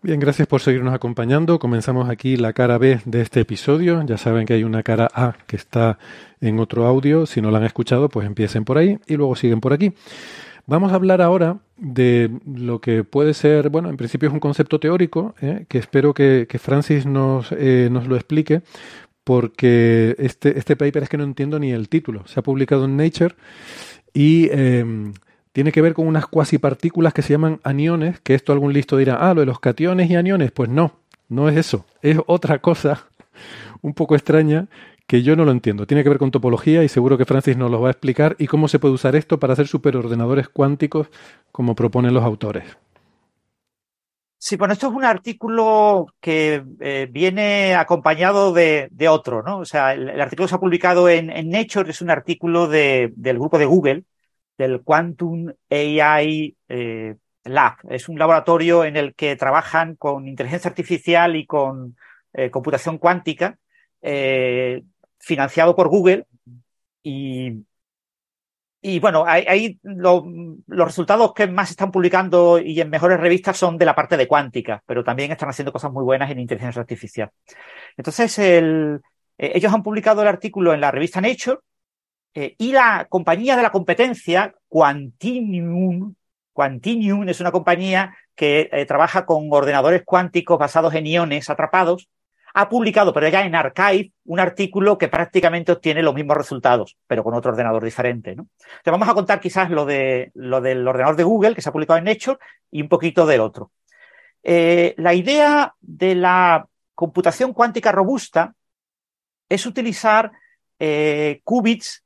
Bien, gracias por seguirnos acompañando. Comenzamos aquí la cara B de este episodio. Ya saben que hay una cara A que está en otro audio. Si no la han escuchado, pues empiecen por ahí y luego siguen por aquí. Vamos a hablar ahora de lo que puede ser, bueno, en principio es un concepto teórico, ¿eh? que espero que, Francis nos, eh, nos, lo explique, porque este, este paper es que no entiendo ni el título. Se ha publicado en Nature y em, tiene que ver con unas cuasipartículas que se llaman aniones, que esto algún listo dirá, ah, lo de los cationes y aniones, pues no, no es eso, es otra cosa un poco extraña que yo no lo entiendo. Tiene que ver con topología y seguro que Francis nos lo va a explicar y cómo se puede usar esto para hacer superordenadores cuánticos como proponen los autores. Sí, bueno, esto es un artículo que eh, viene acompañado de, otro, ¿no? O sea, el, artículo se ha publicado en, Nature, es un artículo del grupo de Google, del Quantum AI eh, Lab. Es un laboratorio en el que trabajan con inteligencia artificial y con eh, computación cuántica, eh, financiado por Google. Y, y bueno, ahí los resultados que más están publicando y en mejores revistas son de la parte de cuántica, pero también están haciendo cosas muy buenas en inteligencia artificial. Entonces, ellos han publicado el artículo en la revista Nature eh, y la compañía de la competencia, Quantinium, Quantinium es una compañía que eh, trabaja con ordenadores cuánticos basados en iones atrapados, ha publicado, pero ya en Archive, un artículo que prácticamente obtiene los mismos resultados, pero con otro ordenador diferente. ¿no? Te vamos a contar quizás lo, de, lo del ordenador de Google, que se ha publicado en Nature, y un poquito del otro. Eh, la idea de la computación cuántica robusta es utilizar qubits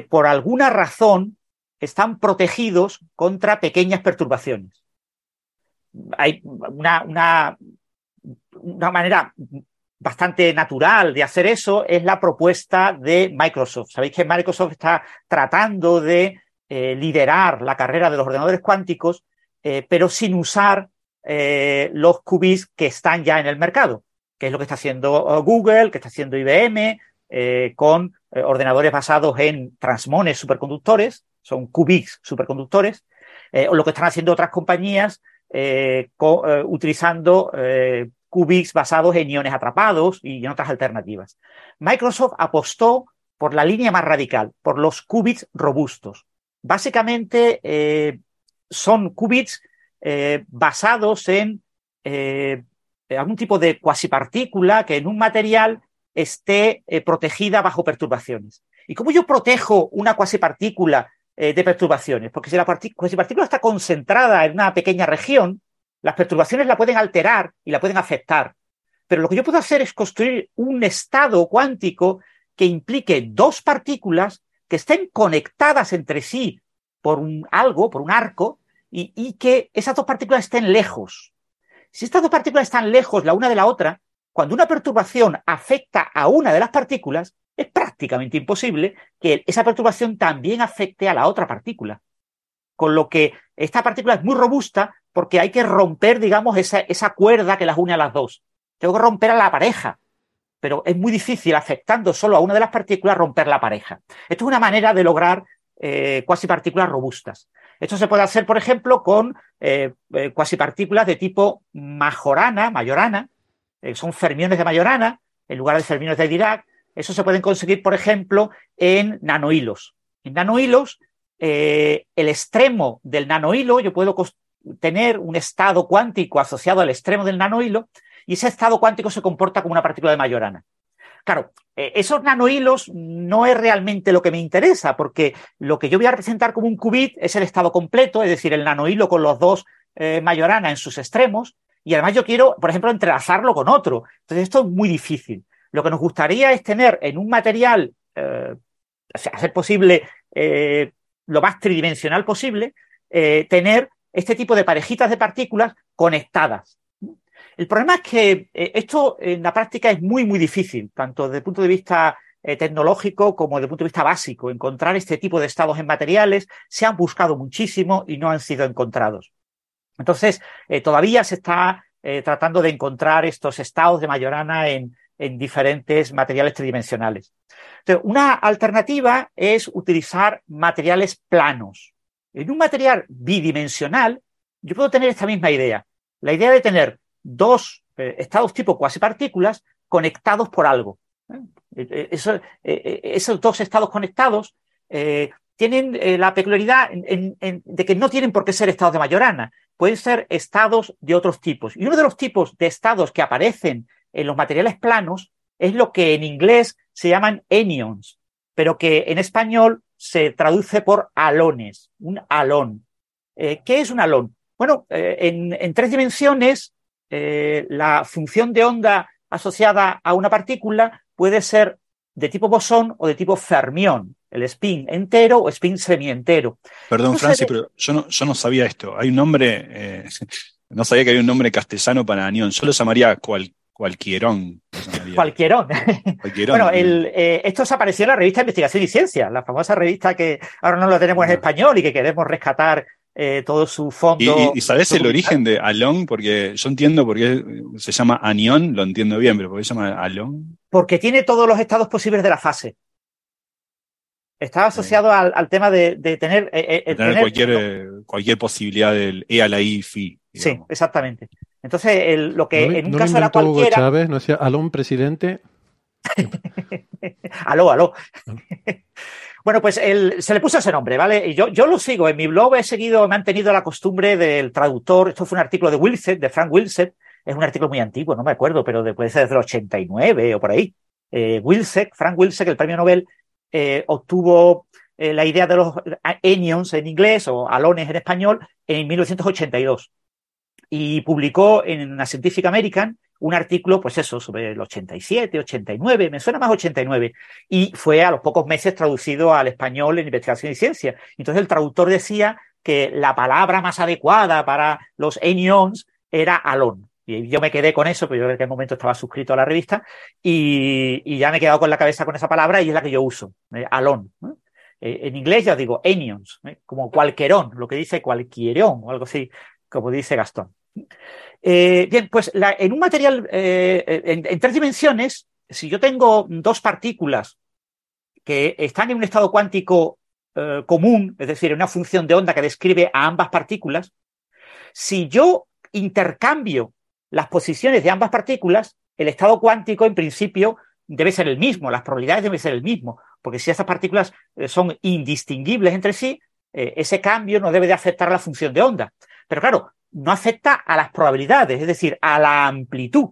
por alguna razón están protegidos contra pequeñas perturbaciones. Hay una, manera bastante natural de hacer eso es la propuesta de Microsoft. Sabéis que Microsoft está tratando de eh, liderar la carrera de los ordenadores cuánticos, eh, pero sin usar eh, los qubits que están ya en el mercado, que es lo que está haciendo Google, que está haciendo IBM, con eh, ordenadores basados en transmones superconductores, son qubits superconductores, eh, o lo que están haciendo otras compañías eh, utilizando qubits basados en iones atrapados y en otras alternativas. Microsoft apostó por la línea más radical, por los qubits robustos. Básicamente son qubits basados en algún tipo de cuasipartícula que en un material esté eh, protegida bajo perturbaciones. ¿Y cómo yo protejo una cuasipartícula eh, de perturbaciones? Porque si la cuasipartícula está concentrada en una pequeña región, las perturbaciones la pueden alterar y la pueden afectar. Pero lo que yo puedo hacer es construir un estado cuántico que implique dos partículas que estén conectadas entre sí por un algo, por un arco, y, y que esas dos partículas estén lejos. Si estas dos partículas están lejos la una de la otra, cuando una perturbación afecta a una de las partículas, es prácticamente imposible que esa perturbación también afecte a la otra partícula. Con lo que esta partícula es muy robusta porque hay que romper, digamos, esa, cuerda que las une a las dos. Tengo que romper a la pareja, pero es muy difícil, afectando solo a una de las partículas, romper la pareja. Esto es una manera de lograr eh, cuasipartículas robustas. Esto se puede hacer, por ejemplo, con eh, eh cuasipartículas de tipo majorana, mayorana, eh, son fermiones de Majorana, en lugar de fermiones de Dirac. Eso se pueden conseguir, por ejemplo, en nanohilos. En nanohilos, eh, el extremo del nanohilo, yo puedo tener un estado cuántico asociado al extremo del nanohilo, y ese estado cuántico se comporta como una partícula de Majorana. Claro, eh, esos nanohilos no es realmente lo que me interesa, porque lo que yo voy a representar como un qubit es el estado completo, es decir, el nanohilo con los dos Majorana en sus extremos, y además yo quiero, por ejemplo, entrelazarlo con otro. Entonces esto es muy difícil. Lo que nos gustaría es tener en un material, eh, hacer posible eh, lo más tridimensional posible, eh, tener este tipo de parejitas de partículas conectadas. El problema es que esto en la práctica es muy, muy difícil, tanto desde el punto de vista tecnológico como desde el punto de vista básico. Encontrar este tipo de estados en materiales se han buscado muchísimo y no han sido encontrados. Entonces, eh, todavía se está tratando de encontrar estos estados de Majorana en, en diferentes materiales tridimensionales. Entonces, una alternativa es utilizar materiales planos. En un material bidimensional, yo puedo tener esta misma idea. La idea de tener dos eh, estados tipo cuasi partículas conectados por algo. ¿eh? Eh, esos dos estados conectados tienen la peculiaridad de que no tienen por qué ser estados de Majorana, pueden ser estados de otros tipos. Y uno de los tipos de estados que aparecen en los materiales planos es lo que en inglés se llaman anions, pero que en español se traduce por alones, un alón. ¿Qué es un alón? Bueno, en, tres dimensiones eh, la función de onda asociada a una partícula puede ser de tipo bosón o de tipo fermión, el spin entero o spin semientero. Perdón, Francis, pero yo no, yo no sabía esto. Hay un nombre, eh, no sabía que había un nombre castellano para anión. Yo lo llamaría cual, cualquierón. Cualquierón. bueno, eh, esto se apareció en la revista Investigación y Ciencia, la famosa revista que ahora no lo tenemos en español y que queremos rescatar eh, todo su fondo. ¿Y, sabes el origen de Alon? Porque yo entiendo por qué se llama anión, lo entiendo bien, pero ¿por qué se llama Alon? Porque tiene todos los estados posibles de la fase. Está asociado al, tema de, tener, eh, eh, tener, cualquier, cualquier posibilidad del E a la I, Fi. Sí, exactamente. Entonces, lo que en un caso era cualquiera. Chávez, no decía Alon presidente. aló, aló. Bueno, pues se le puso ese nombre, ¿vale? Yo, lo sigo. En mi blog he seguido, me han tenido la costumbre del traductor. Esto fue un artículo de Wilset, de Frank Wilset. Es un artículo muy antiguo, no me acuerdo, pero puede ser desde el 89 o por ahí. Eh, Frank Wilsek, el premio Nobel, eh, obtuvo eh, la idea de los anions en inglés o alones en español en 1982 y publicó en la Scientific American un artículo, pues eso, sobre el 87, 89, me suena más 89, y fue a los pocos meses traducido al español en investigación y ciencia. Entonces el traductor decía que la palabra más adecuada para los enions era alon. Y yo me quedé con eso, pero yo en aquel momento estaba suscrito a la revista, y, ya me he quedado con la cabeza con esa palabra y es la que yo uso, eh, alon. Eh, en inglés ya digo enions, ¿eh? como cualquierón, lo que dice cualquierón o algo así, como dice Gastón. Eh, bien, pues en un material eh, en, tres dimensiones, si yo tengo dos partículas que están en un estado cuántico eh, común, es decir, en una función de onda que describe a ambas partículas, si yo intercambio las posiciones de ambas partículas, el estado cuántico en principio debe ser el mismo, las probabilidades deben ser el mismo, porque si esas partículas son indistinguibles entre sí, ese cambio no debe de afectar la función de onda. Pero claro, no afecta a las probabilidades, es decir, a la amplitud.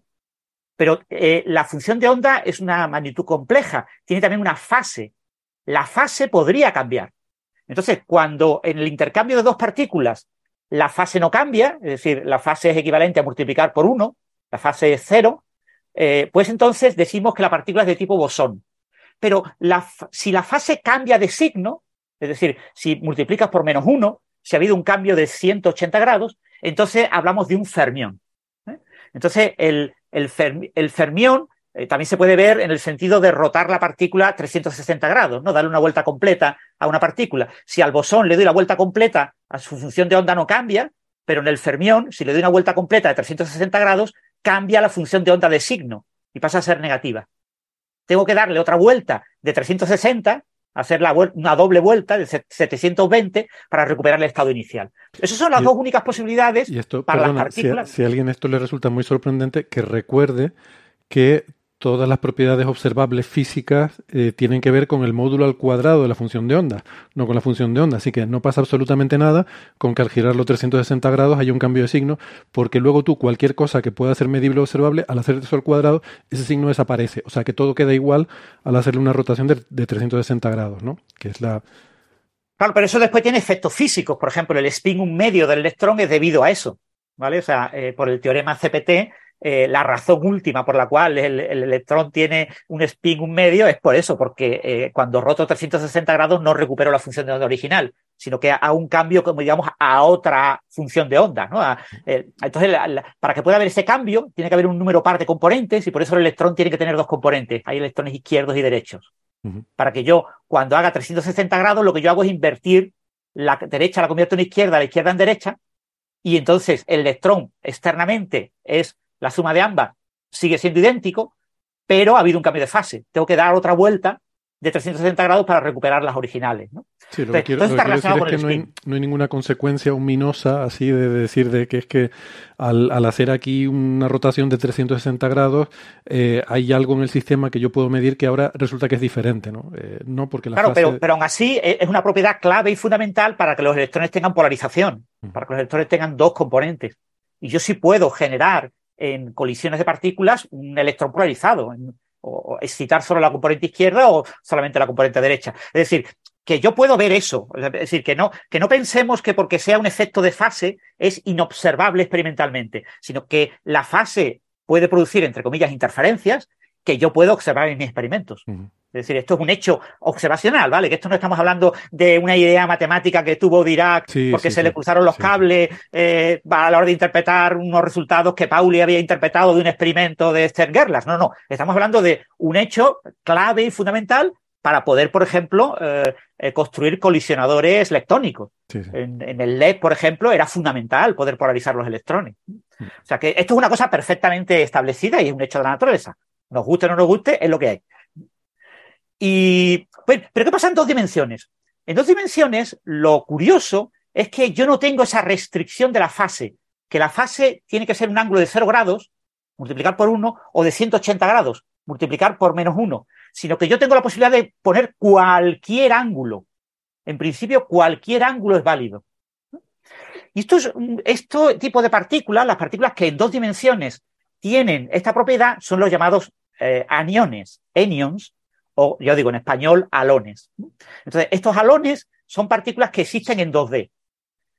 Pero eh, la función de onda es una magnitud compleja, tiene también una fase. La fase podría cambiar. Entonces, cuando en el intercambio de dos partículas la fase no cambia, es decir, la fase es equivalente a multiplicar por uno, la fase es cero, eh, pues entonces decimos que la partícula es de tipo bosón. Pero si la fase cambia de signo, es decir, si multiplicas por menos uno, si ha habido un cambio de 180 grados, entonces hablamos de un fermión. ¿eh? Entonces, el, fermión eh, también se puede ver en el sentido de rotar la partícula 360 grados, ¿no? Darle una vuelta completa a una partícula. Si al bosón le doy la vuelta completa, a su función de onda no cambia, pero en el fermión, si le doy una vuelta completa de 360 grados, cambia la función de onda de signo y pasa a ser negativa. Tengo que darle otra vuelta de 360 hacer la una doble vuelta de 720 para recuperar el estado inicial. Esas son las dos únicas posibilidades para las partículas. Si si a, alguien esto le resulta muy sorprendente, que recuerde que todas las propiedades observables físicas eh, tienen que ver con el módulo al cuadrado de la función de onda, no con la función de onda. Así que no pasa absolutamente nada con que al girarlo 360 grados haya un cambio de signo, porque luego tú cualquier cosa que pueda ser medible o observable, al hacer eso al cuadrado, ese signo desaparece. O sea que todo queda igual al hacerle una rotación de, de 360 grados, ¿no? Que es la... Claro, pero eso después tiene efectos físicos. Por ejemplo, el spin un medio del electrón es debido a eso. ¿vale? O sea, eh, por el teorema CPT, eh, la razón última por la cual el, electrón tiene un spin un medio es por eso, porque eh, cuando roto 360 grados no recupero la función de onda original, sino que hago un cambio, como digamos, a otra función de onda. ¿no? entonces, para que pueda haber ese cambio, tiene que haber un número par de componentes y por eso el electrón tiene que tener dos componentes. Hay electrones izquierdos y derechos. Para que yo, cuando haga 360 grados, lo que yo hago es invertir la derecha la convierto en izquierda, la izquierda en derecha, y entonces el electrón externamente es la suma de ambas, sigue siendo idéntico, pero ha habido un cambio de fase. Tengo que dar otra vuelta de 360 grados para recuperar las originales. ¿no? Sí, lo que quiero, decir es que no hay, no hay, ninguna consecuencia ominosa así de, decir de que es que al, hacer aquí una rotación de 360 grados eh, hay algo en el sistema que yo puedo medir que ahora resulta que es diferente, ¿no? Eh, no porque la claro, pero, pero aún así eh, es una propiedad clave y fundamental para que los electrones tengan polarización, para que los electrones tengan dos componentes. Y yo sí puedo generar en colisiones de partículas un electrón polarizado, o excitar solo la componente izquierda o solamente la componente derecha. Es decir, que yo puedo ver eso. Es decir, que no, que no pensemos que porque sea un efecto de fase es inobservable experimentalmente, sino que la fase puede producir, entre comillas, interferencias que yo puedo observar en mis experimentos. Es decir, esto es un hecho observacional, ¿vale? Que esto no estamos hablando de una idea matemática que tuvo Dirac porque se le cruzaron los cables eh, a la hora de interpretar unos resultados que Pauli había interpretado de un experimento de Esther Gerlach. No, no. Estamos hablando de un hecho clave y fundamental para poder, por ejemplo, eh, eh, construir colisionadores leptónicos. En, el LED, por ejemplo, era fundamental poder polarizar los electrones. Mm. O sea que esto es una cosa perfectamente establecida y es un hecho de la naturaleza. Nos guste o no nos guste, es lo que hay. Y, pero ¿qué pasa en dos dimensiones? En dos dimensiones, lo curioso es que yo no tengo esa restricción de la fase, que la fase tiene que ser un ángulo de 0 grados, multiplicar por 1, o de 180 grados, multiplicar por menos 1 sino que yo tengo la posibilidad de poner cualquier ángulo. En principio, cualquier ángulo es válido. Y esto es, este tipo de partículas, las partículas que en dos dimensiones tienen esta propiedad, son los llamados eh, aniones, anions, o yo digo en español, halones. Entonces, estos halones son partículas que existen en 2D.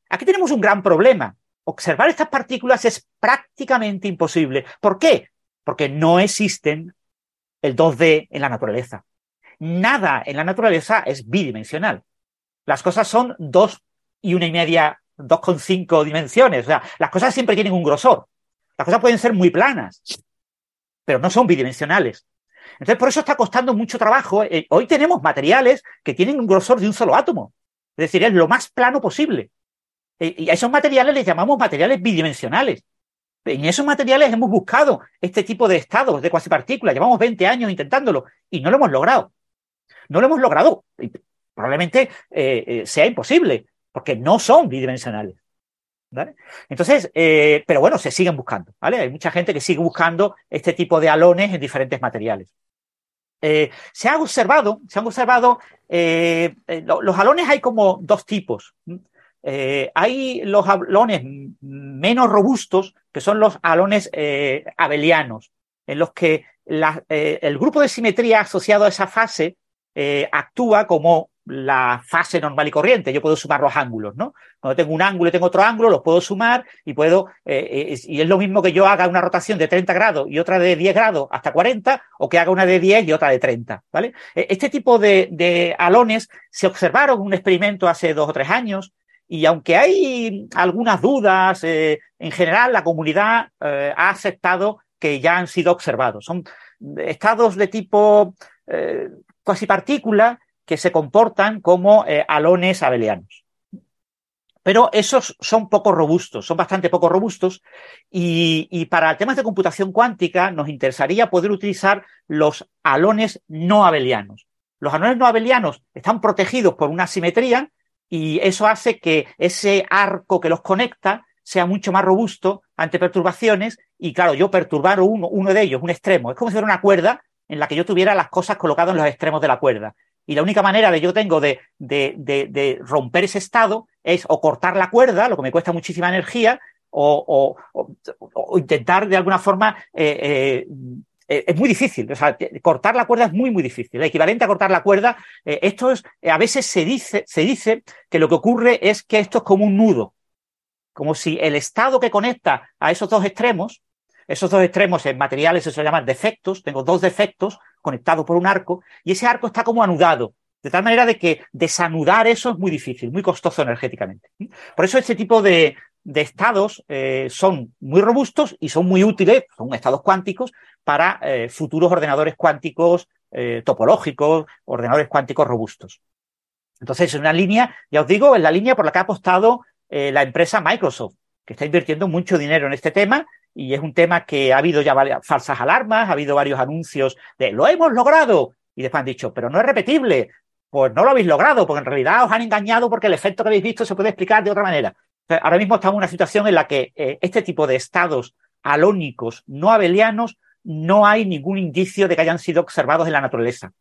Aquí tenemos un gran problema. Observar estas partículas es prácticamente imposible. ¿Por qué? Porque no existen el 2D en la naturaleza. Nada en la naturaleza es bidimensional. Las cosas son dos y una y media, dos con cinco dimensiones. O sea, las cosas siempre tienen un grosor. Las cosas pueden ser muy planas, pero no son bidimensionales. Entonces, por eso está costando mucho trabajo. Eh, hoy tenemos materiales que tienen un grosor de un solo átomo. Es decir, es lo más plano posible. Eh, y a esos materiales les llamamos materiales bidimensionales. En esos materiales hemos buscado este tipo de estados de cuasipartículas. Llevamos 20 años intentándolo y no lo hemos logrado. No lo hemos logrado. probablemente eh, eh, sea imposible, porque no son bidimensionales. Entonces, eh, pero bueno, se siguen buscando. Hay mucha gente que sigue buscando este tipo de alones en diferentes materiales. se ha observado, se han observado, los alones hay como dos tipos. Eh, hay los alones menos robustos, que son los alones eh, abelianos, en los que eh, el grupo de simetría asociado a esa fase actúa como la fase normal y corriente. Yo puedo sumar los ángulos, ¿no? Cuando tengo un ángulo y tengo otro ángulo, los puedo sumar y puedo, y es lo mismo que yo haga una rotación de 30 grados y otra de 10 grados hasta 40, o que haga una de 10 y otra de 30, ¿vale? Este tipo de, de alones se observaron en un experimento hace dos o tres años y aunque hay algunas dudas, eh, en general la comunidad eh, ha aceptado que ya han sido observados. Son estados de tipo eh, cuasi partícula que se comportan como alones abelianos. Pero esos son poco robustos, son bastante poco robustos y, y, para temas de computación cuántica nos interesaría poder utilizar los alones no abelianos. Los alones no abelianos están protegidos por una simetría y eso hace que ese arco que los conecta sea mucho más robusto ante perturbaciones y claro, yo perturbar uno, uno de ellos, un extremo, es como si fuera una cuerda en la que yo tuviera las cosas colocadas en los extremos de la cuerda. Y la única manera de yo tengo de, de, de, romper ese estado es o cortar la cuerda, lo que me cuesta muchísima energía, o, intentar de alguna forma eh, eh, eh, es muy difícil. O sea, cortar la cuerda es muy, muy difícil. El equivalente a cortar la cuerda, esto es, a veces se dice, se dice que lo que ocurre es que esto es como un nudo. como si el estado que conecta a esos dos extremos, esos dos extremos en materiales se llaman defectos, tengo dos defectos conectados por un arco, y ese arco está como anudado, de tal manera de que desanudar eso es muy difícil, muy costoso energéticamente. Por eso este tipo de, estados eh, son muy robustos y son muy útiles, son estados cuánticos, para eh, futuros ordenadores cuánticos eh, topológicos, ordenadores cuánticos robustos. Entonces, es una línea, ya os digo, es la línea por la que ha apostado la empresa Microsoft, que está invirtiendo mucho dinero en este tema y es un tema que ha habido ya varias falsas alarmas, ha habido varios anuncios de lo hemos logrado y después han dicho, pero no es repetible. Pues no lo habéis logrado, porque en realidad os han engañado porque el efecto que habéis visto se puede explicar de otra manera. Ahora mismo estamos en una situación en la que eh, este tipo de estados alónicos no abelianos no hay ningún indicio de que hayan sido observados en la naturaleza.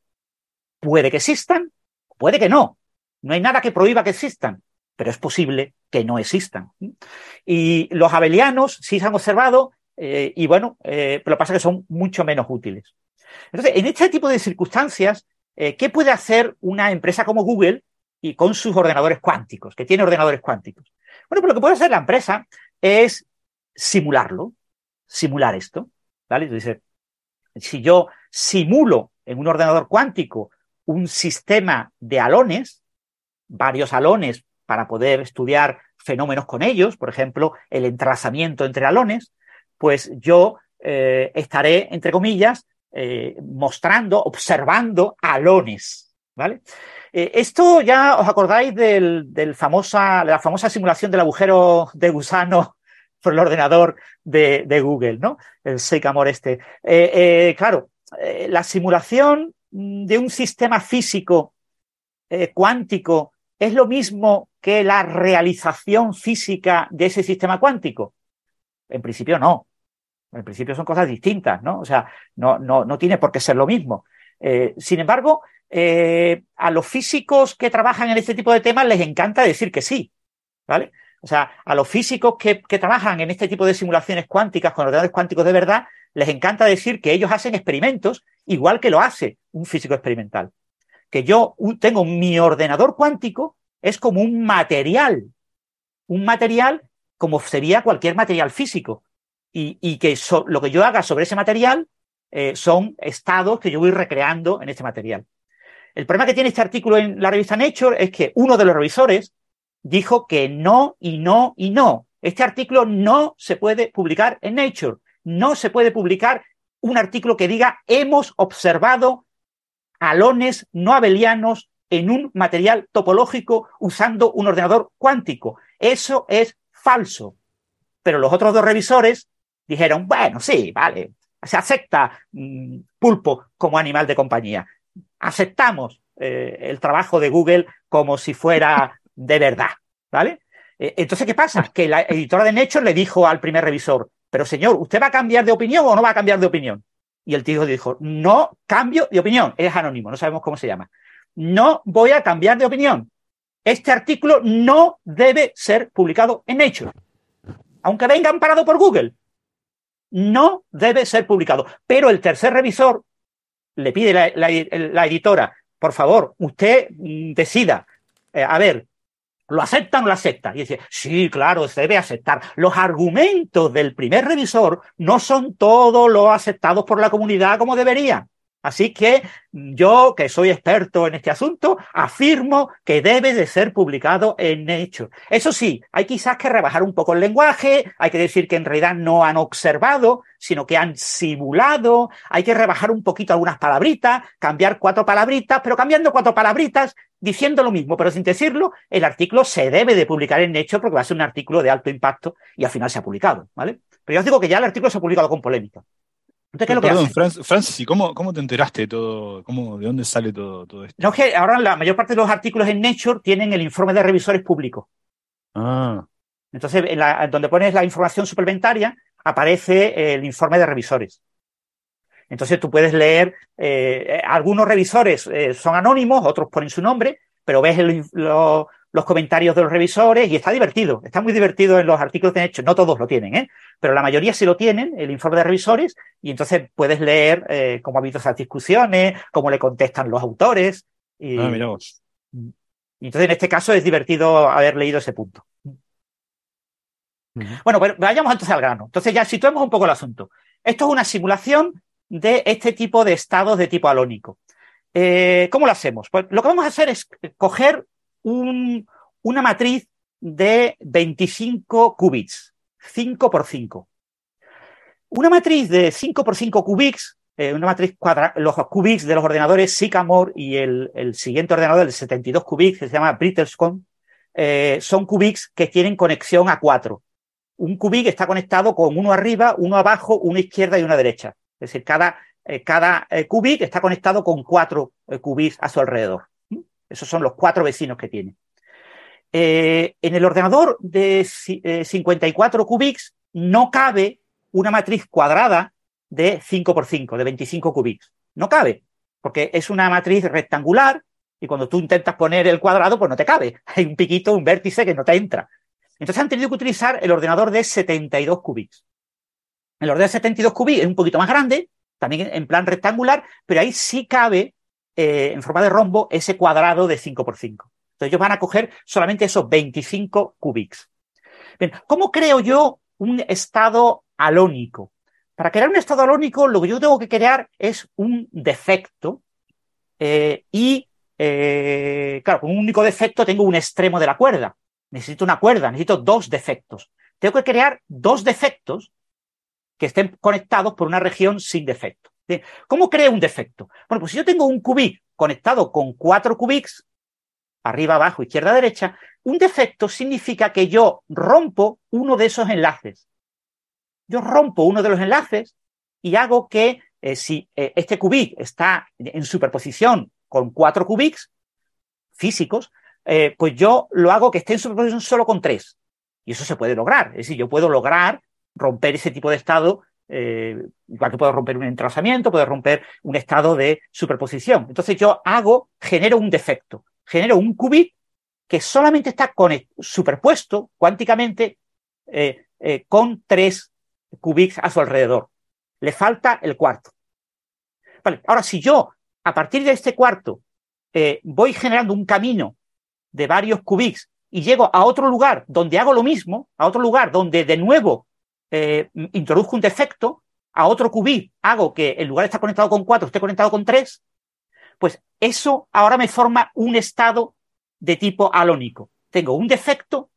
Puede que existan, puede que no. No hay nada que prohíba que existan, pero es posible que no existan. Y los abelianos sí se han observado eh, y bueno, eh, lo que pasa es que son mucho menos útiles. Entonces, en este tipo de circunstancias, ¿qué puede hacer una empresa como Google y con sus ordenadores cuánticos, que tiene ordenadores cuánticos? Bueno, pues lo que puede hacer la empresa es simularlo, simular esto, ¿vale? Entonces, si yo simulo en un ordenador cuántico un sistema de alones, varios alones para poder estudiar fenómenos con ellos, por ejemplo, el entrazamiento entre alones, pues yo eh, estaré, entre comillas, eh, mostrando, observando alones, ¿vale? Eh, esto ya os acordáis del, famosa, de la famosa simulación del agujero de gusano por el ordenador de, Google, ¿no? El Sycamore este. Claro, la simulación de un sistema físico cuántico es lo mismo que la realización física de ese sistema cuántico. En principio no. En principio son cosas distintas, ¿no? O sea, no, no, no tiene por qué ser lo mismo. sin embargo, eh, a los físicos que trabajan en este tipo de temas les encanta decir que sí, ¿vale? O sea, a los físicos que, trabajan en este tipo de simulaciones cuánticas con ordenadores cuánticos de verdad, les encanta decir que ellos hacen experimentos igual que lo hace un físico experimental. Que yo tengo mi ordenador cuántico es como un material, un material como sería cualquier material físico. Y, que lo que yo haga sobre ese material eh, son estados que yo voy recreando en este material. El problema que tiene este artículo en la revista Nature es que uno de los revisores dijo que no y no y no. Este artículo no se puede publicar en Nature. No se puede publicar un artículo que diga hemos observado alones no abelianos en un material topológico usando un ordenador cuántico. Eso es falso. Pero los otros dos revisores dijeron, bueno, sí, vale, se acepta mm, pulpo como animal de compañía aceptamos eh, el trabajo de Google como si fuera de verdad, ¿vale? Eh, entonces, ¿qué pasa? Que la editora de Nature le dijo al primer revisor, pero señor, ¿usted va a cambiar de opinión o no va a cambiar de opinión? Y el tío dijo, no cambio de opinión, es anónimo, no sabemos cómo se llama. No voy a cambiar de opinión. Este artículo no debe ser publicado en Nature. Aunque venga amparado por Google, no debe ser publicado. Pero el tercer revisor, le pide la, editora, por favor, usted mm, decida, eh, a ver, ¿lo acepta o no lo acepta? Y dice, sí, claro, se debe aceptar. Los argumentos del primer revisor no son todos los aceptados por la comunidad como deberían. Así que yo, que soy experto en este asunto, afirmo que debe de ser publicado en Nature. Eso sí, hay quizás que rebajar un poco el lenguaje, hay que decir que en realidad no han observado, sino que han simulado, hay que rebajar un poquito algunas palabritas, cambiar cuatro palabritas, pero cambiando cuatro palabritas, diciendo lo mismo, pero sin decirlo, el artículo se debe de publicar en Nature porque va a ser un artículo de alto impacto y al final se ha publicado, ¿vale? Pero yo os digo que ya el artículo se ha publicado con polémica. Perdón, Francis, ¿y cómo, te enteraste de todo? Cómo, ¿De dónde sale todo, todo esto? No, que ahora la mayor parte de los artículos en Nature tienen el informe de revisores públicos. Ah. Entonces, en donde pones la información suplementaria, aparece el informe de revisores. Entonces tú puedes leer, eh, algunos revisores eh, son anónimos, otros ponen su nombre, pero ves el, los comentarios de los revisores y está divertido, está muy divertido en los artículos de hecho, no todos lo tienen, ¿eh? pero la mayoría sí lo tienen, el informe de revisores, y entonces puedes leer eh, cómo ha habido esas discusiones, cómo le contestan los autores. Y, ah, mira vos. y entonces en este caso es divertido haber leído ese punto. Bueno, pues vayamos entonces al grano. Entonces ya situemos un poco el asunto. Esto es una simulación de este tipo de estados de tipo alónico. Eh, ¿Cómo lo hacemos? Pues lo que vamos a hacer es coger una matriz de 25 qubits, 5 por 5. Una matriz de 5 por 5 qubits, eh, una matriz cuadra, los qubits de los ordenadores Sycamore y el, siguiente ordenador, el 72 qubits, que se llama Bristlecon, eh, son qubits que tienen conexión a 4 un qubit está conectado con uno arriba, uno abajo, una izquierda y una derecha. Es decir, cada, eh, cada eh, qubit está conectado con cuatro eh, qubits a su alrededor. Esos son los cuatro vecinos que tiene. en el ordenador de 54 qubits no cabe una matriz cuadrada de 5 por 5, de 25 qubits. No cabe, porque es una matriz rectangular y cuando tú intentas poner el cuadrado, pues no te cabe. Hay un piquito, un vértice que no te entra. Entonces han tenido que utilizar el ordenador de 72 qubits. El ordenador de 72 qubits es un poquito más grande, también en plan rectangular, pero ahí sí cabe eh, en forma de rombo ese cuadrado de 5 por 5. Entonces ellos van a coger solamente esos 25 qubits. Bien, ¿cómo creo yo un estado alónico? Para crear un estado alónico, lo que yo tengo que crear es un defecto eh, y, eh, claro, con un único defecto tengo un extremo de la cuerda necesito una cuerda, necesito dos defectos. Tengo que crear dos defectos que estén conectados por una región sin defecto. ¿Cómo creo un defecto? Bueno, pues si yo tengo un qubit conectado con cuatro qubits, arriba, abajo, izquierda, derecha, un defecto significa que yo rompo uno de esos enlaces. Yo rompo uno de los enlaces y hago que eh, si eh, este qubit está en superposición con cuatro qubits físicos, eh, pues yo lo hago que esté en superposición solo con tres. Y eso se puede lograr. Es decir, yo puedo lograr romper ese tipo de estado, eh, igual que puedo romper un entrelazamiento, puedo romper un estado de superposición. Entonces yo hago, genero un defecto, genero un qubit que solamente está superpuesto cuánticamente eh, con tres qubits a su alrededor. Le falta el cuarto. Ahora si yo, a partir de este cuarto, voy generando un camino de varios qubits y llego a otro lugar donde hago lo mismo, a otro lugar donde de nuevo eh, introduzco un defecto, a otro qubit hago que el lugar está conectado con cuatro, esté conectado con tres, pues eso ahora me forma un estado de tipo alónico. Tengo un defecto,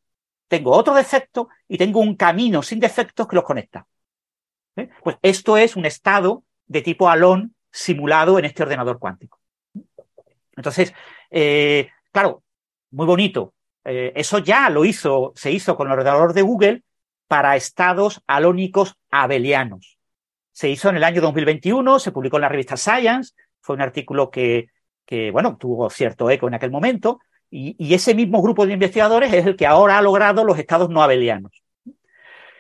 tengo otro defecto y tengo un camino sin defectos que los conecta. ¿Eh? Pues esto es un estado de tipo alón simulado en este ordenador cuántico. Entonces, eh, claro, muy bonito. Eso ya lo hizo, se hizo con el ordenador de Google para estados alónicos abelianos. Se hizo en el año 2021, se publicó en la revista Science, fue un artículo que, bueno, tuvo cierto eco en aquel momento, y, ese mismo grupo de investigadores es el que ahora ha logrado los estados no abelianos.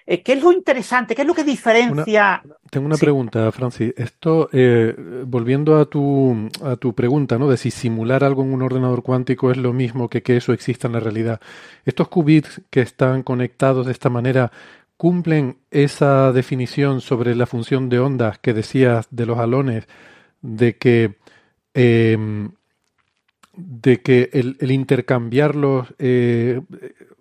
Eh, ¿Qué es lo interesante? ¿Qué es lo que diferencia? tengo una pregunta, Francis. Esto, eh, volviendo a tu, a tu pregunta, ¿no? De si simular algo en un ordenador cuántico es lo mismo que que eso exista en la realidad. Estos qubits que están conectados de esta manera cumplen esa definición sobre la función de ondas que decías de los halones, de que em, de que el, el intercambiarlos, eh,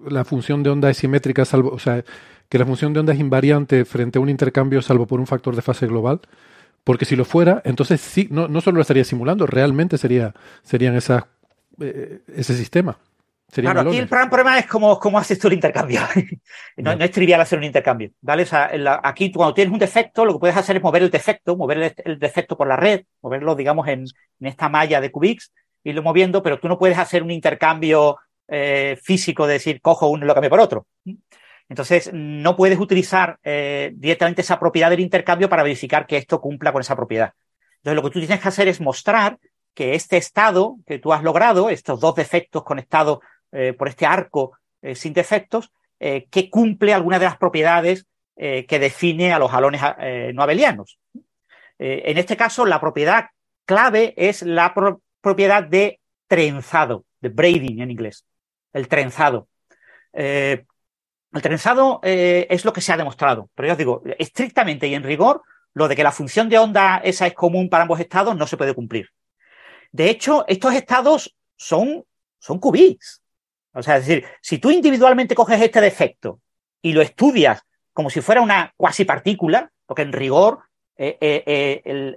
la función de onda es simétrica, salvo, o sea, que la función de onda es invariante frente a un intercambio salvo por un factor de fase global? Porque si lo fuera, entonces sí, no, no solo lo estaría simulando, realmente sería, serían esas, eh, ese sistema. claro, aquí el gran problema es cómo, cómo haces tú el intercambio. no, es trivial hacer un intercambio. ¿vale? O sea, aquí cuando tienes un defecto, lo que puedes hacer es mover el defecto, mover el, defecto por la red, moverlo, digamos, en, en, esta malla de qubits, irlo moviendo, pero tú no puedes hacer un intercambio eh, físico de decir, cojo uno y lo cambio por otro. Entonces, no puedes utilizar eh, directamente esa propiedad del intercambio para verificar que esto cumpla con esa propiedad. Entonces, lo que tú tienes que hacer es mostrar que este estado que tú has logrado, estos dos defectos conectados eh, por este arco eh, sin defectos, que cumple alguna de las propiedades que define a los halones no abelianos. en este caso, la propiedad clave es la propiedad de trenzado, de braiding en inglés, el trenzado. El trenzado eh, es lo que se ha demostrado, pero ya os digo, estrictamente y en rigor, lo de que la función de onda esa es común para ambos estados no se puede cumplir. De hecho, estos estados son, son qubits. O sea, es decir, si tú individualmente coges este defecto y lo estudias como si fuera una cuasi partícula, porque en rigor eh, eh,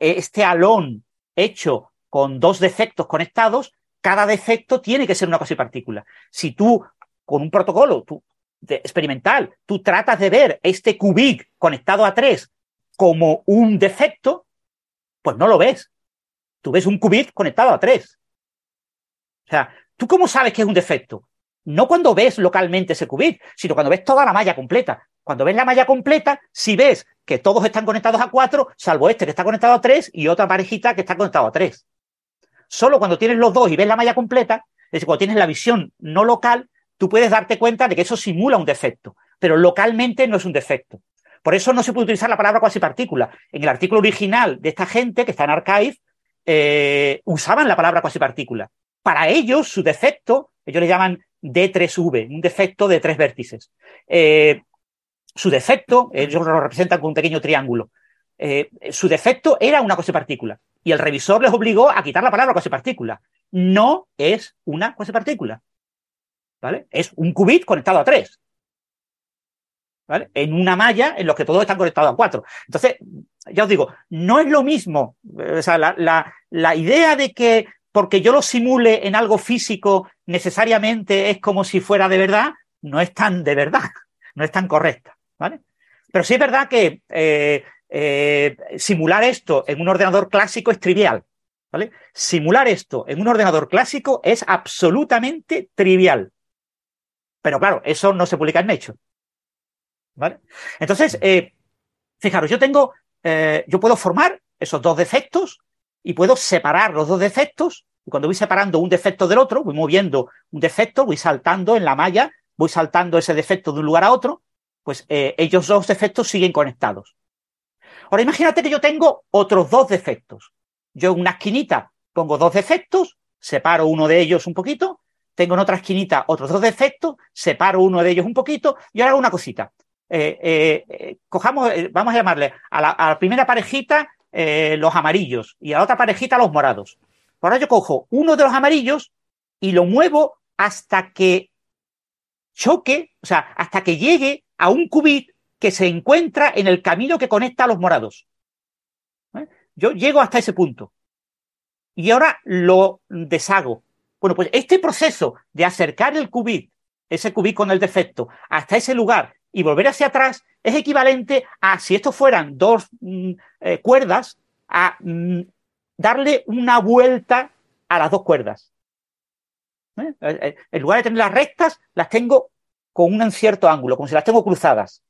este alón hecho con dos defectos conectados, cada defecto tiene que ser una cuasi partícula. Si tú, con un protocolo experimental, tú tratas de ver este qubit conectado a tres como un defecto, pues no lo ves. Tú ves un qubit conectado a tres. O sea, ¿tú cómo sabes que es un defecto? No cuando ves localmente ese qubit, sino cuando ves toda la malla completa. Cuando ves la malla completa, si ves que todos están conectados a cuatro, salvo este que está conectado a tres y otra parejita que está conectado a tres. Solo cuando tienes los dos y ves la malla completa, es decir, cuando tienes la visión no local, tú puedes darte cuenta de que eso simula un defecto, pero localmente no es un defecto. Por eso no se puede utilizar la palabra cuasi partícula. En el artículo original de esta gente, que está en Archive, eh, usaban la palabra cuasi partícula. Para ellos, su defecto, ellos le llaman D3V, un defecto de tres vértices. Eh, su defecto, ellos lo representan con un pequeño triángulo. Eh, su defecto era una cuasi partícula. Y el revisor les obligó a quitar la palabra cuasi partícula. No es una cuasi partícula. ¿Vale? Es un qubit conectado a tres. ¿Vale? En una malla en los que todos están conectados a cuatro. Entonces, ya os digo, no es lo mismo. O sea, la, la, la idea de que porque yo lo simule en algo físico necesariamente es como si fuera de verdad, no es tan de verdad, no es tan correcta. ¿vale? Pero sí es verdad que eh, eh, simular esto en un ordenador clásico es trivial. ¿vale? Simular esto en un ordenador clásico es absolutamente trivial. Pero claro, eso no se publica en Nature. ¿Vale? Entonces, eh, fijaros, yo tengo, eh, yo puedo formar esos dos defectos y puedo separar los dos defectos. Y cuando voy separando un defecto del otro, voy moviendo un defecto, voy saltando en la malla, voy saltando ese defecto de un lugar a otro, pues eh, ellos dos defectos siguen conectados. Ahora imagínate que yo tengo otros dos defectos. Yo en una esquinita pongo dos defectos, separo uno de ellos un poquito tengo en otra esquinita otros dos defectos, separo uno de ellos un poquito y ahora hago una cosita. Eh, eh, eh cojamos, vamos a llamarle a la, primera parejita los amarillos y a la otra parejita los morados. Ahora yo cojo uno de los amarillos y lo muevo hasta que choque, o sea, hasta que llegue a un qubit que se encuentra en el camino que conecta a los morados. Yo llego hasta ese punto. Y ahora lo deshago. Bueno, pues este proceso de acercar el qubit, ese qubit con el defecto, hasta ese lugar y volver hacia atrás es equivalente a, si esto fueran dos mm, eh, cuerdas, a mm, darle una vuelta a las dos cuerdas. ¿Eh? Eh, en lugar de tenerlas rectas, las tengo con un cierto ángulo, como si las tengo cruzadas.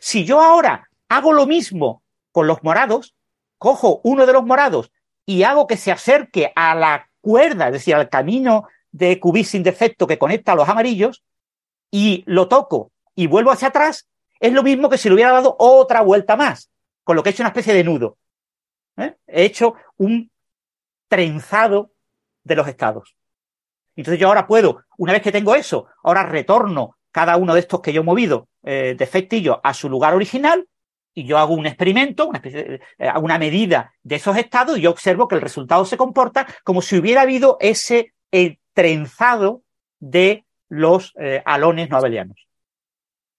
Si yo ahora hago lo mismo con los morados, cojo uno de los morados y hago que se acerque a la cuerda, es decir, al camino de cubis sin defecto que conecta a los amarillos, y lo toco y vuelvo hacia atrás, es lo mismo que si le hubiera dado otra vuelta más, con lo que he hecho una especie de nudo. ¿eh? He hecho un trenzado de los estados. Entonces yo ahora puedo, una vez que tengo eso, ahora retorno cada uno de estos que yo he movido eh, defectillos a su lugar original y yo hago un experimento, una, eh, una medida de esos estados y yo observo que el resultado se comporta como si hubiera habido ese trenzado de los eh, alones no abelianos.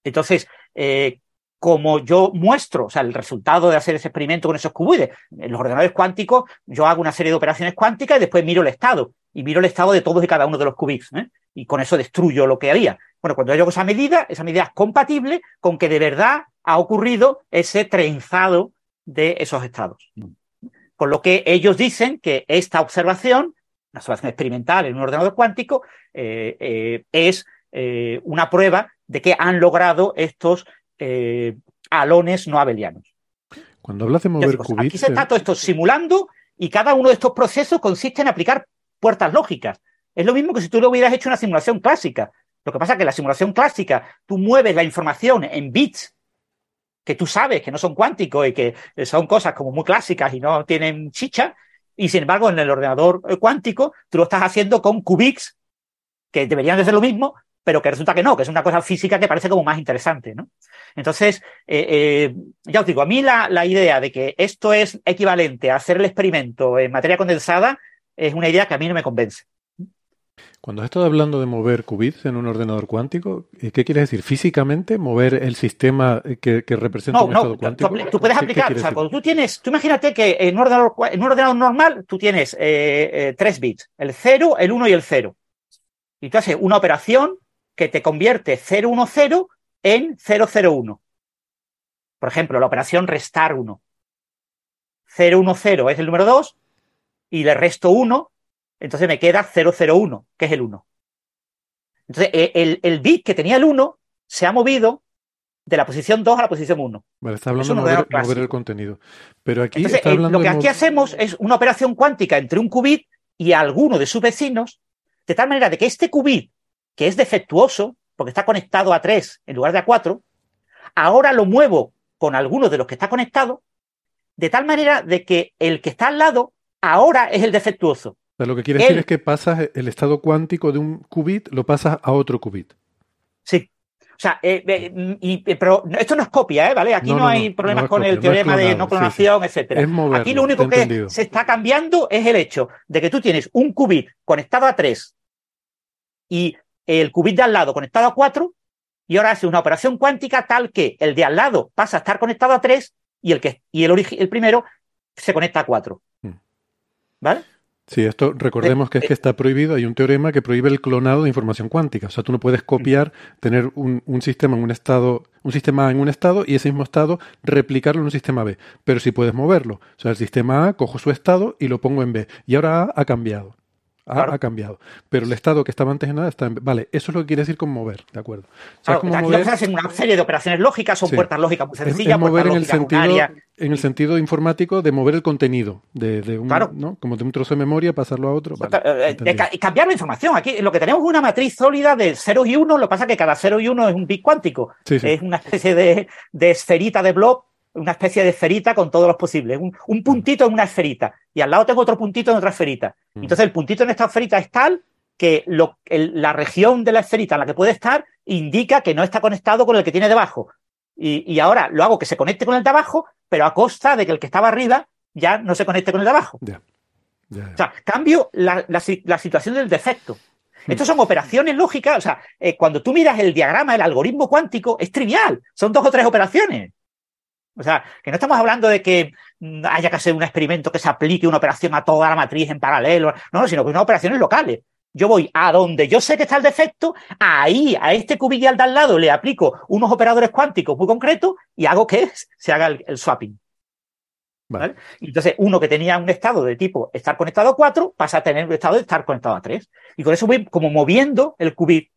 Entonces, eh, como yo muestro, o sea, el resultado de hacer ese experimento con esos cuboides, en los ordenadores cuánticos, yo hago una serie de operaciones cuánticas y después miro el estado, y miro el estado de todos y cada uno de los qubits, y con eso destruyo lo que había. Bueno, cuando yo hago esa medida, esa medida es compatible con que de verdad ha ocurrido ese trenzado de esos estados. Con lo que ellos dicen que esta observación, la observación experimental en un ordenador cuántico, eh, eh, es eh, una prueba de que han logrado estos alones no abelianos. Cuando hablas de mover qubits... Aquí se está todo esto simulando y cada uno de estos procesos consiste en aplicar puertas lógicas. Es lo mismo que si tú lo hubieras hecho una simulación clásica. Lo que pasa es que la simulación clásica, tú mueves la información en bits que tú sabes que no son cuánticos y que son cosas como muy clásicas y no tienen chicha, y sin embargo en el ordenador eh, cuántico tú lo estás haciendo con qubits, que deberían de ser lo mismo, pero que resulta que no, que es una cosa física que parece como más interesante, ¿no? Entonces, eh, eh, ya os digo, a mí la, la, idea de que esto es equivalente a hacer el experimento en materia condensada es una idea que a mí no me convence. Cuando has estado hablando de mover qubits en un ordenador cuántico, ¿qué quieres decir? ¿Físicamente mover el sistema que, representa un estado cuántico? Tú, tú puedes aplicar, o sea, cuando tú tienes, tú imagínate que en un ordenador, en un ordenador normal tú tienes eh, eh, tres bits, el 0, el 1 y el 0. Y tú haces una operación que te convierte 010 en 001. Por ejemplo, la operación restar 1. 010 es el número 2 y le resto 1 entonces me queda 001, que es el 1. Entonces, e, el, bit que tenía el 1 se ha movido de la posición 2 a la posición 1. Vale, está hablando de mover, el contenido. Pero aquí Entonces, está hablando lo que aquí hacemos es una operación cuántica entre un qubit y alguno de sus vecinos, de tal manera de que este qubit, que es defectuoso, porque está conectado a 3 en lugar de a 4, ahora lo muevo con alguno de los que está conectado, de tal manera de que el que está al lado ahora es el defectuoso lo que quiere decir es que pasas el estado cuántico de un qubit, lo pasas a otro qubit. Sí. O sea, eh, eh, y, pero esto no es copia, ¿eh? ¿Vale? Aquí no, hay problemas con el teorema de no clonación, etcétera. Aquí lo único que se está cambiando es el hecho de que tú tienes un qubit conectado a 3 y el qubit de al lado conectado a 4 y ahora hace una operación cuántica tal que el de al lado pasa a estar conectado a 3 y el, que, y el, el primero se conecta a 4. Hmm. ¿Vale? Sí, esto recordemos que es que está prohibido, hay un teorema que prohíbe el clonado de información cuántica. O sea, tú no puedes copiar, tener un, un, sistema en un estado, un sistema A en un estado y ese mismo estado replicarlo en un sistema B. Pero sí puedes moverlo. O sea, el sistema A cojo su estado y lo pongo en B. Y ahora A ha cambiado ha, cambiado. Pero el estado que estaba antes en nada está en... Vale, eso es lo que quiere decir con mover, ¿de acuerdo? claro, aquí lo que hacen una serie de operaciones lógicas, son puertas lógicas muy sencillas. mover en el, sentido, en el sentido informático de mover el contenido, de, de un, ¿no? como de un trozo de memoria, pasarlo a otro. Vale, eh, cambiar la información. Aquí lo que tenemos es una matriz sólida de 0 y 1, lo que pasa es que cada 0 y 1 es un bit cuántico. Es una especie de, de esferita de blob una especie de esferita con todos los posibles, un, un, puntito en una esferita, y al lado tengo otro puntito en otra esferita. Mm. Entonces el puntito en esta esferita es tal que lo, la región de la esferita en la que puede estar indica que no está conectado con el que tiene debajo. Y, y, ahora lo hago que se conecte con el de abajo, pero a costa de que el que estaba arriba ya no se conecte con el de abajo. O sea, cambio la, la, la situación del defecto. Mm. Estas son operaciones lógicas. O sea, eh, cuando tú miras el diagrama, el algoritmo cuántico, es trivial. Son dos o tres operaciones. O sea, que no estamos hablando de que haya que hacer un experimento que se aplique una operación a toda la matriz en paralelo, no, sino que son operaciones locales. Yo voy a donde yo sé que está el defecto, ahí, a este cubillar de al lado, le aplico unos operadores cuánticos muy concretos y hago que se haga el, swapping. Vale. Entonces, uno que tenía un estado de tipo estar conectado a 4 pasa a tener un estado de estar conectado a 3. Y con eso voy como moviendo el qubit.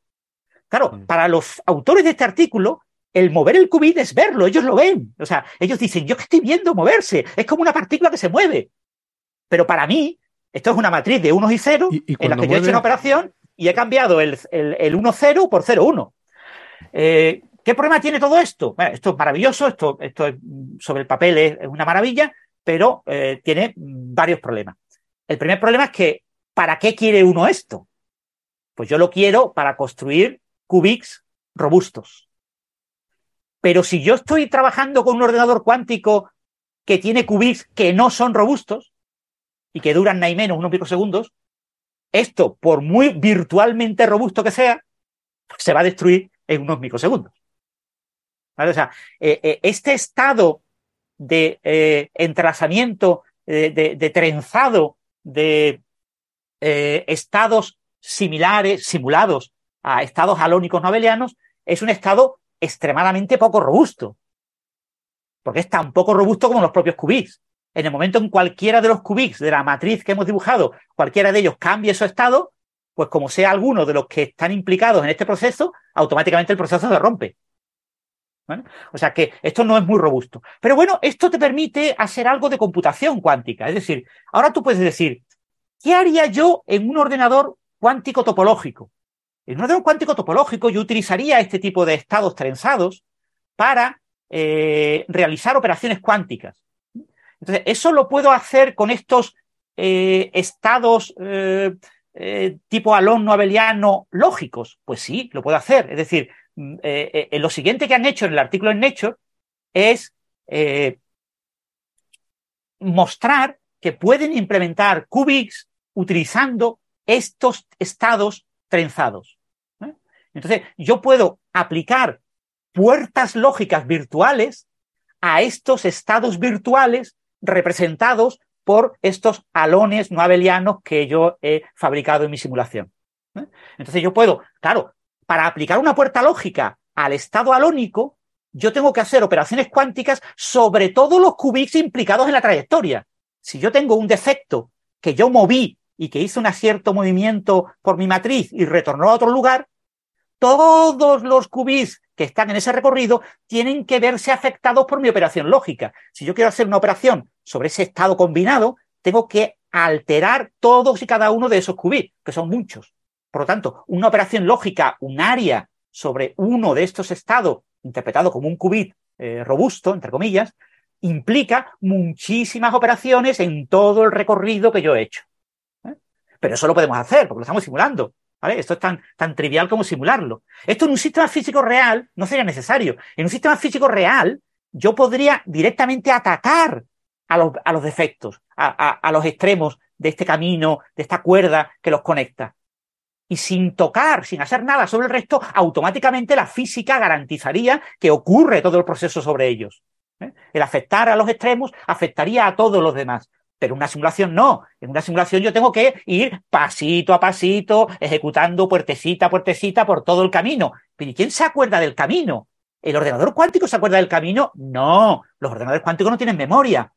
Claro, para los autores de este artículo, el mover el qubit es verlo, ellos lo ven. O sea, ellos dicen, yo que estoy viendo moverse, es como una partícula que se mueve. Pero para mí, esto es una matriz de unos y ceros en la que yo he hecho una operación y he cambiado el, el, 1-0 por 0-1. Eh, ¿Qué problema tiene todo esto? Bueno, esto es maravilloso, esto, esto sobre el papel es, una maravilla, pero eh, tiene varios problemas. El primer problema es que, ¿para qué quiere uno esto? Pues yo lo quiero para construir qubits robustos. Pero si yo estoy trabajando con un ordenador cuántico que tiene qubits que no son robustos y que duran nada menos unos microsegundos, esto, por muy virtualmente robusto que sea, se va a destruir en unos microsegundos. O sea, eh, eh, este estado de eh, entrelazamiento, de, trenzado de estados similares, simulados a estados halónicos nobelianos, es un estado extremadamente poco robusto. Porque es tan poco robusto como los propios qubits. En el momento en cualquiera de los qubits de la matriz que hemos dibujado, cualquiera de ellos cambie su estado, pues como sea alguno de los que están implicados en este proceso, automáticamente el proceso se rompe. O sea que esto no es muy robusto. Pero bueno, esto te permite hacer algo de computación cuántica. Es decir, ahora tú puedes decir, ¿qué haría yo en un ordenador cuántico topológico? En un cuántico topológico yo utilizaría este tipo de estados trenzados para eh, realizar operaciones cuánticas. Entonces, ¿eso lo puedo hacer con estos eh, estados eh, tipo alonno abeliano lógicos? Pues sí, lo puedo hacer. Es decir, mm, lo siguiente que han hecho en el artículo en Nature es mostrar que pueden implementar qubits utilizando estos estados trenzados. Entonces, yo puedo aplicar puertas lógicas virtuales a estos estados virtuales representados por estos alones no abelianos que yo he fabricado en mi simulación. Entonces yo puedo, claro, para aplicar una puerta lógica al estado alónico, yo tengo que hacer operaciones cuánticas sobre todos los qubits implicados en la trayectoria. Si yo tengo un defecto que yo moví y que hice un cierto movimiento por mi matriz y retornó a otro lugar, todos los qubits que están en ese recorrido tienen que verse afectados por mi operación lógica. Si yo quiero hacer una operación sobre ese estado combinado, tengo que alterar todos y cada uno de esos qubits, que son muchos. Por lo tanto, una operación lógica, un área sobre uno de estos estados, interpretado como un qubit eh, robusto, entre comillas, implica muchísimas operaciones en todo el recorrido que yo he hecho. ¿eh? Pero eso lo podemos hacer, porque lo estamos simulando. Esto es tan, tan trivial como simularlo. Esto en un sistema físico real no sería necesario. En un sistema físico real, yo podría directamente atacar a los, a los defectos, a, a, los extremos de este camino, de esta cuerda que los conecta. Y sin tocar, sin hacer nada sobre el resto, automáticamente la física garantizaría que ocurre todo el proceso sobre ellos. ¿eh? El afectar a los extremos afectaría a todos los demás. Pero una simulación no. En una simulación yo tengo que ir pasito a pasito, ejecutando puertecita a puertecita por todo el camino. Pero ¿y quién se acuerda del camino? ¿El ordenador cuántico se acuerda del camino? No, los ordenadores cuánticos no tienen memoria.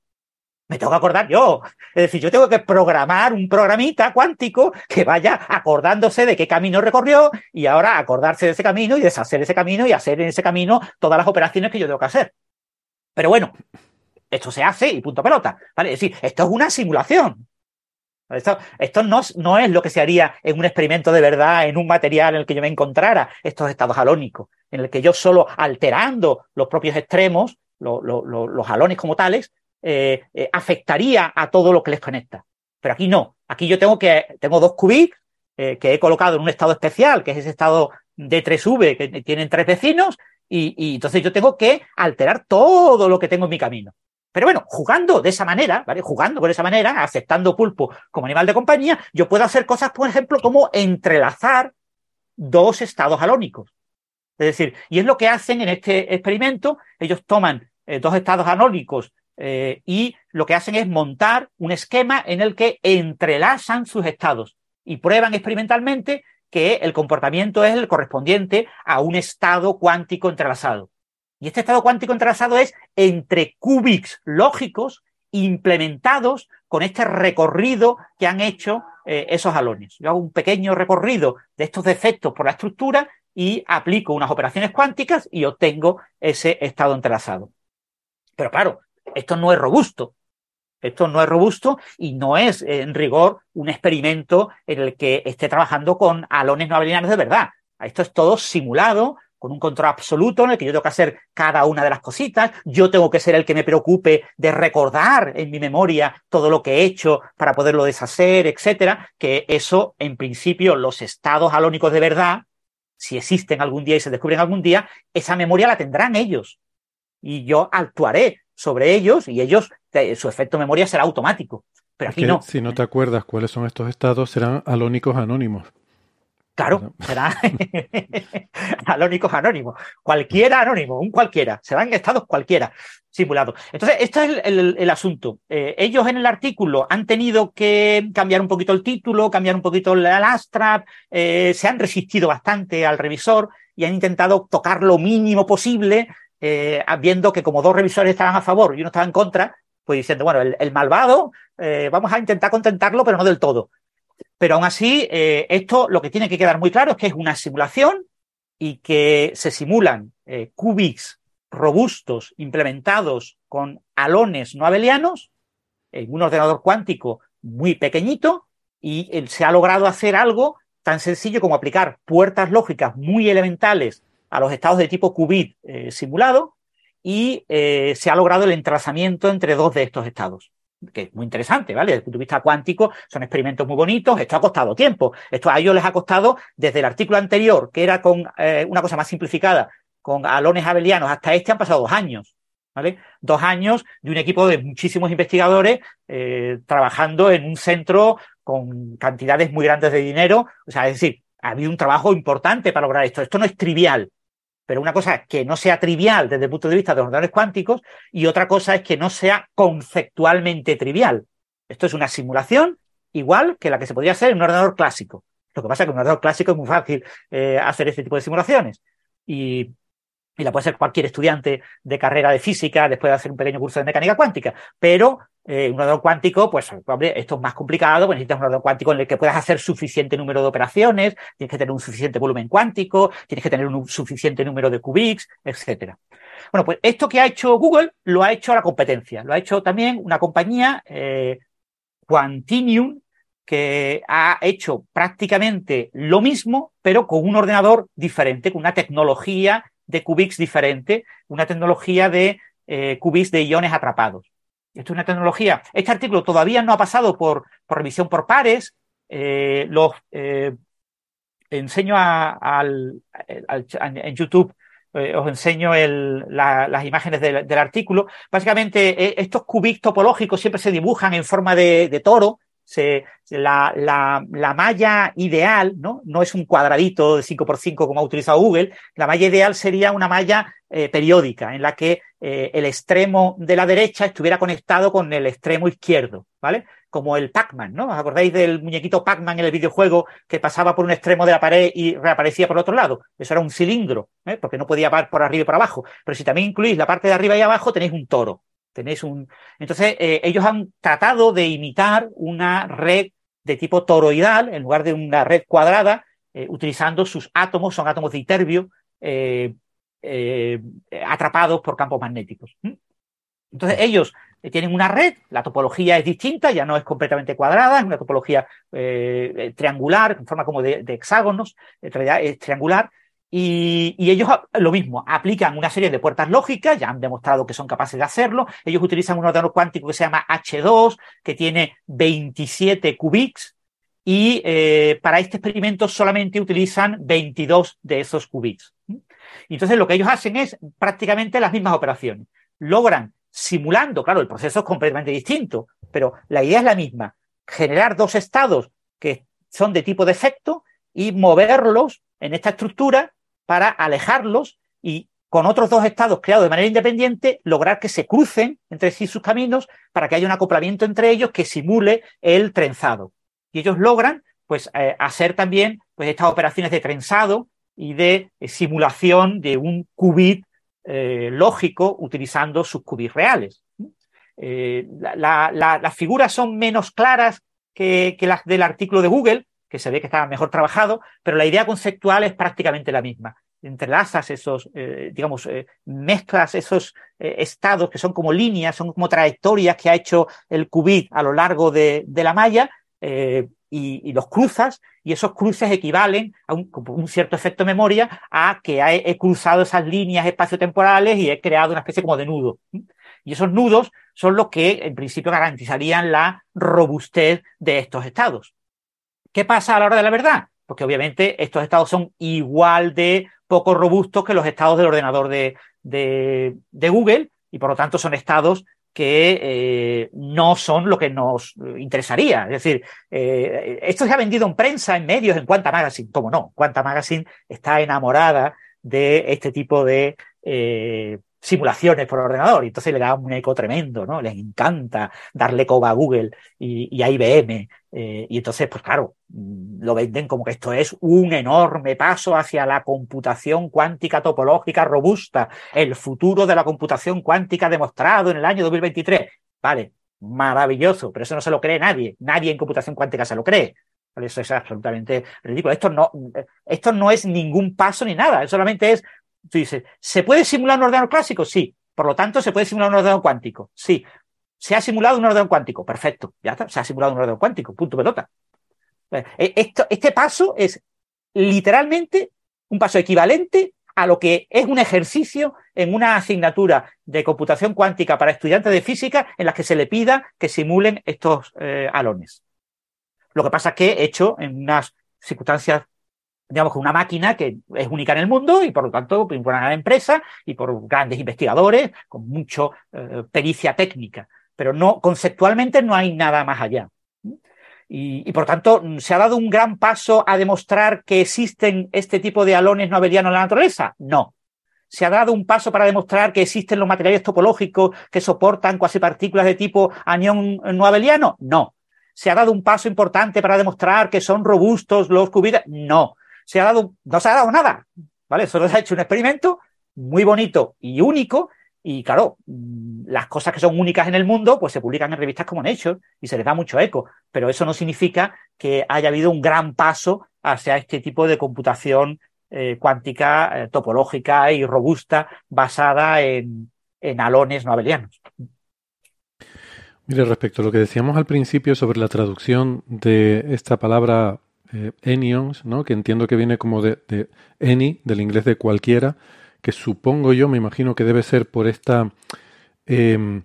Me tengo que acordar yo. Es decir, yo tengo que programar un programita cuántico que vaya acordándose de qué camino recorrió y ahora acordarse de ese camino y deshacer ese camino y hacer en ese camino todas las operaciones que yo tengo que hacer. Pero bueno, esto se hace y punto pelota. Es decir, esto es una simulación. Esto, no, es lo que se haría en un experimento de verdad, en un material en el que yo me encontrara estos estados halónicos, en el que yo solo alterando los propios extremos, los halones como tales, eh, eh, afectaría a todo lo que les conecta. Pero aquí no. Aquí yo tengo que, tengo dos qubits eh, que he colocado en un estado especial, que es ese estado de 3V, que tienen tres vecinos, y entonces yo tengo que alterar todo lo que tengo en mi camino. Pero bueno, jugando de esa manera, ¿vale? Jugando por esa manera, aceptando pulpo como animal de compañía, yo puedo hacer cosas, por ejemplo, como entrelazar dos estados halónicos. Es decir, y es lo que hacen en este experimento. Ellos toman eh, dos estados halónicos eh, y lo que hacen es montar un esquema en el que entrelazan sus estados y prueban experimentalmente que el comportamiento es el correspondiente a un estado cuántico entrelazado. Y este estado cuántico entrelazado es entre qubits lógicos implementados con este recorrido que han hecho eh, esos halones. Yo hago un pequeño recorrido de estos defectos por la estructura y aplico unas operaciones cuánticas y obtengo ese estado entrelazado. Pero claro, esto no es robusto. Esto no es robusto y no es, en rigor, un experimento en el que esté trabajando con halones no abelianos de verdad. Esto es todo simulado con un control absoluto en el que yo tengo que hacer cada una de las cositas, yo tengo que ser el que me preocupe de recordar en mi memoria todo lo que he hecho para poderlo deshacer, etcétera, que eso, en principio, los estados halónicos de verdad, si existen algún día y se descubren algún día, esa memoria la tendrán ellos. Y yo actuaré sobre ellos y ellos, su efecto memoria será automático. Pero aquí no. Si no te acuerdas cuáles son estos estados, serán halónicos anónimos. Claro, será anónimos anónimos. Cualquiera anónimo, un cualquiera. Serán estados cualquiera simulados. Entonces, este es el, asunto. Eh, ellos en el artículo han tenido que cambiar un poquito el título, cambiar un poquito el abstract, eh, se han resistido bastante al revisor y han intentado tocar lo mínimo posible, eh, viendo que como dos revisores estaban a favor y uno estaba en contra, pues diciendo, bueno, el, malvado, vamos a intentar contentarlo, pero no del todo. Pero aún así, eh, esto lo que tiene que quedar muy claro es que es una simulación y que se simulan eh, qubits robustos implementados con halones no abelianos en un ordenador cuántico muy pequeñito y se ha logrado hacer algo tan sencillo como aplicar puertas lógicas muy elementales a los estados de tipo qubit eh, simulado y se ha logrado el entrelazamiento entre dos de estos estados que es muy interesante, ¿vale? Desde el punto de vista cuántico, son experimentos muy bonitos, esto ha costado tiempo, esto a ellos les ha costado desde el artículo anterior, que era con eh, una cosa más simplificada, con alones abelianos, hasta este han pasado dos años, ¿vale? Dos años de un equipo de muchísimos investigadores eh, trabajando en un centro con cantidades muy grandes de dinero. O sea, es decir, ha habido un trabajo importante para lograr esto. Esto no es trivial, pero una cosa es que no sea trivial desde el punto de vista de los ordenadores cuánticos y otra cosa es que no sea conceptualmente trivial. Esto es una simulación igual que la que se podría hacer en un ordenador clásico. Lo que pasa es que en un ordenador clásico es muy fácil eh, hacer este tipo de simulaciones. Y y la puede hacer cualquier estudiante de carrera de física después de hacer un pequeño curso de mecánica cuántica. Pero eh, un ordenador cuántico, pues esto es más complicado, pues necesitas un ordenador cuántico en el que puedas hacer suficiente número de operaciones, tienes que tener un suficiente volumen cuántico, tienes que tener un suficiente número de qubits, etcétera. Bueno, pues esto que ha hecho Google lo ha hecho la competencia, lo ha hecho también una compañía, eh, Quantinium, que ha hecho prácticamente lo mismo, pero con un ordenador diferente, con una tecnología de qubits diferente, una tecnología de eh, de iones atrapados. Esto es una tecnología. Este artículo todavía no ha pasado por, revisión por pares. Eh, los eh, enseño al, en YouTube eh, os enseño las imágenes del, artículo. Básicamente, estos qubits topológicos siempre se dibujan en forma de toro, se, la, la, la, malla ideal, ¿no? No es un cuadradito de 5x5 como ha utilizado Google. La malla ideal sería una malla eh, periódica en la que eh, el extremo de la derecha estuviera conectado con el extremo izquierdo, ¿vale? Como el Pac-Man, ¿no? ¿Os acordáis del muñequito Pac-Man en el videojuego que pasaba por un extremo de la pared y reaparecía por otro lado? Eso era un cilindro, ¿eh? porque no podía ir por arriba y por abajo. Pero si también incluís la parte de arriba y abajo, tenéis un toro, Tenéis un. Entonces, eh, ellos han tratado de imitar una red de tipo toroidal en lugar de una red cuadrada, eh, utilizando sus átomos, son átomos de iterbio, eh, atrapados por campos magnéticos. Entonces, ellos tienen una red, la topología es distinta, ya no es completamente cuadrada, es una topología triangular, en forma como de, de hexágonos, es triangular, y, ellos lo mismo, aplican una serie de puertas lógicas, ya han demostrado que son capaces de hacerlo. Ellos utilizan un ordenador cuántico que se llama H2, que tiene 27 qubits, y eh, para este experimento solamente utilizan 22 de esos qubits. Entonces lo que ellos hacen es prácticamente las mismas operaciones. Logran, simulando, claro, el proceso es completamente distinto, pero la idea es la misma, generar dos estados que son de tipo de efecto y moverlos en esta estructura para alejarlos y con otros dos estados creados de manera independiente, lograr que se crucen entre sí sus caminos para que haya un acoplamiento entre ellos que simule el trenzado. Y ellos logran pues eh, hacer también pues estas operaciones de trenzado y de eh, simulación de un qubit eh, lógico utilizando sus qubits reales. las figuras son menos claras que, que, las del artículo de Google, que se ve que está mejor trabajado, pero la idea conceptual es prácticamente la misma. Entrelazas esos, eh, digamos, eh, mezclas esos eh, estados que son como líneas, son como trayectorias que ha hecho el qubit a lo largo de, la malla y, los cruzas y esos cruces equivalen a un, cierto efecto memoria a que he, cruzado esas líneas espaciotemporales y he creado una especie como de nudo. Y esos nudos son los que en principio garantizarían la robustez de estos estados. ¿Qué pasa a la hora de la verdad? Porque obviamente estos estados son igual de poco robustos que los estados del ordenador de, Google y por lo tanto son estados que eh, no son lo que nos interesaría. Es decir, eh, esto se ha vendido en prensa, en medios, en Quanta Magazine. ¿Cómo no? Quanta Magazine está enamorada de este tipo de eh, simulaciones por ordenador y entonces le da un eco tremendo, ¿no? Les encanta darle coba a Google y, a IBM eh, y entonces, pues claro, mm, lo venden como que esto es un enorme paso hacia la computación cuántica topológica robusta, el futuro de la computación cuántica demostrado en el año 2023. Vale, maravilloso, pero eso no se lo cree nadie, nadie en computación cuántica se lo cree. Eso es absolutamente ridículo. Esto no, esto no es ningún paso ni nada, solamente es Tú dices, ¿se puede simular un ordenador clásico? Sí. Por lo tanto, se puede simular un ordenador cuántico. Sí. ¿Se ha simulado un ordenador cuántico? Perfecto. Ya está. Se ha simulado un ordenador cuántico. Punto pelota. Eh, esto, este paso es literalmente un paso equivalente a lo que es un ejercicio en una asignatura de computación cuántica para estudiantes de física en las que se le pida que simulen estos eh, alones. Lo que pasa es que hecho en unas circunstancias digamos, que una máquina que es única en el mundo y por lo tanto por una gran empresa y por grandes investigadores con mucho eh, pericia técnica. Pero no, conceptualmente no hay nada más allá. Y, y, por tanto, ¿se ha dado un gran paso a demostrar que existen este tipo de alones no abelianos en la naturaleza? No. ¿Se ha dado un paso para demostrar que existen los materiales topológicos que soportan cuasi partículas de tipo anión no abeliano? No. ¿Se ha dado un paso importante para demostrar que son robustos los cubitos? No. Se ha dado, no se ha dado nada. ¿Vale? Solo se ha hecho un experimento muy bonito y único y claro, mm, las cosas que son únicas en el mundo, pues se publican en revistas como Nature y se les da mucho eco. Pero eso no significa que haya habido un gran paso hacia este tipo de computación eh, cuántica, eh, topológica y robusta basada en, en alones no abelianos. Mire, respecto a lo que decíamos al principio sobre la traducción de esta palabra eh, enions, ¿no? que entiendo que viene como de, de any, del inglés de cualquiera, que supongo yo, me imagino que debe ser por esta, eh,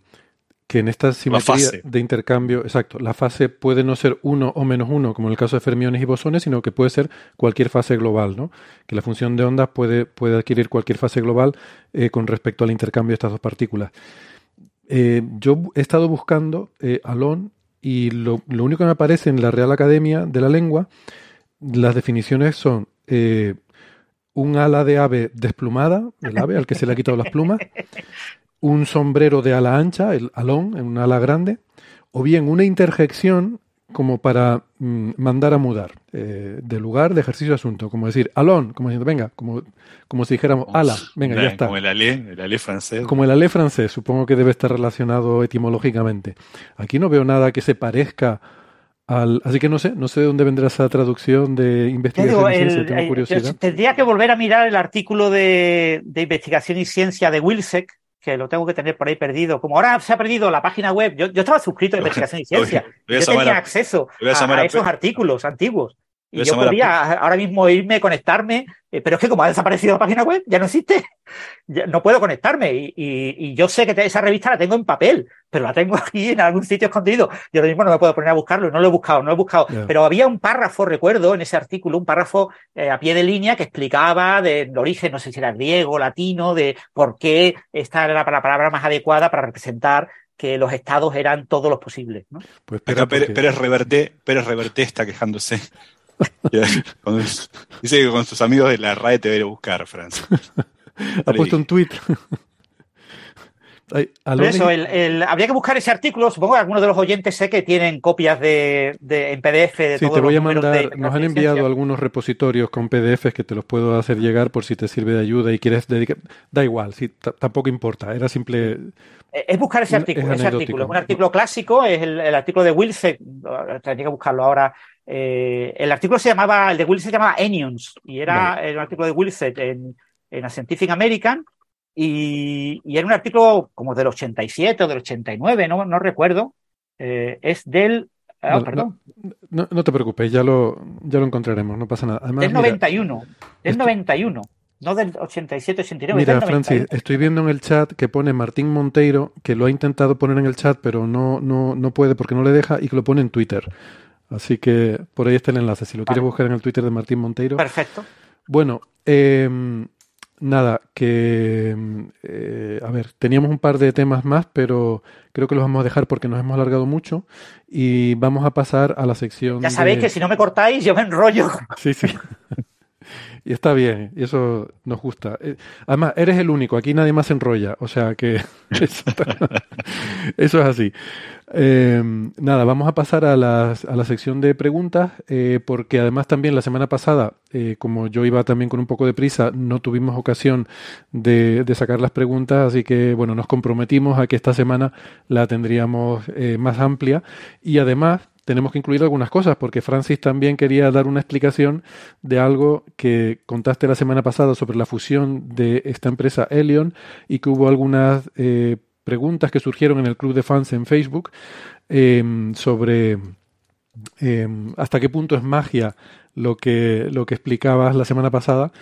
que en esta simetría de intercambio, exacto, la fase puede no ser uno o menos uno, como en el caso de fermiones y bosones, sino que puede ser cualquier fase global, ¿no? Que la función de ondas puede, puede adquirir cualquier fase global eh, con respecto al intercambio de estas dos partículas. Eh, yo he estado buscando eh, Alon y lo, único que me aparece en la Real Academia de la Lengua, las definiciones son eh, un ala de ave desplumada, el ave al que se le ha quitado las plumas, un sombrero de ala ancha, el alón, en una ala grande, o bien una interjección como para mm, mandar a mudar eh, de lugar, de ejercicio de asunto, como decir alón, como diciendo, venga, como, como si dijéramos ala, venga, ya está. Como el alé, el alé francés. Como el alé francés, supongo que debe estar relacionado etimológicamente. Aquí no veo nada que se parezca al, así que no sé, no sé de dónde vendrá esa traducción de investigación Digo, y ciencia, el, tengo curiosidad. tendría que volver a mirar el artículo de, de investigación y ciencia de Wilsek, que lo tengo que tener por ahí perdido. Como ahora se ha perdido la página web, yo, yo estaba suscrito a investigación y ciencia. Yo tenía acceso a esos artículos antiguos. Y yo podría ahora mismo irme, conectarme, eh, pero es que como ha desaparecido la página web, ya no existe. Ya no puedo conectarme. Y, y- y yo sé que esa revista la tengo en papel, pero la tengo aquí en algún sitio escondido. Yo ahora mismo no me puedo poner a buscarlo, no lo he buscado, no lo he buscado. Pero había un párrafo, recuerdo, en ese artículo, un párrafo eh, a pie de línea que explicaba del origen, no sé si era griego, latino, de por qué esta era la la palabra más adecuada para representar que los estados eran todos los posibles. ¿no? Pues espera, Acá Pérez, Pérez Reverté está quejándose. Con- dice que con sus amigos de la RAE te debe buscar, Franz. ha puesto un tweet. Ay, Por eso, el, el- habría que buscar ese artículo. Supongo que algunos de los oyentes sé que tienen copias de, de- en PDF de Sí, todos te voy a los de mandar, nos han enviado algunos repositorios con PDFs que te los puedo hacer llegar por si te sirve de ayuda y quieres dedicar. Da igual, sí, tampoco importa, era simple. Eh, Es buscar ese Es artículo, ese un artículo clásico, es el, el artículo de Wilsek. Tendría que buscarlo ahora. Eh, el artículo se llamaba, el de Wilsek se llamaba Enions, y era el artículo de Wilsek en, en la Scientific American, y, y era un artículo como del 87 o del 89, no, no recuerdo. Eh, es del. ah, No, perdón, No, no te preocupes, ya lo, ya lo encontraremos, no pasa nada. Además, del mira, 91. Del esto- 91. No del 87, 89. Mira, del 91. Francis, estoy viendo en el chat que pone Martín Monteiro, que lo ha intentado poner en el chat, pero no, no, no puede porque no le deja, y que lo pone en Twitter. Así que por ahí está el enlace. Si lo quieres buscar en el Twitter de Martín Monteiro. Perfecto. Bueno, eh, nada, que eh, a ver, teníamos un par de temas más, pero creo que los vamos a dejar porque nos hemos alargado mucho y vamos a pasar a la sección. Ya sabéis de- que si no me cortáis, yo me enrollo. Sí, sí. Y está bien, y eso nos gusta. Eh, Además, eres el único, aquí nadie más enrolla, o sea que eso, es así. Eh, nada, vamos a pasar a, las- a la sección de preguntas, eh, porque además también la semana pasada, como yo iba también con un poco de prisa, no tuvimos ocasión de, de sacar las preguntas, así que bueno, nos comprometimos a que esta semana la tendríamos más amplia y además tenemos que incluir algunas cosas, porque Francis también quería dar una explicación de algo que contaste la semana pasada sobre la fusión de esta empresa Elion y que hubo algunas eh, preguntas que surgieron en el club de fans en Facebook eh, sobre eh, hasta qué punto es magia lo que, lo que explicabas la semana pasada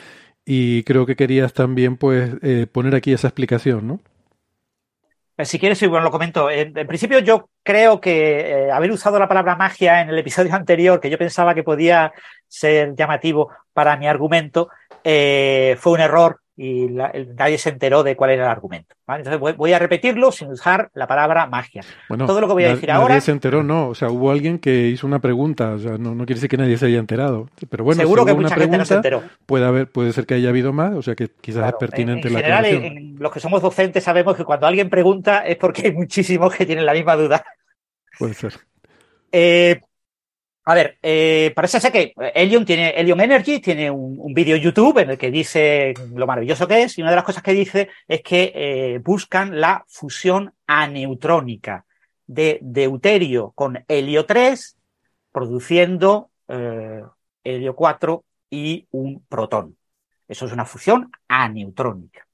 y creo que querías también pues eh, poner aquí esa explicación, ¿no? Eh, Si quieres, bueno, lo comento. En, en principio, yo creo que eh, haber usado la palabra magia en el episodio anterior, que yo pensaba que podía ser llamativo para mi argumento, eh, fue un error y nadie se enteró de cuál era el argumento. Entonces voy, a repetirlo sin usar la palabra magia. Bueno, Todo lo que voy a decir ahora. Nadie se enteró, no. O sea, hubo alguien que hizo una pregunta. O sea, no, quiere decir que nadie se haya enterado. Pero bueno, seguro que mucha gente no se enteró. Puede, haber, puede ser que haya habido más, o sea que quizás es pertinente en, la general, en, los que somos docentes sabemos que cuando alguien pregunta es porque hay muchísimos que tienen la misma duda. Puede ser. Eh, a ver, eh, parece ser que Helium tiene Helium Energy, tiene un, vídeo YouTube en el que dice lo maravilloso que es, y una de las cosas que dice es que eh, buscan la fusión aneutrónica de deuterio con helio 3, produciendo eh, helio 4 y un protón. Eso es una fusión aneutrónica.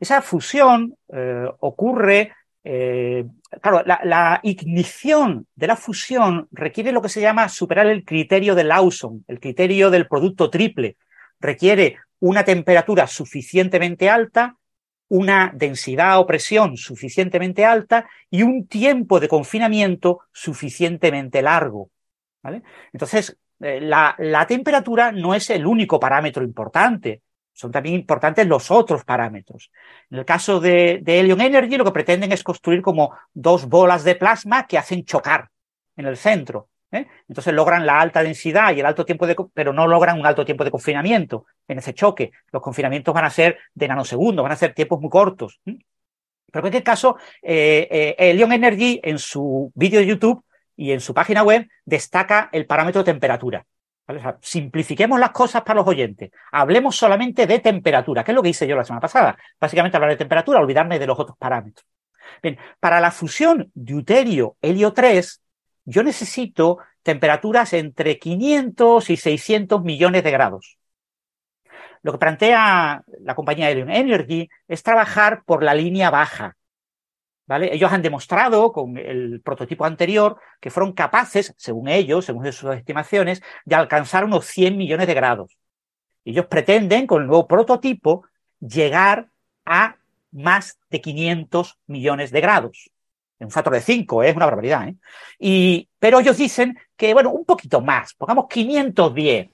Esa fusión eh, ocurre eh, claro, la, ignición de la fusión requiere lo que se llama superar el criterio de Lawson, el criterio del producto triple. Requiere una temperatura suficientemente alta, una densidad o presión suficientemente alta y un tiempo de confinamiento suficientemente largo. Entonces, eh, la temperatura no es el único parámetro importante son también importantes los otros parámetros. En el caso de, de Helium Energy, lo que pretenden es construir como dos bolas de plasma que hacen chocar en el centro. ¿eh? Entonces logran la alta densidad y el alto tiempo de, pero no logran un alto tiempo de confinamiento en ese choque. Los confinamientos van a ser de nanosegundos, van a ser tiempos muy cortos. Pero en cualquier caso, eh, eh, Helium Energy en su vídeo de YouTube y en su página web destaca el parámetro simplifiquemos las cosas para los oyentes. Hablemos solamente de temperatura, que es lo que hice yo la semana pasada. Básicamente hablar de temperatura, olvidarme de los otros parámetros. Bien, para la fusión deuterio-helio 3, yo necesito temperaturas entre 500 y 600 millones de grados. Lo que plantea la compañía Helium Energy es trabajar por la línea baja, ellos han demostrado con el prototipo anterior que fueron capaces, según ellos, según sus estimaciones, de alcanzar unos 100 millones de grados. Ellos pretenden, con el nuevo prototipo, llegar a más de 500 millones de grados. Un factor de 5, ¿eh? es una barbaridad. ¿eh? Y, pero ellos dicen que, bueno, un poquito más, pongamos 510.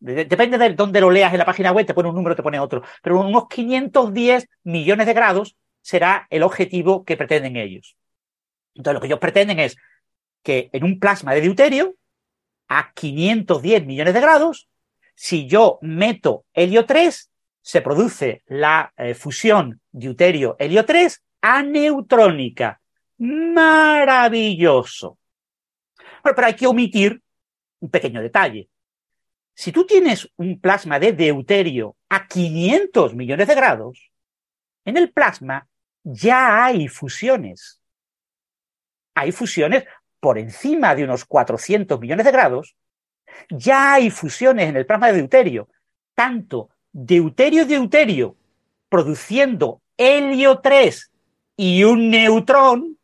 Depende de dónde lo leas en la página web, te pone un número, te pone otro. Pero unos 510 millones de grados será el objetivo que pretenden ellos. Entonces, lo que ellos pretenden es que en un plasma de deuterio, a 510 millones de grados, si yo meto helio 3, se produce la eh, fusión deuterio-helio 3 aneutrónica. Maravilloso. Bueno, pero hay que omitir un pequeño detalle. Si tú tienes un plasma de deuterio a 500 millones de grados, en el plasma ya hay fusiones. Hay fusiones por encima de unos 400 millones de grados. Ya hay fusiones en el plasma de deuterio, tanto deuterio-deuterio produciendo helio 3 y un neutrón.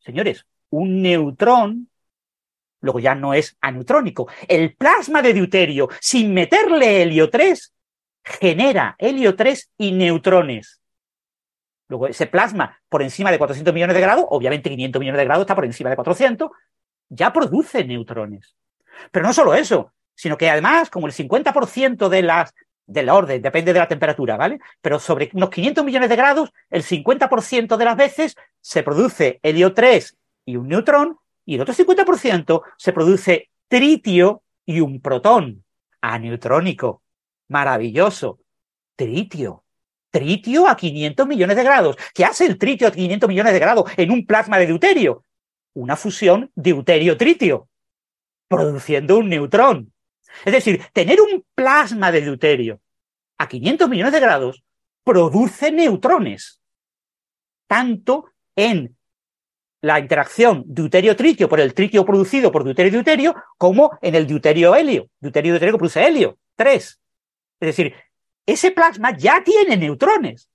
Señores, un neutrón luego ya no es aneutrónico. El plasma de deuterio, sin meterle helio 3, genera helio 3 y neutrones. Luego, ese plasma por encima de 400 millones de grados, obviamente 500 millones de grados está por encima de 400, ya produce neutrones. Pero no solo eso, sino que además, como el 50% de las del orden, depende de la temperatura, ¿vale? Pero sobre unos 500 millones de grados, el 50% de las veces se produce helio 3 y un neutrón, y el otro 50% se produce tritio y un protón aneutrónico. Maravilloso. Tritio tritio a 500 millones de grados. ¿Qué hace el tritio a 500 millones de grados en un plasma de deuterio? Una fusión deuterio-tritio, produciendo un neutrón. Es decir, tener un plasma de deuterio a 500 millones de grados produce neutrones, tanto en la interacción deuterio-tritio por el tritio producido por deuterio-deuterio, como en el deuterio-helio. Deuterio-deuterio produce helio, tres. Es decir, ese plasma ya tiene neutrones.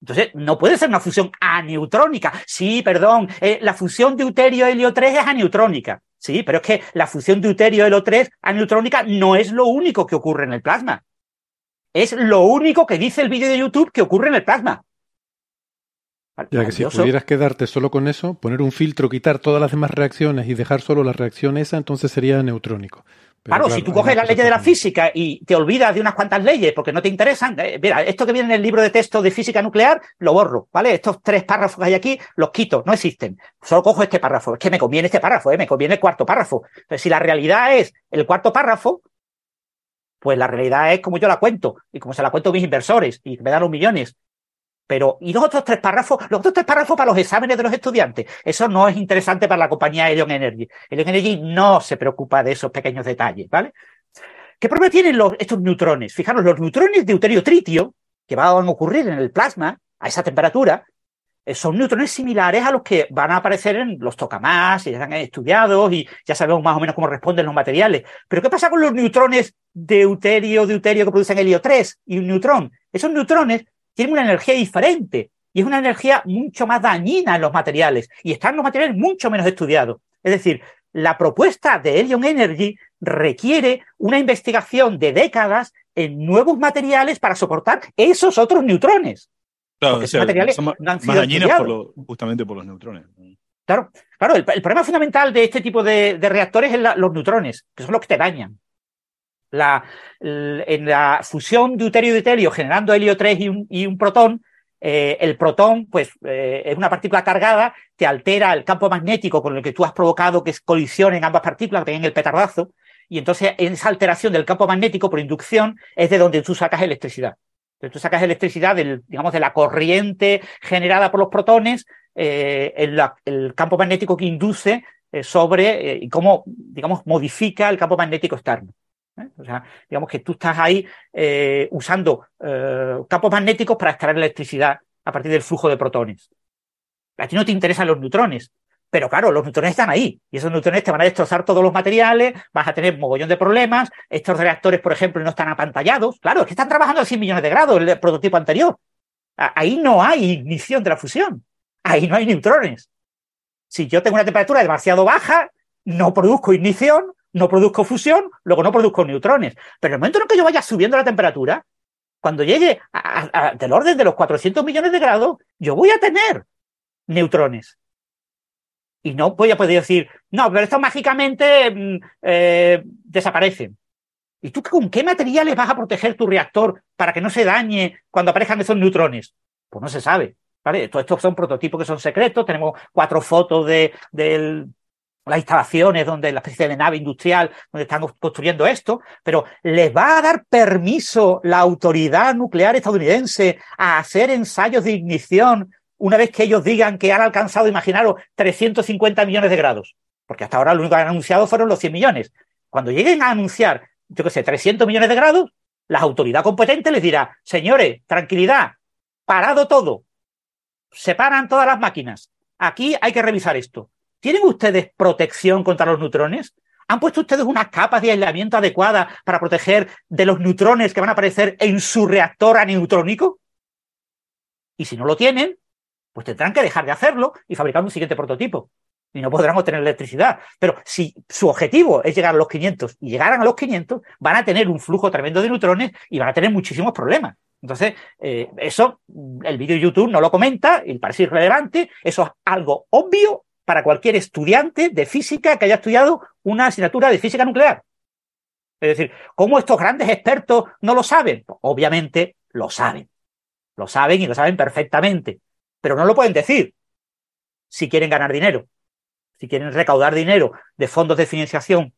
Entonces, no puede ser una fusión aneutrónica. Sí, perdón, eh, la fusión deuterio-helio 3 es aneutrónica. Sí, pero es que la fusión deuterio-helio 3 aneutrónica no es lo único que ocurre en el plasma. Es lo único que dice el vídeo de YouTube que ocurre en el plasma. Ya que si pudieras quedarte solo con eso, poner un filtro, quitar todas las demás reacciones y dejar solo la reacción esa, entonces sería neutrónico. Claro, si tú coges las leyes de la física y te olvidas de unas cuantas leyes porque no te interesan, eh, mira, esto que viene en el libro de texto de física nuclear, lo borro, ¿vale? Estos tres párrafos que hay aquí, los quito, no existen. Solo cojo este párrafo. Es que me conviene este párrafo, ¿eh? me conviene el cuarto párrafo. Entonces, si la realidad es el cuarto párrafo, pues la realidad es como yo la cuento y como se la cuento a mis inversores y me dan los millones. Pero, ¿y los otros tres párrafos? Los otros tres párrafos para los exámenes de los estudiantes. Eso no es interesante para la compañía Elion Energy. Elion Energy no se preocupa de esos pequeños detalles, ¿vale? ¿Qué problema tienen los, estos neutrones? Fijaros, los neutrones de deuterio-tritio, que van a ocurrir en el plasma a esa temperatura, eh, son neutrones similares a los que van a aparecer en los tokamás, y ya están estudiados y ya sabemos más o menos cómo responden los materiales. Pero ¿qué pasa con los neutrones deuterio, deuterio que producen helio 3 y un neutrón? Esos neutrones tienen una energía diferente y es una energía mucho más dañina en los materiales y están los materiales mucho menos estudiados. Es decir, la propuesta de Helion Energy requiere una investigación de décadas en nuevos materiales para soportar esos otros neutrones. Claro, o sea, materiales son más, dañinos justamente por los neutrones. Claro, claro el, problema fundamental de este tipo de, reactores es los neutrones, que son los que te dañan. En la fusión deuterio-deuterio generando helio 3 y un, y protón, eh, el protón, pues, eh, es una partícula cargada, te altera el campo magnético con el que tú has provocado que colisionen ambas partículas, que tengan el petardazo, y entonces esa alteración del campo magnético por inducción es de donde tú sacas electricidad. Entonces tú sacas electricidad digamos, de la corriente generada por los protones, eh, el, campo magnético que induce sobre y cómo, digamos, modifica el campo magnético externo. ¿Eh? O sea, digamos que tú estás ahí eh, usando eh, campos magnéticos para extraer electricidad a partir del flujo de protones. A ti no te interesan los neutrones, pero claro, los neutrones están ahí y esos neutrones te van a destrozar todos los materiales, vas a tener mogollón de problemas. Estos reactores, por ejemplo, no están apantallados. Claro, es que están trabajando a 100 millones de grados, el prototipo anterior. Ahí no hay ignición de la fusión. Ahí no hay neutrones. Si yo tengo una temperatura demasiado baja, no produzco ignición, no produzco fusión, luego no produzco neutrones. Pero en el momento en que yo vaya subiendo la temperatura, cuando llegue del orden de los 400 millones de grados, yo voy a tener neutrones. Y no voy a poder decir, no, pero estos mágicamente mm, eh, desaparecen. ¿Y tú con qué materiales vas a proteger tu reactor para que no se dañe cuando aparezcan esos neutrones? Pues no se sabe. ¿vale? Estos son prototipos que son secretos. Tenemos cuatro fotos de, del las instalaciones donde la especie de nave industrial donde están construyendo esto, pero ¿les va a dar permiso la autoridad nuclear estadounidense a hacer ensayos de ignición una vez que ellos digan que han alcanzado, imaginaros, 350 millones de grados? Porque hasta ahora lo único que han anunciado fueron los 100 millones. Cuando lleguen a anunciar, yo qué sé, 300 millones de grados, la autoridad competente les dirá, señores, tranquilidad, parado todo, separan todas las máquinas, aquí hay que revisar esto ¿Tienen ustedes protección contra los neutrones? ¿Han puesto ustedes unas capas de aislamiento adecuadas para proteger de los neutrones que van a aparecer en su reactor aneutrónico? Y si no lo tienen, pues tendrán que dejar de hacerlo y fabricar un siguiente prototipo. Y no podrán obtener electricidad. Pero si su objetivo es llegar a los 500 y llegaran a los 500, van a tener un flujo tremendo de neutrones y van a tener muchísimos problemas. Entonces, eh, eso, el vídeo de YouTube no lo comenta y parece irrelevante. Eso es algo obvio para cualquier estudiante de física que haya estudiado una asignatura de física nuclear. Es decir, ¿cómo estos grandes expertos no lo saben? Pues, obviamente lo saben. Lo saben y lo saben perfectamente. Pero no lo pueden decir si quieren ganar dinero. Si quieren recaudar dinero de fondos de financiación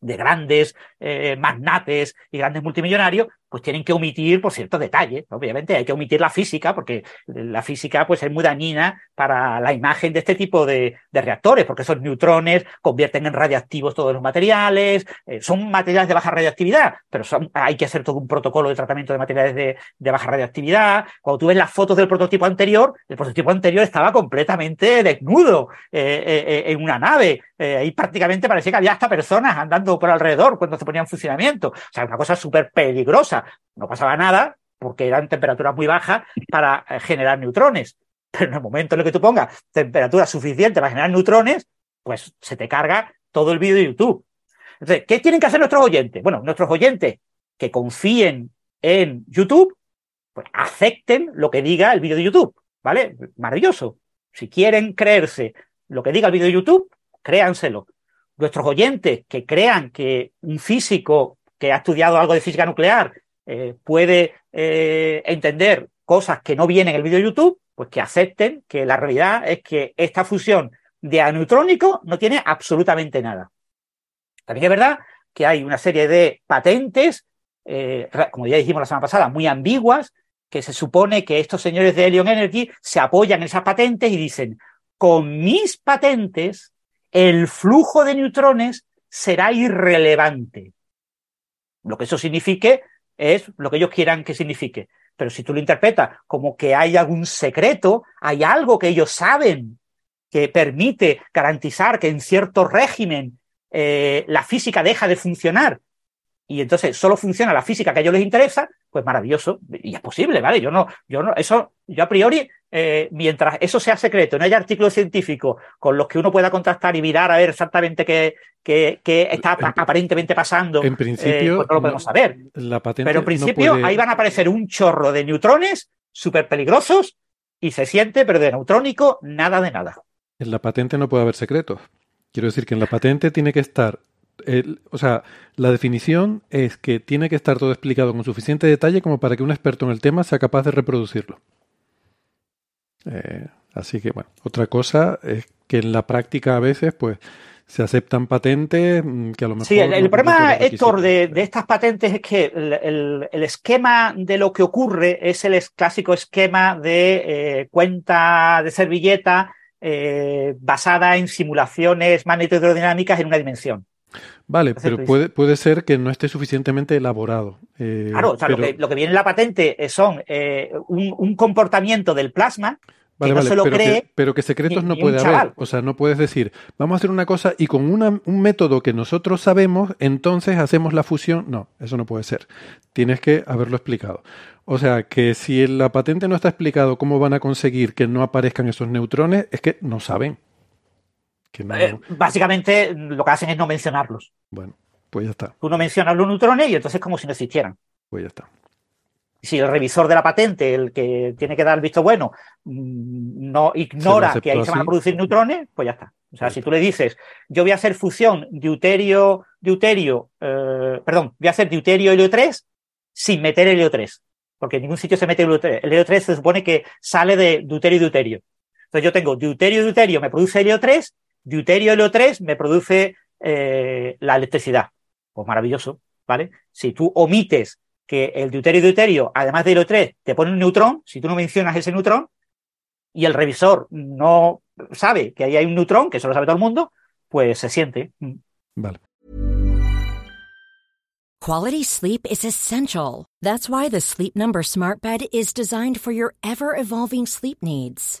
de grandes eh, magnates y grandes multimillonarios, pues tienen que omitir por ciertos detalles. Obviamente hay que omitir la física, porque la física pues, es muy dañina para la imagen de este tipo de, reactores, porque esos neutrones convierten en radiactivos todos los materiales, eh, son materiales de baja radioactividad, pero hay que hacer todo un protocolo de tratamiento de materiales de, baja radioactividad. Cuando tú ves las fotos del prototipo anterior, el prototipo anterior estaba completamente desnudo eh, en una nave. ahí prácticamente parecía que había hasta personas andando por alrededor cuando se ponía en funcionamiento. O sea, una cosa súper peligrosa. No pasaba nada porque eran temperaturas muy bajas para eh, generar neutrones. Pero en el momento en el que tú pongas temperatura suficiente para generar neutrones, pues se te carga todo el vídeo de YouTube. Entonces, ¿qué tienen que hacer nuestros oyentes? Bueno, nuestros oyentes que confíen en YouTube, pues acepten lo que diga el vídeo de YouTube, ¿vale? Maravilloso. Si quieren creerse lo que diga el vídeo de YouTube, créanselo. nuestros oyentes que crean que un físico que ha estudiado algo de física nuclear eh, puede eh, entender cosas que no vienen en el vídeo de YouTube, pues que acepten que la realidad es que esta fusión de aneutrónico no tiene absolutamente nada. También es verdad que hay una serie de patentes, eh, como ya dijimos la semana pasada, muy ambiguas, que se supone que estos señores de Helion Energy se apoyan en esas patentes y dicen, con mis patentes, el flujo de neutrones será irrelevante. Lo que eso signifique es lo que ellos quieran que signifique. Pero si tú lo interpretas como que hay algún secreto, hay algo que ellos saben que permite garantizar que en cierto régimen eh, la física deja de funcionar y entonces solo funciona la física que a ellos les interesa, pues maravilloso. Y es posible, ¿vale? Yo no, yo no, eso, yo a priori, eh, mientras eso sea secreto, no haya artículos científicos con los que uno pueda contactar y mirar a ver exactamente qué, qué, qué está aparentemente pasando, en principio, eh, pues no lo podemos saber. La patente Pero en principio no puede... ahí van a aparecer un chorro de neutrones súper peligrosos y se siente, pero de neutrónico, nada de nada. En la patente no puede haber secretos. Quiero decir que en la patente tiene que estar el, o sea, la definición es que tiene que estar todo explicado con suficiente detalle como para que un experto en el tema sea capaz de reproducirlo. Eh, así que, bueno, otra cosa es que en la práctica a veces, pues, se aceptan patentes mm, que a lo mejor... Sí, el, el no problema, Héctor, de, estas patentes es que el, el, el, esquema de lo que ocurre es el clásico esquema de eh, cuenta de servilleta eh, basada en simulaciones magneto-hidrodinámicas en una dimensión. Vale, pero puede, puede ser que no esté suficientemente elaborado. Eh, Claro, o sea, pero- lo, que, lo que viene en la patente eh, son eh, un, un comportamiento del plasma Vale, no vale, se lo pero, cree que, pero que secretos ni- no puede haber. O sea, no puedes decir, vamos a hacer una cosa y con una- un método que nosotros sabemos, entonces hacemos la fusión. No, eso no puede ser. Tienes que haberlo explicado. O sea, que si en la patente no está explicado cómo van a conseguir que no aparezcan esos neutrones, es que no saben. Que no, Eh, básicamente lo que hacen es no mencionarlos. Bueno, pues ya está, Tú no mencionas los neutrones y entonces es como si no existieran. pues ya está. Si el revisor de la patente, el que tiene que dar el visto bueno, mm, no ignora que ahí se van a producir neutrones, pues ya está. O sea, si tú le dices, yo voy a hacer fusión deuterio, deuterio, eh, perdón, voy a hacer deuterio helio 3 sin meter helio 3, porque en ningún sitio se mete helio 3. El helio 3 se supone que sale de deuterio y deuterio. Entonces yo tengo deuterio y deuterio me produce helio 3, deuterio helio 3 me produce eh, la electricidad. Pues maravilloso, ¿vale? Si tú omites que el deuterio y deuterio, además de helio 3, te pone un neutrón, si tú no mencionas ese neutrón, y el revisor no sabe que ahí hay un neutrón, que eso lo sabe todo el mundo, pues se siente. Mm. Vale. Quality sleep is essential. That's why the Sleep Number Smart Bed is designed for your ever evolving sleep needs.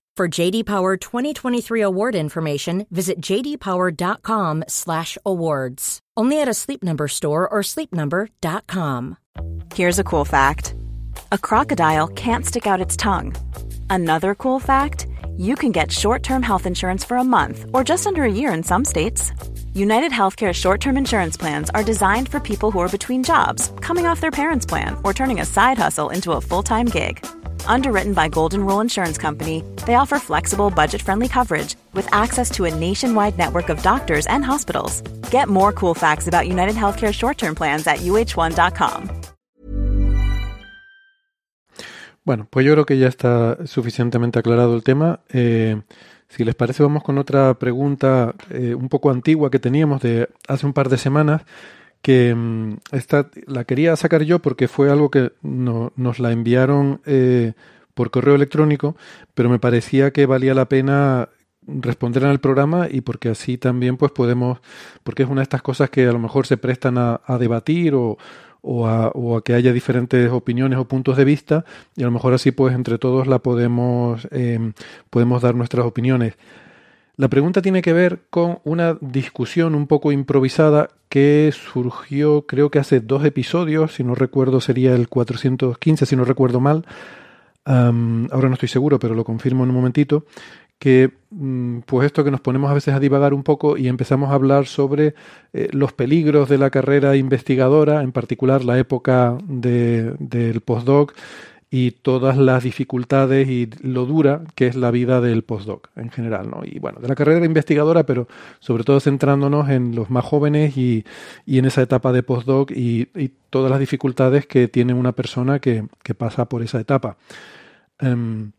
For JD Power 2023 award information, visit jdpower.com/awards. Only at a Sleep Number store or sleepnumber.com. Here's a cool fact a crocodile can't stick out its tongue. Another cool fact you can get short term health insurance for a month or just under a year in some states. United Healthcare short term insurance plans are designed for people who are between jobs, coming off their parents' plan, or turning a side hustle into a full time gig. Underwritten by Golden Rule Insurance Company, they offer flexible, budget friendly coverage with access to a nationwide network of doctors and hospitals. Get more cool facts about United Healthcare short term plans at uh1.com. Bueno, pues yo creo que ya está suficientemente aclarado el tema. Eh, si les parece, vamos con otra pregunta eh, un poco antigua que teníamos de hace un par de semanas, que mm, esta la quería sacar yo porque fue algo que no- nos la enviaron eh, por correo electrónico, pero me parecía que valía la pena responder en el programa y porque así también pues podemos, porque es una de estas cosas que a lo mejor se prestan a, a debatir o, o a, que haya diferentes opiniones o puntos de vista y a lo mejor así pues entre todos la podemos eh, podemos dar nuestras opiniones. La pregunta tiene que ver con una discusión un poco improvisada que surgió creo que hace dos episodios, si no recuerdo sería el 415, si no recuerdo mal, ahora no estoy seguro, pero lo confirmo en un momentito, que mm, pues esto que nos ponemos a veces a divagar un poco y empezamos a hablar sobre eh, los peligros de la carrera investigadora, en particular la época de, del postdoc y todas las dificultades y lo dura que es la vida del postdoc en general, ¿no? Y bueno, de la carrera investigadora, pero sobre todo centrándonos en los más jóvenes y, y en esa etapa de postdoc y, todas las dificultades que tiene una persona que, que pasa por esa etapa. Um,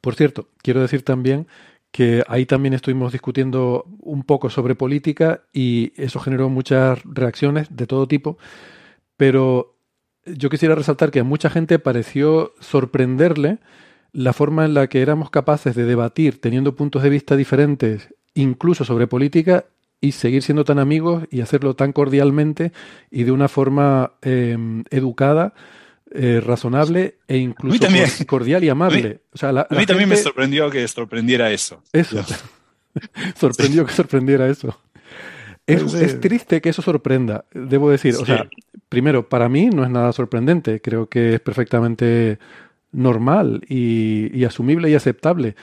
por cierto, quiero decir también que ahí también estuvimos discutiendo un poco sobre política y eso generó muchas reacciones de todo tipo, pero yo quisiera resaltar que a mucha gente pareció sorprenderle la forma en la que éramos capaces de debatir teniendo puntos de vista diferentes, incluso sobre política, y seguir siendo tan amigos y hacerlo tan cordialmente y de una forma eh, educada eh, razonable e incluso también, cordial y amable. A mí, o sea, la, a mí la también me sorprendió que sorprendiera eso. Eso. Sorprendió que sorprendiera eso. Es, Sí. es triste que eso sorprenda, debo decir. O Sí. sea, primero, para mí no es nada sorprendente. Creo que es perfectamente normal y, y asumible y aceptable.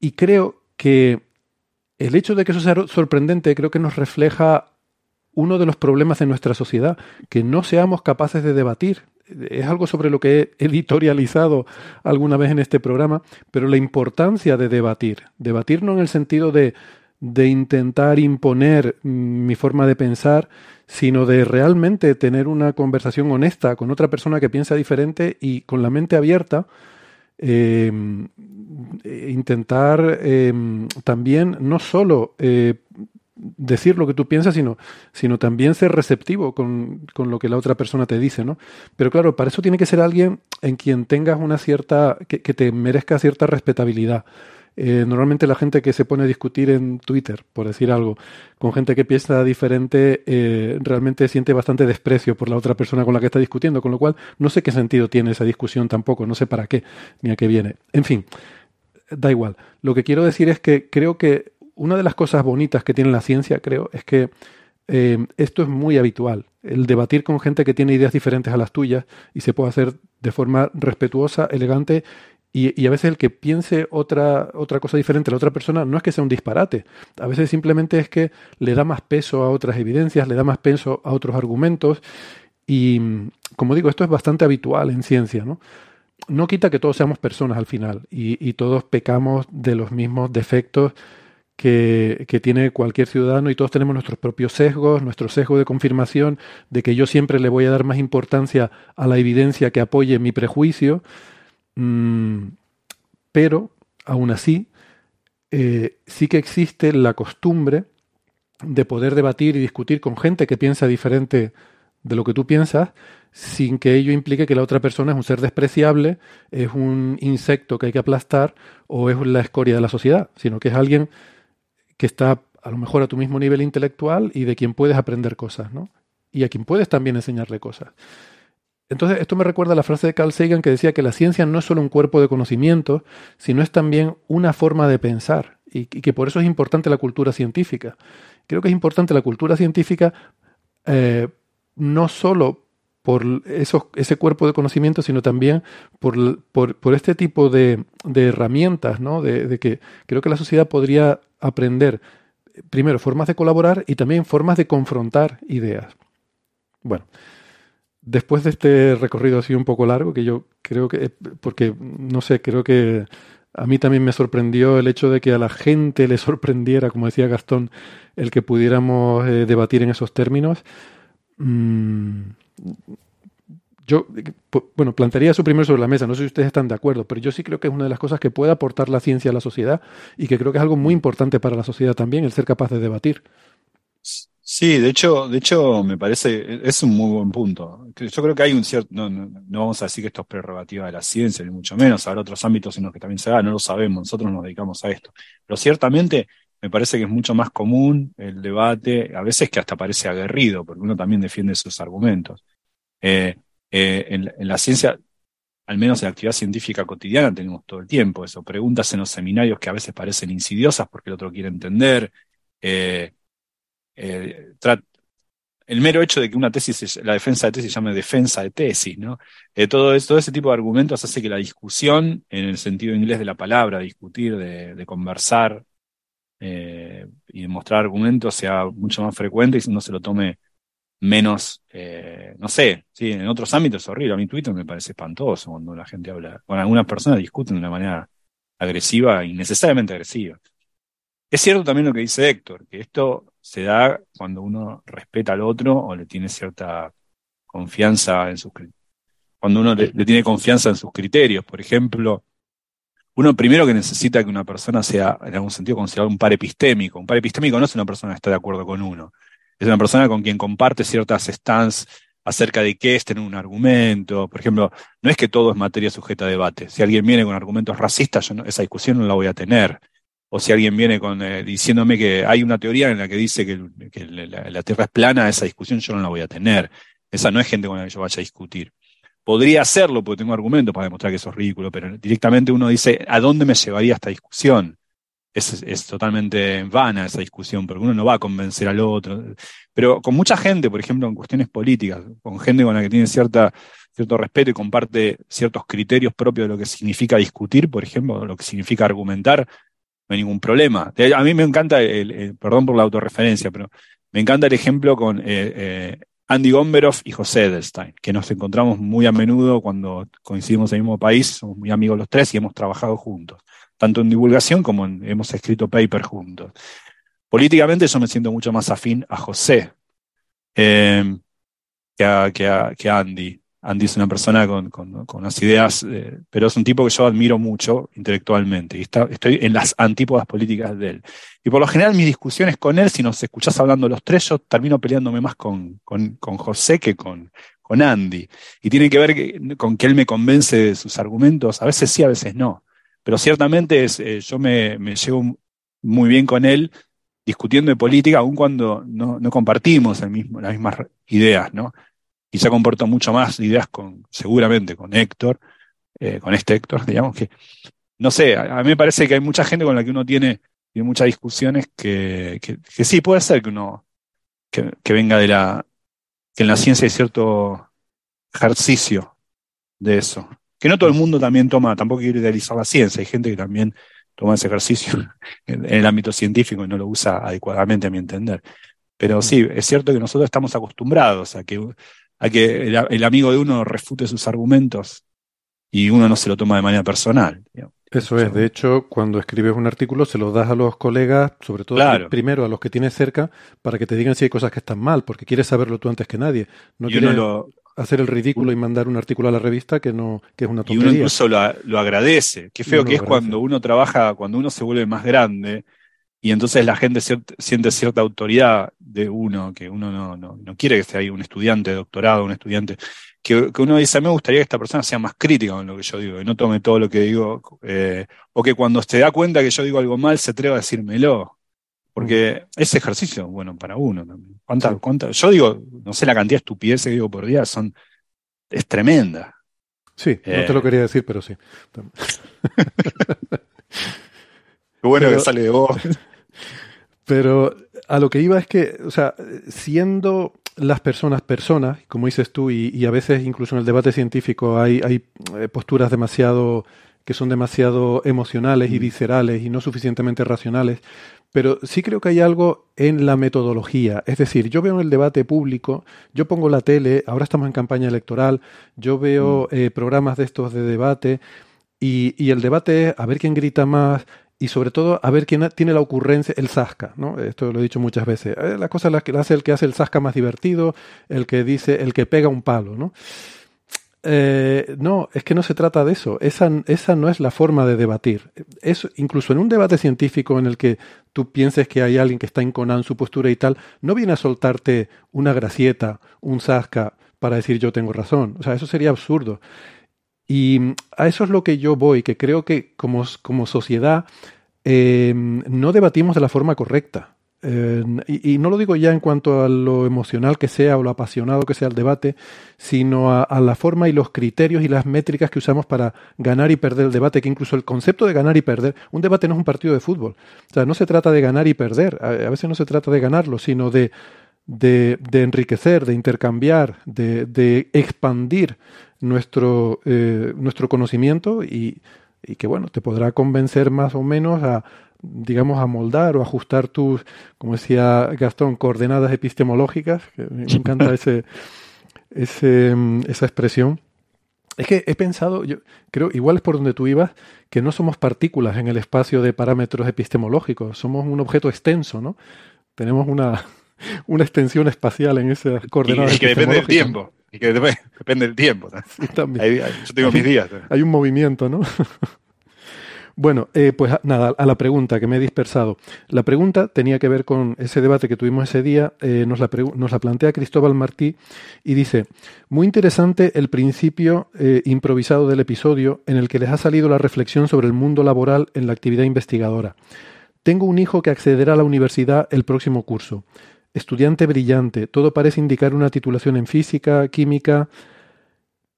Y creo que el hecho de que eso sea sorprendente creo que nos refleja uno de los problemas de nuestra sociedad, que no seamos capaces de debatir. Es algo sobre lo que he editorializado alguna vez en este programa, pero la importancia de debatir. Debatir no en el sentido de, de intentar imponer mm, mi forma de pensar, sino de realmente tener una conversación honesta con otra persona que piensa diferente y con la mente abierta. eh, intentar eh, también no solo eh, decir lo que tú piensas, sino, sino también ser receptivo con, con, lo que la otra persona te dice, ¿no? Pero claro, para eso tiene que ser alguien en quien tengas una cierta, que, te merezca cierta respetabilidad. Eh, normalmente la gente que se pone a discutir en Twitter, por decir algo, con gente que piensa diferente, eh, realmente siente bastante desprecio por la otra persona con la que está discutiendo, con lo cual no sé qué sentido tiene esa discusión tampoco, no sé para qué ni a qué viene. En fin, da igual. Lo que quiero decir es que creo que una de las cosas bonitas que tiene la ciencia, creo, es que eh, esto es muy habitual. El debatir con gente que tiene ideas diferentes a las tuyas y se puede hacer de forma respetuosa, elegante y, y, a veces el que piense otra, otra cosa diferente a la otra persona no es que sea un disparate. A veces simplemente es que le da más peso a otras evidencias, le da más peso a otros argumentos. Y como digo, esto es bastante habitual en ciencia, ¿no? No quita que todos seamos personas al final y, y todos pecamos de los mismos defectos que, que, tiene cualquier ciudadano y todos tenemos nuestros propios sesgos, nuestro sesgo de confirmación de que yo siempre le voy a dar más importancia a la evidencia que apoye mi prejuicio, mm, pero aún así eh, sí que existe la costumbre de poder debatir y discutir con gente que piensa diferente de lo que tú piensas sin que ello implique que la otra persona es un ser despreciable, es un insecto que hay que aplastar o es la escoria de la sociedad, sino que es alguien que está a lo mejor a tu mismo nivel intelectual y de quien puedes aprender cosas, ¿no? Y a quien puedes también enseñarle cosas. Entonces, esto me recuerda a la frase de Carl Sagan que decía que la ciencia no es solo un cuerpo de conocimientos, sino es también una forma de pensar y, y que por eso es importante la cultura científica. Creo que es importante la cultura científica eh, no solo por esos, ese cuerpo de conocimiento, sino también por, por, este tipo de, herramientas, ¿no? De, de, que creo que la sociedad podría aprender, primero, formas de colaborar y también formas de confrontar ideas. Bueno, después de este recorrido así un poco largo, que yo creo que, porque, no sé, creo que a mí también me sorprendió el hecho de que a la gente le sorprendiera, como decía Gastón, el que pudiéramos eh, debatir en esos términos. Mm, yo, bueno, plantearía eso primero sobre la mesa, no sé si ustedes están de acuerdo, pero yo sí creo que es una de las cosas que puede aportar la ciencia a la sociedad y que creo que es algo muy importante para la sociedad también, el ser capaz de debatir. Sí, de hecho, de hecho, me parece, es un muy buen punto. Yo creo que hay un cierto, no, no, no vamos a decir que esto es prerrogativa de la ciencia, ni mucho menos, habrá otros ámbitos en los que también se da, no lo sabemos, nosotros nos dedicamos a esto. Pero ciertamente me parece que es mucho más común el debate, a veces que hasta parece aguerrido, porque uno también defiende sus argumentos. Eh, eh, en, la ciencia, al menos en la actividad científica cotidiana, tenemos todo el tiempo eso, preguntas en los seminarios que a veces parecen insidiosas porque el otro quiere entender. Eh, el mero hecho de que una tesis, la defensa de tesis se llame defensa de tesis, ¿no? Todo, todo ese tipo de argumentos hace que la discusión, en el sentido inglés de la palabra, discutir, de, conversar eh, y demostrar argumentos sea mucho más frecuente y no se lo tome menos, eh, no sé, sí, en otros ámbitos es horrible. A mí Twitter me parece espantoso cuando la gente habla, cuando algunas personas discuten de una manera agresiva, innecesariamente agresiva. Es cierto también lo que dice Héctor, que esto se da cuando uno respeta al otro o le tiene cierta confianza en sus cuando uno le, tiene confianza en sus criterios. Por ejemplo, uno primero que necesita que una persona sea, en algún sentido, considerado un par epistémico. Un par epistémico no es una persona que está de acuerdo con uno. Es una persona con quien comparte ciertas stands acerca de qué es tener un argumento. Por ejemplo, no es que todo es materia sujeta a debate. Si alguien viene con argumentos racistas, yo esa discusión no la voy a tener o si alguien viene con, eh, diciéndome que hay una teoría en la que dice que, la, Tierra es plana, esa discusión yo no la voy a tener. Esa no es gente con la que yo vaya a discutir. Podría hacerlo porque tengo argumentos para demostrar que eso es ridículo, pero directamente uno dice, ¿a dónde me llevaría esta discusión? Es, totalmente vana esa discusión, porque uno no va a convencer al otro. Pero con mucha gente, por ejemplo, en cuestiones políticas, con gente con la que tiene cierta, cierto respeto y comparte ciertos criterios propios de lo que significa discutir, por ejemplo, lo que significa argumentar, no hay ningún problema. A mí me encanta, el, perdón por la autorreferencia, pero me encanta el ejemplo con eh, eh, Andy Gomberov y José Edelstein, que nos encontramos muy a menudo cuando coincidimos en el mismo país, somos muy amigos los tres y hemos trabajado juntos, tanto en divulgación como en, hemos escrito papers juntos. Políticamente yo me siento mucho más afín a José eh, que, que a Andy. Andy es una persona con, con, unas ideas, eh, pero es un tipo que yo admiro mucho intelectualmente y está, estoy en las antípodas políticas de él. Y por lo general mis discusiones con él, si nos escuchás hablando los tres, yo termino peleándome más con, con, con José que con, con Andy. Y tiene que ver con que él me convence de sus argumentos, a veces sí, a veces no. Pero ciertamente es, eh, yo me, me llevo muy bien con él discutiendo de política, aun cuando no, no compartimos el mismo, las mismas ideas, ¿no? Quizá comporto mucho más ideas con, seguramente con Héctor, eh, con este Héctor, digamos que, no sé, a, mí me parece que hay mucha gente con la que uno tiene, tiene muchas discusiones que, que, sí, puede ser que uno, que, que, venga de la, que en la ciencia hay cierto ejercicio de eso. Que no todo el mundo también toma, tampoco quiere idealizar la ciencia, hay gente que también toma ese ejercicio en, en el ámbito científico y no lo usa adecuadamente a mi entender. Pero sí, es cierto que nosotros estamos acostumbrados a que a que el, amigo de uno refute sus argumentos y uno no se lo toma de manera personal. Eso es, de hecho, cuando escribes un artículo se lo das a los colegas, sobre todo primero a los que tienes cerca, para que te digan si hay cosas que están mal, porque quieres saberlo tú antes que nadie. No quieres hacer el ridículo y mandar un artículo a la revista que no que es una tontería. Y uno incluso lo, agradece. Qué feo que es cuando uno trabaja, cuando uno se vuelve más grande y entonces la gente siente cierta autoridad de uno, que uno no, no, no quiere que sea ahí un estudiante de doctorado, un estudiante, que, que, uno dice, a mí me gustaría que esta persona sea más crítica con lo que yo digo, y no tome todo lo que digo, eh, o que cuando se da cuenta que yo digo algo mal, se atreva a decírmelo. Porque mm. ese ejercicio, bueno, para uno también. ¿Cuánta, cuánta, yo digo, no sé la cantidad de estupideces que digo por día, son, es tremenda. Sí, no te lo eh. quería decir, pero sí. Qué bueno que sale de vos. Pero a lo que iba es que, o sea, siendo las personas personas, como dices tú, y, a veces incluso en el debate científico hay, hay eh, posturas demasiado que son demasiado emocionales y viscerales y no suficientemente racionales, pero sí creo que hay algo en la metodología. Es decir, yo veo en el debate público, yo pongo la tele, ahora estamos en campaña electoral, yo veo mm. eh, programas de estos de debate y, y, el debate es a ver quién grita más, y sobre todo a ver quién tiene la ocurrencia, el Zasca, ¿no? Esto lo he dicho muchas veces. Eh, la cosa la que hace el que hace el Zasca más divertido, el que dice, el que pega un palo, ¿no? Eh, no, es que no se trata de eso. Esa, esa no es la forma de debatir. Es, incluso en un debate científico en el que tú pienses que hay alguien que está enconando su postura y tal, no viene a soltarte una gracieta, un zasca para decir yo tengo razón. O sea, eso sería absurdo. Y a eso es lo que yo voy, que creo que como, como sociedad eh, no debatimos de la forma correcta. Eh, y, no lo digo ya en cuanto a lo emocional que sea o lo apasionado que sea el debate, sino a, la forma y los criterios y las métricas que usamos para ganar y perder el debate, que incluso el concepto de ganar y perder, un debate no es un partido de fútbol. O sea, no se trata de ganar y perder, a veces no se trata de ganarlo, sino de de, enriquecer, de intercambiar, de, expandir nuestro, eh, nuestro conocimiento y, y, que, bueno, te podrá convencer más o menos a, digamos, a moldar o ajustar tus, como decía Gastón, coordenadas epistemológicas, que me encanta ese, ese, esa expresión. Es que he pensado, yo creo, igual es por donde tú ibas, que no somos partículas en el espacio de parámetros epistemológicos, somos un objeto extenso, ¿no? Tenemos una, una extensión espacial en esas coordenadas. Y, que depende del tiempo. Y que depende, del tiempo. también. yo tengo mis días. Hay un movimiento, ¿no? Bueno, eh, pues nada, a la pregunta que me he dispersado. La pregunta tenía que ver con ese debate que tuvimos ese día, eh, nos, la nos, la plantea Cristóbal Martí y dice, muy interesante el principio eh, improvisado del episodio en el que les ha salido la reflexión sobre el mundo laboral en la actividad investigadora. Tengo un hijo que accederá a la universidad el próximo curso. Estudiante brillante, todo parece indicar una titulación en física, química.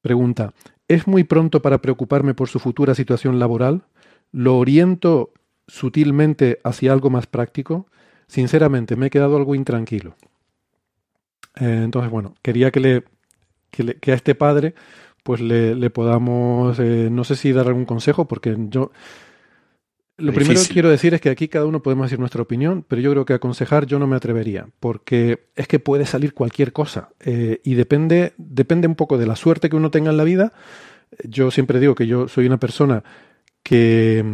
Pregunta, ¿es muy pronto para preocuparme por su futura situación laboral? ¿Lo oriento sutilmente hacia algo más práctico? Sinceramente, me he quedado algo intranquilo. Eh, entonces, bueno, quería que, le, que, a este padre pues le, podamos, eh, no sé si dar algún consejo, porque yo... Lo primero que quiero decir es que aquí cada uno podemos decir nuestra opinión, pero yo creo que aconsejar yo no me atrevería, porque es que puede salir cualquier cosa eh, y depende, depende un poco de la suerte que uno tenga en la vida. Yo siempre digo que yo soy una persona que,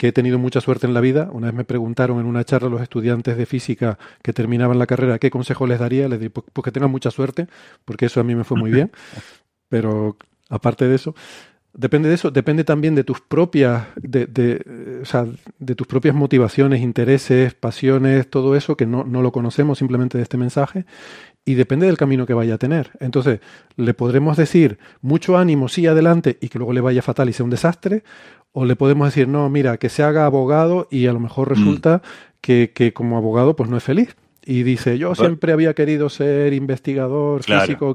he tenido mucha suerte en la vida. Una vez me preguntaron en una charla los estudiantes de física que terminaban la carrera qué consejo les daría. Les dije, pues, pues, que tengan mucha suerte, porque eso a mí me fue muy bien. Pero aparte de eso, depende de eso, depende también de tus propias, de, de, o sea, de tus propias motivaciones, intereses, pasiones, todo eso que no, no lo conocemos simplemente de este mensaje y depende del camino que vaya a tener. Entonces, le podremos decir mucho ánimo, sí, adelante, y que luego le vaya fatal y sea un desastre, o le podemos decir, no, mira, que se haga abogado y a lo mejor mm. resulta que, que, como abogado pues no es feliz. Y dice, yo siempre había querido ser investigador físico o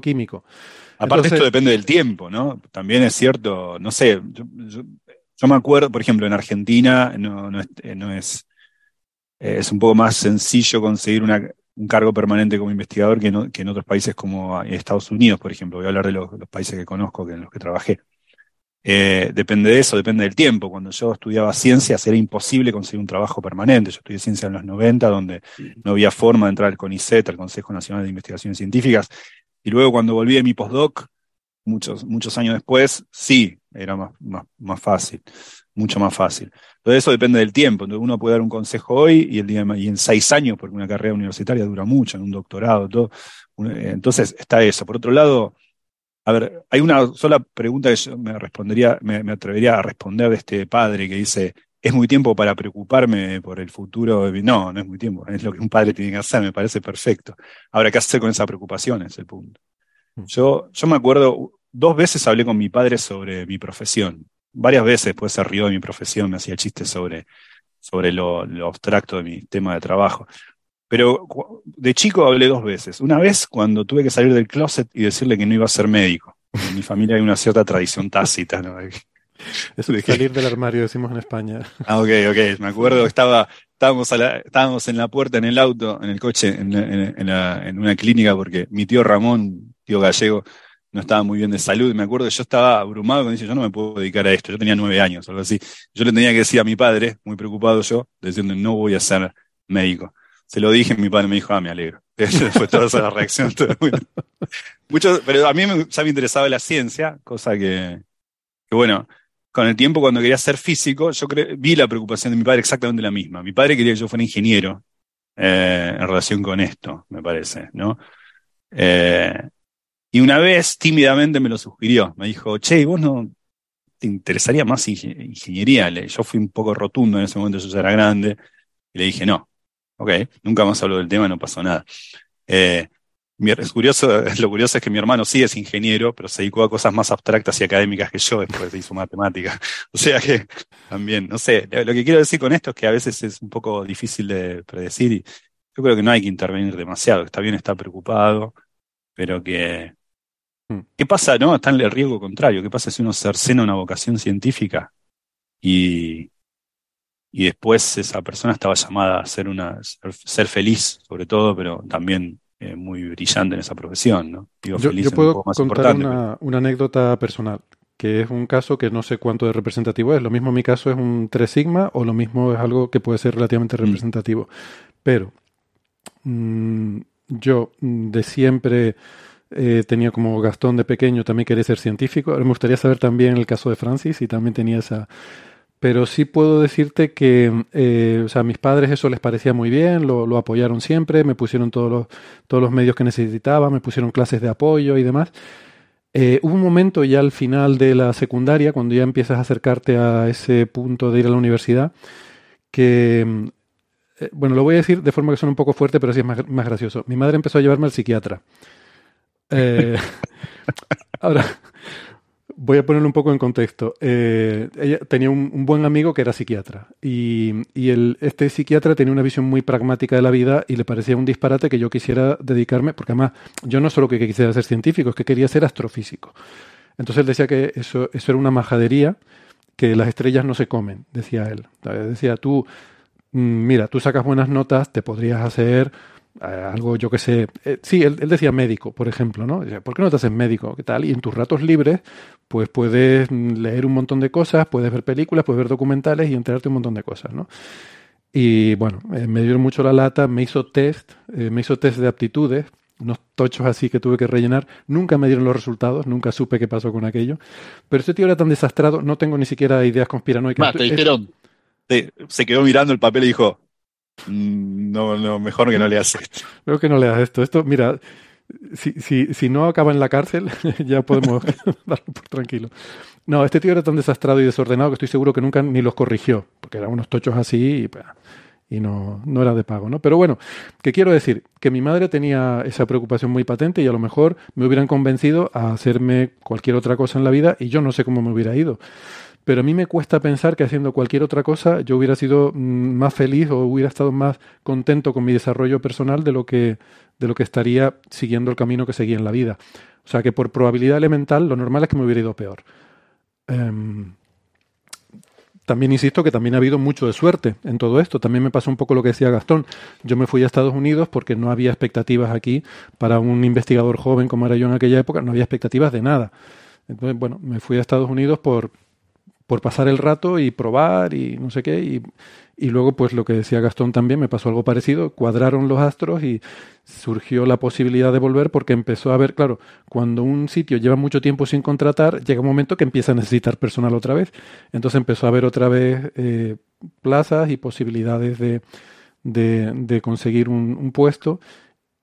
Aparte esto depende del tiempo, ¿no? También es cierto, no sé, yo, me acuerdo, por ejemplo, en Argentina no, no, es, eh, no es, es un poco más sencillo conseguir una, un cargo permanente como investigador que, que, en otros países como Estados Unidos, por ejemplo. Voy a hablar de los, países que conozco, que en los que trabajé. Eh, depende de eso, depende del tiempo. Cuando yo estudiaba ciencias era imposible conseguir un trabajo permanente. Yo estudié ciencia en los 90, donde no había forma de entrar al CONICET, al Consejo Nacional de Investigaciones Científicas. Y luego cuando volví de mi postdoc, muchos, muchos años después, sí, era más, más, más fácil mucho más fácil. Entonces eso depende del tiempo. Entonces uno puede dar un consejo hoy y, el día y en seis años, porque una carrera universitaria dura mucho, en un doctorado, todo. Eh, entonces está eso. Por otro lado, a ver, hay una sola pregunta que yo me respondería, me, atrevería a responder de este padre que dice, ¿es muy tiempo para preocuparme por el futuro? No, no es muy tiempo. Es lo que un padre tiene que hacer, me parece perfecto. Ahora, ¿qué hacer con esa preocupación? Es el punto. Mm. Yo, yo me acuerdo, dos veces hablé con mi padre sobre mi profesión varias veces después se rió de mi profesión, me hacía chistes sobre, sobre lo, abstracto de mi tema de trabajo. Pero de chico hablé dos veces. Una vez cuando tuve que salir del closet y decirle que no iba a ser médico. En mi familia hay una cierta tradición tácita, ¿no? Eso de salir del armario, decimos en España. Ah, ok, ok. Me acuerdo que estaba, estábamos, estábamos en la puerta, en el auto, en el coche, en, en una clínica, porque mi tío Ramón, tío gallego, no estaba muy bien de salud. Me acuerdo que yo estaba abrumado cuando dice, yo no me puedo dedicar a esto. Yo tenía nueve años, algo así. Yo le tenía que decir a mi padre, muy preocupado yo, diciendo, no voy a ser médico. Se lo dije, mi padre me dijo, ah, me alegro. Fue toda esa reacción. Mucho, pero a mí ya me interesaba la ciencia, cosa que, que, bueno, con el tiempo cuando quería ser físico, yo vi la preocupación de mi padre exactamente la misma. Mi padre quería que yo fuera ingeniero eh, en relación con esto, me parece, ¿no? Eh, y una vez tímidamente me lo sugirió. Me dijo, che, ¿vos no te interesaría más ingeniería? Yo fui un poco rotundo en ese momento, yo ya era grande. Y le dije, no. Ok, nunca más habló del tema, no pasó nada. Eh, es curioso, lo curioso es que mi hermano sí es ingeniero, pero se dedicó a cosas más abstractas y académicas que yo, después hizo matemática. O sea que también, no sé, lo que quiero decir con esto es que a veces es un poco difícil de predecir y yo creo que no hay que intervenir demasiado, está bien estar preocupado, pero que Mm. ¿Qué pasa, no? Está en el riesgo contrario. ¿Qué pasa si uno cercena una vocación científica y, y después esa persona estaba llamada a ser, una, ser feliz, sobre todo, pero también eh, muy brillante en esa profesión, ¿no? Digo, yo, yo puedo contar una, una, anécdota personal, que es un caso que no sé cuánto de representativo es. Lo mismo en mi caso es un 3 sigma o lo mismo es algo que puede ser relativamente mm. representativo. Pero mmm, yo mm, de siempre eh, tenía como Gastón de pequeño, también quería ser científico. Me gustaría saber también el caso de Francis y también tenía esa... Pero sí puedo decirte que, eh, o sea, a mis padres eso les parecía muy bien, lo, apoyaron siempre, me pusieron todos los, todos los medios que necesitaba, me pusieron clases de apoyo y demás. Eh, hubo un momento ya al final de la secundaria, cuando ya empiezas a acercarte a ese punto de ir a la universidad, que eh, bueno, lo voy a decir de forma que suena un poco fuerte, pero sí es más, más gracioso. Mi madre empezó a llevarme al psiquiatra. Ahora, voy a ponerlo un poco en contexto. Eh, ella tenía un, buen amigo que era psiquiatra y, este psiquiatra tenía una visión muy pragmática de la vida y le parecía un disparate que yo quisiera dedicarme, porque además yo no solo que quisiera ser científico, es que quería ser astrofísico. Entonces él decía que eso, eso era una majadería, que las estrellas no se comen, decía él. Decía, tú Mm, mira, tú sacas buenas notas, te podrías hacer algo, yo que sé. Eh, sí, él, decía médico, por ejemplo, ¿no? ¿Por qué no te haces médico? ¿Qué tal? Y en tus ratos libres, pues puedes leer un montón de cosas, puedes ver películas, puedes ver documentales y enterarte un montón de cosas, ¿no? Y bueno, eh, me dio mucho la lata, me hizo test, me hizo test de aptitudes, unos tochos así que tuve que rellenar. Nunca me dieron los resultados, nunca supe qué pasó con aquello. Pero este tío era tan desastrado, no tengo ni siquiera ideas conspiranoicas. te dijeron, se quedó mirando el papel y dijo, no, no, mejor que no le hagas esto. Creo que no le hagas esto. Esto, mira, si, si, si no acaba en la cárcel, ya podemos darlo por tranquilo. No, este tío era tan desastrado y desordenado que estoy seguro que nunca ni los corrigió, porque eran unos tochos así y, y no, no era de pago, ¿no? Pero bueno, ¿qué quiero decir? Que mi madre tenía esa preocupación muy patente y a lo mejor me hubieran convencido a hacerme cualquier otra cosa en la vida y yo no sé cómo me hubiera ido pero a mí me cuesta pensar que haciendo cualquier otra cosa yo hubiera sido mm, más feliz o hubiera estado más contento con mi desarrollo personal de lo que, de lo que estaría siguiendo el camino que seguía en la vida. O sea que por probabilidad elemental lo normal es que me hubiera ido peor. Um, también insisto que también ha habido mucho de suerte en todo esto. También me pasó un poco lo que decía Gastón. Yo me fui a Estados Unidos porque no había expectativas aquí para un investigador joven como era yo en aquella época, no había expectativas de nada. Entonces, bueno, me fui a Estados Unidos por, por pasar el rato y probar y no sé qué. Y, y, luego, pues lo que decía Gastón también, me pasó algo parecido. Cuadraron los astros y surgió la posibilidad de volver porque empezó a ver, claro, cuando un sitio lleva mucho tiempo sin contratar, llega un momento que empieza a necesitar personal otra vez. Entonces empezó a haber otra vez eh, plazas y posibilidades de, de, conseguir un puesto.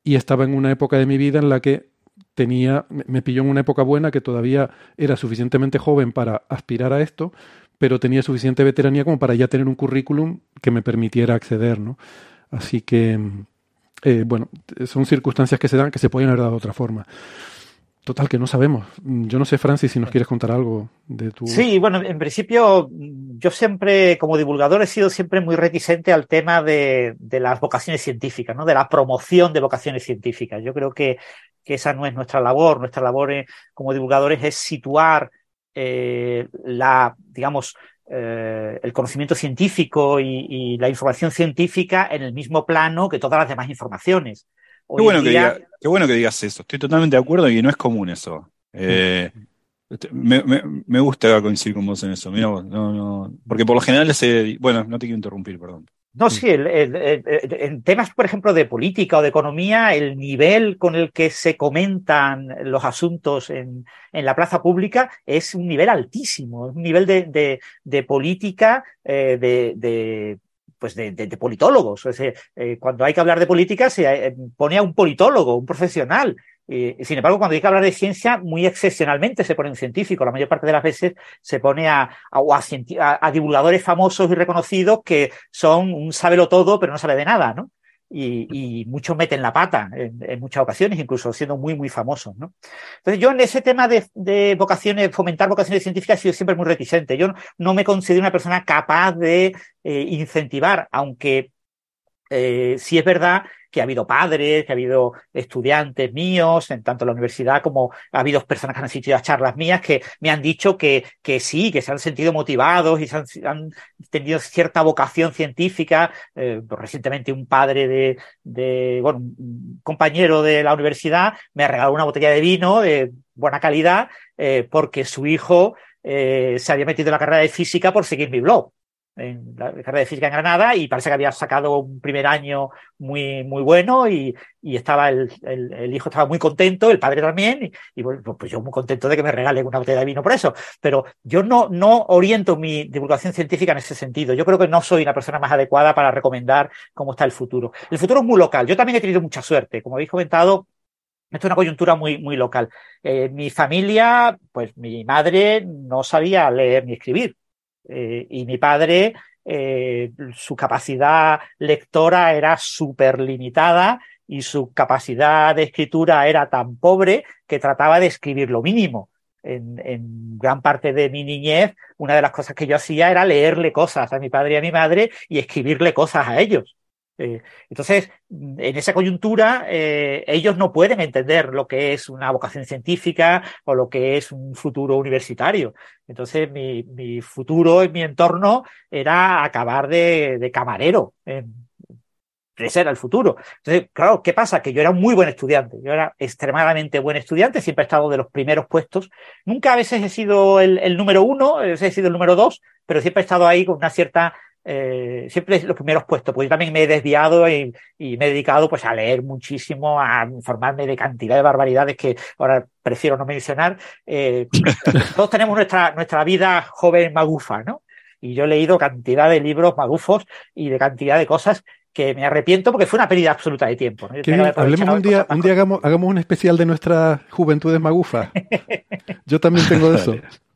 Y estaba en una época de mi vida en la que tenía, me pilló en una época buena que todavía era suficientemente joven para aspirar a esto, pero tenía suficiente veteranía como para ya tener un currículum que me permitiera acceder, ¿no? Así que, eh, bueno, son circunstancias que se dan que se pueden haber dado de otra forma. Total, que no sabemos. Yo no sé, Francis, si nos quieres contar algo de tu. Sí, bueno, en principio, yo siempre, como divulgador, he sido siempre muy reticente al tema de, las vocaciones científicas, ¿no? De la promoción de vocaciones científicas. Yo creo que, que esa no es nuestra labor. Nuestra labor eh, como divulgadores es situar eh, la, digamos, eh, el conocimiento científico y la información científica en el mismo plano que todas las demás informaciones. Qué bueno, día... que qué bueno, que digas eso. Estoy totalmente de acuerdo y no es común eso. Eh, este, me, me, me, gusta coincidir con vos en eso. Mira vos, no, no, porque por lo general ese. Bueno, no te quiero interrumpir, perdón. No, sí, el, el, el, en temas, por ejemplo, de política o de economía, el nivel con el que se comentan los asuntos en, en la plaza pública es un nivel altísimo, es un nivel de, de, de política, eh, de, de pues de, de, de politólogos. Eh, cuando hay que hablar de política se eh, pone a un politólogo, un profesional. Eh, sin embargo, cuando hay que hablar de ciencia, muy excepcionalmente se pone un científico. La mayor parte de las veces se pone a, a, a, a divulgadores famosos y reconocidos que son un sábelo todo, pero no sabe de nada, ¿no? Y, y muchos meten la pata en, en, muchas ocasiones, incluso siendo muy, muy famosos, ¿no? Entonces, yo en ese tema de, de vocaciones, fomentar vocaciones científicas, he sido siempre muy reticente. Yo no, me considero una persona capaz de eh, incentivar, aunque eh, sí es verdad que ha habido padres, que ha habido estudiantes míos, en tanto la universidad como ha habido personas que han asistido a charlas mías que me han dicho que, que sí, que se han sentido motivados y se han, han tenido cierta vocación científica. Eh, pues recientemente un padre de, de, bueno, un compañero de la universidad me ha regalado una botella de vino de buena calidad eh, porque su hijo eh, se había metido en la carrera de física por seguir mi blog en la carrera de física en Granada y parece que había sacado un primer año muy, muy bueno y, y estaba el, el, el, hijo estaba muy contento, el padre también, y, y bueno, pues yo muy contento de que me regalen una botella de vino por eso. Pero yo no, no oriento mi divulgación científica en ese sentido. Yo creo que no soy la persona más adecuada para recomendar cómo está el futuro. El futuro es muy local. Yo también he tenido mucha suerte. Como habéis comentado, esto es una coyuntura muy, muy local. Eh, mi familia, pues mi madre no sabía leer ni escribir. Eh, y mi padre, eh, su capacidad lectora era súper limitada y su capacidad de escritura era tan pobre que trataba de escribir lo mínimo. En, en, gran parte de mi niñez, una de las cosas que yo hacía era leerle cosas a mi padre y a mi madre y escribirle cosas a ellos. Eh, entonces, en esa coyuntura, eh, ellos no pueden entender lo que es una vocación científica o lo que es un futuro universitario. Entonces, mi, futuro en mi entorno era acabar de, de camarero. ese era el futuro. Entonces, claro, ¿qué pasa? Que yo era un muy buen estudiante. Yo era extremadamente buen estudiante, siempre he estado de los primeros puestos. Nunca a veces he sido el, el número uno, a veces he sido el número dos, pero siempre he estado ahí con una cierta eh, siempre los primeros puestos, pues yo también me he desviado y, y, me he dedicado pues a leer muchísimo, a informarme de cantidad de barbaridades que ahora prefiero no mencionar. Eh, todos tenemos nuestra, nuestra vida joven magufa, ¿no? Y yo he leído cantidad de libros magufos y de cantidad de cosas que me arrepiento porque fue una pérdida absoluta de tiempo. ¿no? Hablemos un día, un día hagamos, hagamos un especial de nuestra juventud magufa. Yo también tengo eso.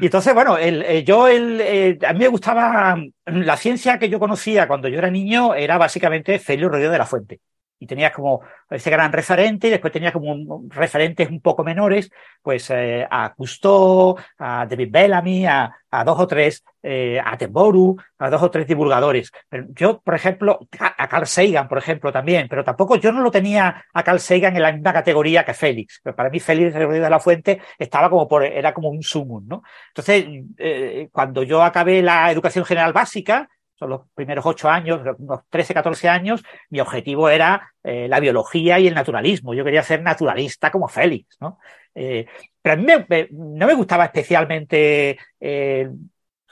Y entonces, bueno, el, eh, yo, el, eh, a mí me gustaba la ciencia que yo conocía cuando yo era niño, era básicamente Félix Rodríguez de la Fuente. Y tenías como ese gran referente, y después tenías como un, referentes un poco menores, pues eh, a Cousteau, a David Bellamy, a, a dos o tres, eh, a Temboru, a dos o tres divulgadores. Pero yo, por ejemplo, a, Carl Sagan, por ejemplo, también, pero tampoco yo no lo tenía a Carl Sagan en la misma categoría que Félix. Pero para mí Félix de la Fuente estaba como por, era como un sumum, ¿no? Entonces, eh, cuando yo acabé la educación general básica, son los primeros ocho años, unos 13, 14 años, mi objetivo era eh, la biología y el naturalismo. Yo quería ser naturalista como Félix, ¿no? Eh, pero a mí me, no me gustaba especialmente eh,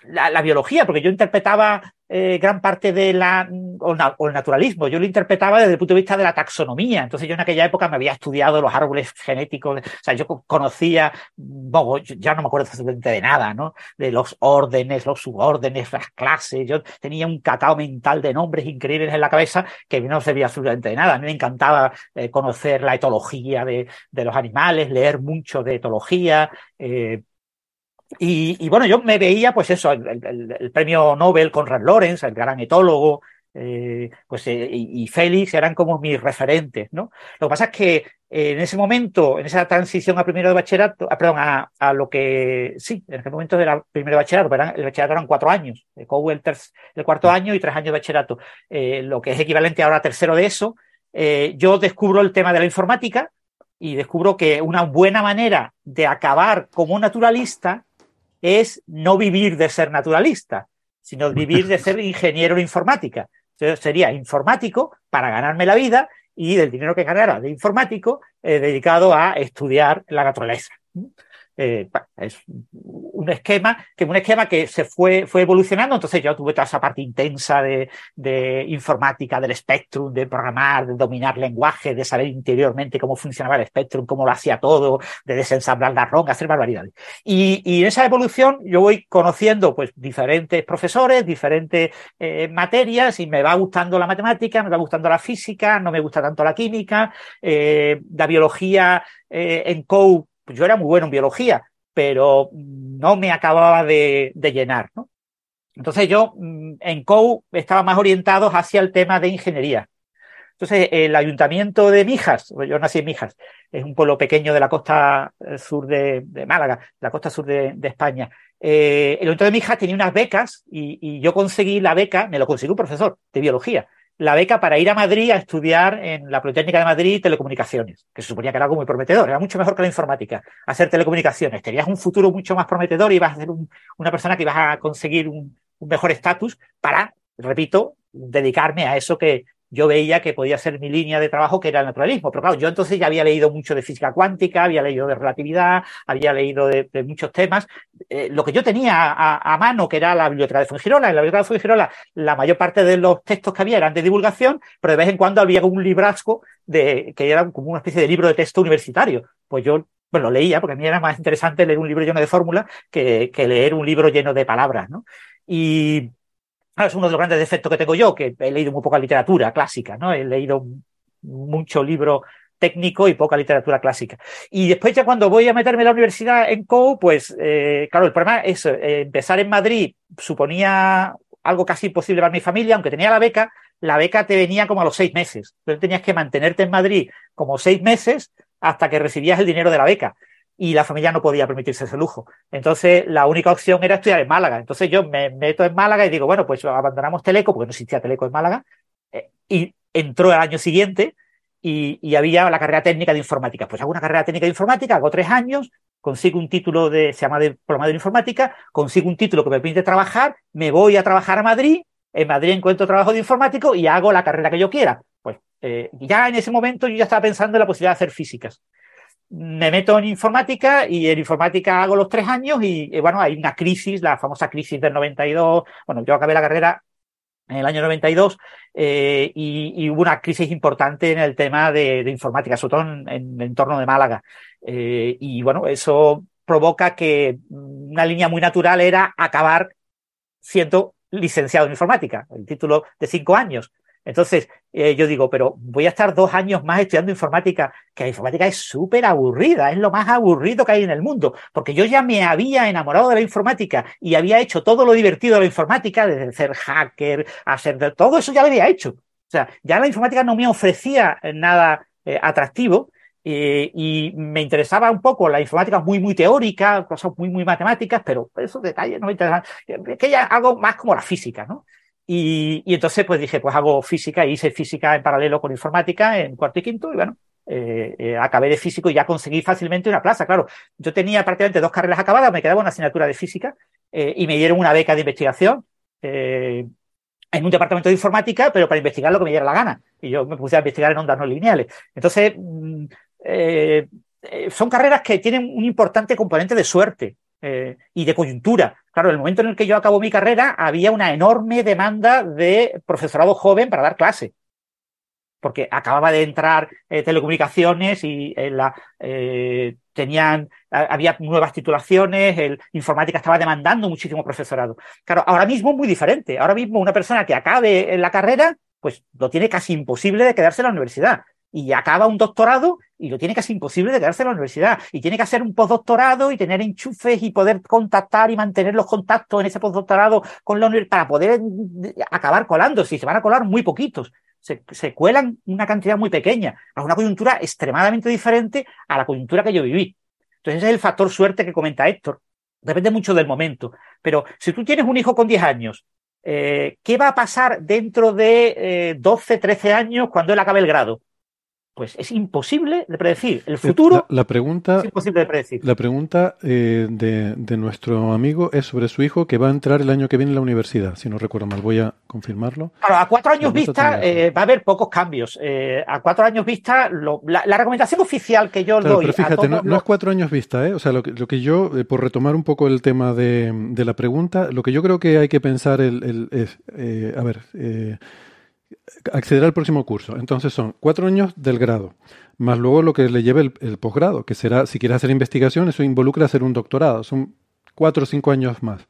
la, biología, porque yo interpretaba eh, gran parte de la, o, el naturalismo, yo lo interpretaba desde el punto de vista de la taxonomía. Entonces yo en aquella época me había estudiado los árboles genéticos, o sea, yo conocía, bueno, ya no me acuerdo absolutamente de nada, ¿no? De los órdenes, los subórdenes, las clases, yo tenía un catao mental de nombres increíbles en la cabeza que no servía absolutamente de nada. A mí me encantaba eh, conocer la etología de, de, los animales, leer mucho de etología, eh, y, y, bueno, yo me veía, pues eso, el, el, el premio Nobel Conrad Lorenz, el gran etólogo, eh, pues, eh, y, y, Félix eran como mis referentes, ¿no? Lo que pasa es que eh, en ese momento, en esa transición a primero de bachillerato, a, perdón, a, a, lo que, sí, en aquel momento era primero de bachillerato, pero eran, el bachillerato eran cuatro años, el Cowell el, el, cuarto año y tres años de bachillerato, eh, lo que es equivalente ahora a tercero de eso, eh, yo descubro el tema de la informática y descubro que una buena manera de acabar como naturalista es no vivir de ser naturalista, sino vivir de ser ingeniero en informática. Entonces sería informático para ganarme la vida y del dinero que ganara de informático eh, dedicado a estudiar la naturaleza. Eh, es un esquema que un esquema que se fue, fue evolucionando, entonces yo tuve toda esa parte intensa de, de informática, del Spectrum, de programar, de dominar lenguaje, de saber interiormente cómo funcionaba el Spectrum, cómo lo hacía todo, de desensamblar la ROM, hacer barbaridades. Y, en esa evolución yo voy conociendo pues diferentes profesores, diferentes eh, materias y me va gustando la matemática, me va gustando la física, no me gusta tanto la química, eh, la biología en COU yo era muy bueno en biología, pero no me acababa de, llenar, ¿no? Entonces yo mm, en COU estaba más orientado hacia el tema de ingeniería. Entonces el ayuntamiento de Mijas, yo nací en Mijas, es un pueblo pequeño de la costa eh, sur de, de Málaga, la costa sur de, de España. Eh, el ayuntamiento de Mijas tenía unas becas y, y, yo conseguí la beca, me lo consiguió un profesor de biología la beca para ir a Madrid a estudiar en la Politécnica de Madrid telecomunicaciones, que se suponía que era algo muy prometedor, era mucho mejor que la informática, hacer telecomunicaciones. Tenías un futuro mucho más prometedor y ibas a ser una persona que ibas a conseguir un, un mejor estatus para, repito, dedicarme a eso que, yo veía que podía ser mi línea de trabajo, que era el naturalismo. Pero claro, yo entonces ya había leído mucho de física cuántica, había leído de relatividad, había leído de, muchos temas. Eh, lo que yo tenía a, mano, que era la biblioteca de Fuengirola, en la biblioteca de Fuengirola la mayor parte de los textos que había eran de divulgación, pero de vez en cuando había un librasco de, que era como una especie de libro de texto universitario. Pues yo bueno, lo leía porque a mí era más interesante leer un libro lleno de fórmulas que, que leer un libro lleno de palabras, ¿no? Y, es uno de los grandes defectos que tengo yo, que he leído muy poca literatura clásica, ¿no? He leído mucho libro técnico y poca literatura clásica. Y después ya cuando voy a meterme en la universidad en COU, pues eh, claro, el problema es eh, empezar en Madrid suponía algo casi imposible para mi familia, aunque tenía la beca, la beca te venía como a los seis meses. Entonces tenías que mantenerte en Madrid como seis meses hasta que recibías el dinero de la beca y la familia no podía permitirse ese lujo. Entonces, la única opción era estudiar en Málaga. Entonces, yo me meto en Málaga y digo, bueno, pues abandonamos Teleco, porque no existía Teleco en Málaga, eh, y entró el año siguiente y, había la carrera técnica de informática. Pues hago una carrera técnica de informática, hago tres años, consigo un título de, se llama de programador de informática, consigo un título que me permite trabajar, me voy a trabajar a Madrid, en Madrid encuentro trabajo de informático y hago la carrera que yo quiera. Pues eh, ya en ese momento yo ya estaba pensando en la posibilidad de hacer físicas me meto en informática y en informática hago los tres años y, bueno, hay una crisis, la famosa crisis del 92. Bueno, yo acabé la carrera en el año 92 eh, y, hubo una crisis importante en el tema de, informática, sobre todo en, el entorno de Málaga. Eh, y bueno, eso provoca que una línea muy natural era acabar siendo licenciado en informática, el título de cinco años. Entonces, eh, yo digo, pero voy a estar dos años más estudiando informática, que la informática es súper aburrida, es lo más aburrido que hay en el mundo, porque yo ya me había enamorado de la informática y había hecho todo lo divertido de la informática, desde ser hacker, a ser todo eso ya lo había hecho. O sea, ya la informática no me ofrecía nada eh, atractivo eh, y me interesaba un poco la informática muy, muy teórica, cosas muy, muy matemáticas, pero esos detalles no me interesan. Que ya algo más como la física, ¿no? Y, entonces pues dije, pues hago física, hice física en paralelo con informática en cuarto y quinto y bueno, eh, eh, acabé de físico y ya conseguí fácilmente una plaza. Claro, yo tenía prácticamente dos carreras acabadas, me quedaba una asignatura de física eh, y me dieron una beca de investigación en un departamento de informática, pero para investigar lo que me diera la gana. Y yo me puse a investigar en ondas no lineales. Entonces, mm, son carreras que tienen un importante componente de suerte. Y de coyuntura. Claro, en el momento en el que yo acabo mi carrera, había una enorme demanda de profesorado joven para dar clase. Porque acababa de entrar eh, telecomunicaciones y eh, la, eh, tenían, había nuevas titulaciones, el informática estaba demandando muchísimo profesorado. Claro, ahora mismo es muy diferente. Ahora mismo una persona que acabe la carrera, pues lo tiene casi imposible de quedarse en la universidad y acaba un doctorado y lo tiene casi imposible de quedarse en la universidad. Y tiene que hacer un postdoctorado y tener enchufes y poder contactar y mantener los contactos en ese postdoctorado con la universidad para poder acabar colando. Si se van a colar muy poquitos. Se, se cuelan una cantidad muy pequeña. a una coyuntura extremadamente diferente a la coyuntura que yo viví. Entonces ese es el factor suerte que comenta Héctor. Depende mucho del momento. Pero si tú tienes un hijo con 10 años, eh, ¿qué va a pasar dentro de eh, 12, 13 años cuando él acabe el grado? Pues es imposible de predecir. El futuro la, pregunta, es imposible de predecir. La pregunta eh, de, nuestro amigo es sobre su hijo que va a entrar el año que viene en la universidad, si no recuerdo mal. Voy a confirmarlo. Claro, a cuatro años vista eh, va a haber pocos cambios. Eh, a cuatro años vista, la, recomendación oficial que yo doy. Pero fíjate, no, es cuatro años vista, ¿eh? O sea, lo que, lo que yo, por retomar un poco el tema de, de, la pregunta, lo que yo creo que hay que pensar el, es, a ver, acceder al próximo curso. Entonces son cuatro años del grado, más luego lo que le lleve el, posgrado, que será, si quieres hacer investigación, eso involucra hacer un doctorado. Son cuatro o cinco años más.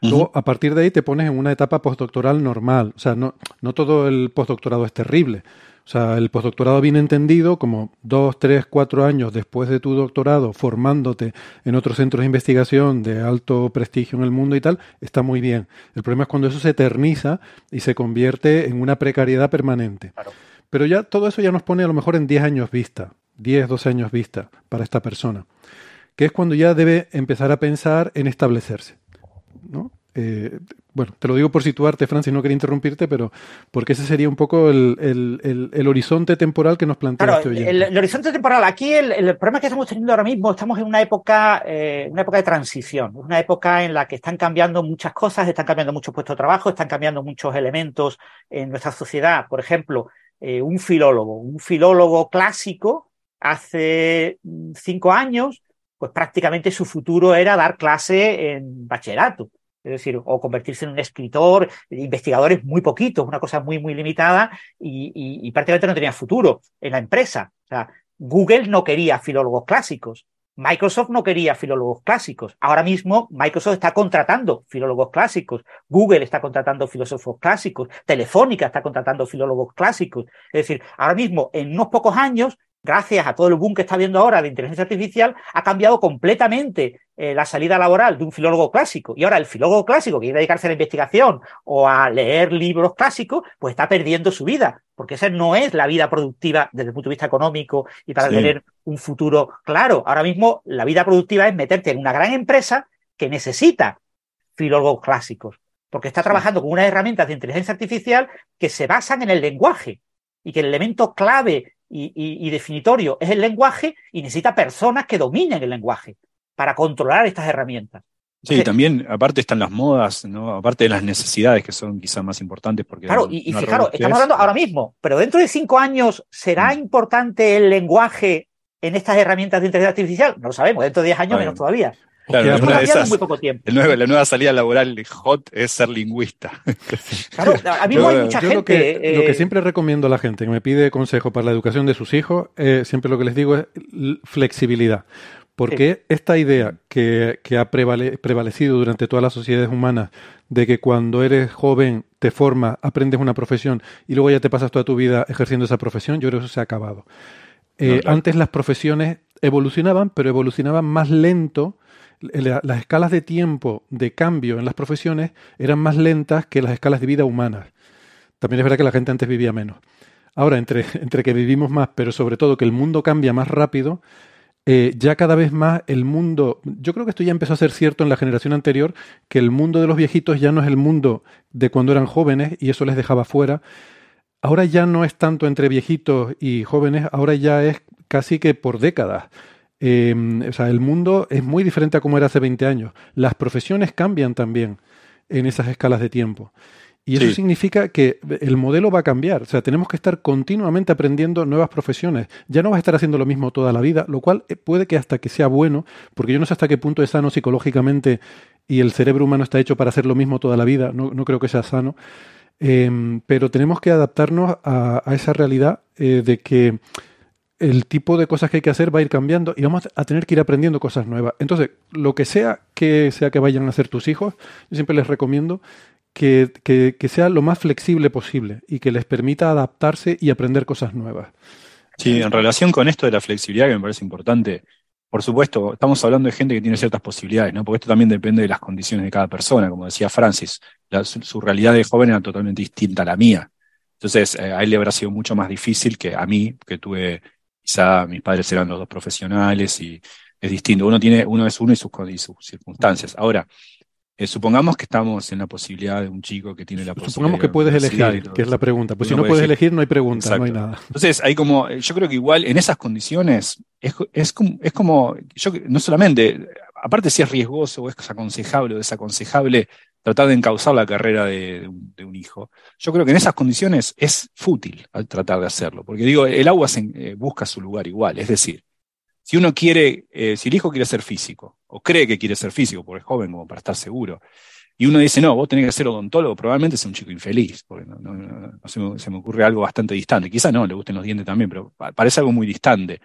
Luego, a partir de ahí, te pones en una etapa postdoctoral normal. O sea, no, no todo el postdoctorado es terrible. O sea, el postdoctorado bien entendido, como dos, tres, cuatro años después de tu doctorado, formándote en otros centros de investigación de alto prestigio en el mundo y tal, está muy bien. El problema es cuando eso se eterniza y se convierte en una precariedad permanente. Pero ya todo eso ya nos pone a lo mejor en 10 años vista, 10, 12 años vista para esta persona, que es cuando ya debe empezar a pensar en establecerse. ¿no? Eh, bueno, te lo digo por situarte, Francis, no quería interrumpirte, pero porque ese sería un poco el, el, el, horizonte temporal que nos plantea claro, este el, horizonte temporal, aquí el, problema que estamos teniendo ahora mismo, estamos en una época, eh, una época de transición, una época en la que están cambiando muchas cosas, están cambiando muchos puestos de trabajo, están cambiando muchos elementos en nuestra sociedad. Por ejemplo, eh, un filólogo, un filólogo clásico, hace mm, cinco años, pues prácticamente su futuro era dar clase en bachillerato es decir, o convertirse en un escritor, investigadores muy poquitos, una cosa muy, muy limitada y, prácticamente no tenía futuro en la empresa. O sea, Google no quería filólogos clásicos, Microsoft no quería filólogos clásicos. Ahora mismo Microsoft está contratando filólogos clásicos, Google está contratando filósofos clásicos, Telefónica está contratando filólogos clásicos. Es decir, ahora mismo, en unos pocos años, gracias a todo el boom que está viendo ahora de inteligencia artificial, ha cambiado completamente eh, la salida laboral de un filólogo clásico. Y ahora el filólogo clásico que quiere dedicarse a la investigación o a leer libros clásicos, pues está perdiendo su vida, porque esa no es la vida productiva desde el punto de vista económico y para tener un futuro claro. Ahora mismo la vida productiva es meterte en una gran empresa que necesita filólogos clásicos, porque está trabajando con unas herramientas de inteligencia artificial que se basan en el lenguaje y que el elemento clave y, definitorio es el lenguaje y necesita personas que dominen el lenguaje para controlar estas herramientas. Sí, también, aparte están las modas, ¿no? Aparte de las necesidades que son quizás más importantes porque. Claro, y, fijaros, estamos hablando ahora mismo, pero dentro de cinco años, ¿será mm. importante el lenguaje en estas herramientas de inteligencia artificial? No lo sabemos, dentro de diez años menos todavía. Claro, muy poco tiempo. la nueva salida laboral hot es ser lingüista. Claro, a mí hay mucha gente. Lo que, lo que, siempre recomiendo a la gente que me pide consejo para la educación de sus hijos, eh, siempre lo que les digo es flexibilidad. Porque esta idea que, que ha prevalecido durante todas las sociedades humanas de que cuando eres joven te formas, aprendes una profesión y luego ya te pasas toda tu vida ejerciendo esa profesión, yo creo que eso se ha acabado. Eh, antes las profesiones evolucionaban, pero evolucionaban más lento las escalas de tiempo de cambio en las profesiones eran más lentas que las escalas de vida humanas. También es verdad que la gente antes vivía menos. Ahora, entre, entre que vivimos más, pero sobre todo que el mundo cambia más rápido, eh, ya cada vez más el mundo, yo creo que esto ya empezó a ser cierto en la generación anterior, que el mundo de los viejitos ya no es el mundo de cuando eran jóvenes y eso les dejaba fuera. Ahora ya no es tanto entre viejitos y jóvenes, ahora ya es casi que por décadas. Em, o sea, el mundo es muy diferente a como era hace 20 años. Las profesiones cambian también en esas escalas de tiempo. Y eso significa que el modelo va a cambiar. O sea, tenemos que estar continuamente aprendiendo nuevas profesiones. Ya no vas a estar haciendo lo mismo toda la vida, lo cual eh, puede que hasta que sea bueno, porque yo no sé hasta qué punto es sano psicológicamente y el cerebro humano está hecho para hacer lo mismo toda la vida. No, creo que sea sano. Em, pero tenemos que adaptarnos a, esa realidad eh, de que el tipo de cosas que hay que hacer va a ir cambiando y vamos a tener que ir aprendiendo cosas nuevas. Entonces, lo que sea que sea que vayan a hacer tus hijos, yo siempre les recomiendo que, que, sea lo más flexible posible y que les permita adaptarse y aprender cosas nuevas. Sí, en relación con esto de la flexibilidad, que me parece importante, por supuesto, estamos hablando de gente que tiene ciertas posibilidades, ¿no? Porque esto también depende de las condiciones de cada persona, como decía Francis, su, realidad de joven era totalmente distinta a la mía. Entonces, eh, a él le habrá sido mucho más difícil que a mí, que tuve quizá mis padres eran los dos profesionales y es distinto. Uno tiene, uno es uno y sus, circunstancias. Ahora, eh, supongamos que estamos en la posibilidad de un chico que tiene la posibilidad. Supongamos que puedes elegir, que es la pregunta. Pues si no puedes elegir, no hay pregunta, no hay nada. Entonces, hay como, yo creo que igual en esas condiciones es, es, como, es como, yo no solamente, aparte si es riesgoso o es aconsejable o desaconsejable tratar de encauzar la carrera de, un, hijo. Yo creo que en esas condiciones es fútil tratar de hacerlo, porque digo, el agua eh, busca su lugar igual, es decir, si uno quiere, eh, si el hijo quiere ser físico, o cree que quiere ser físico, porque es joven como para estar seguro, y uno dice, no, vos tenés que ser odontólogo, probablemente sea un chico infeliz, porque no, se, me, ocurre algo bastante distante. Quizá no, le gusten los dientes también, pero parece algo muy distante.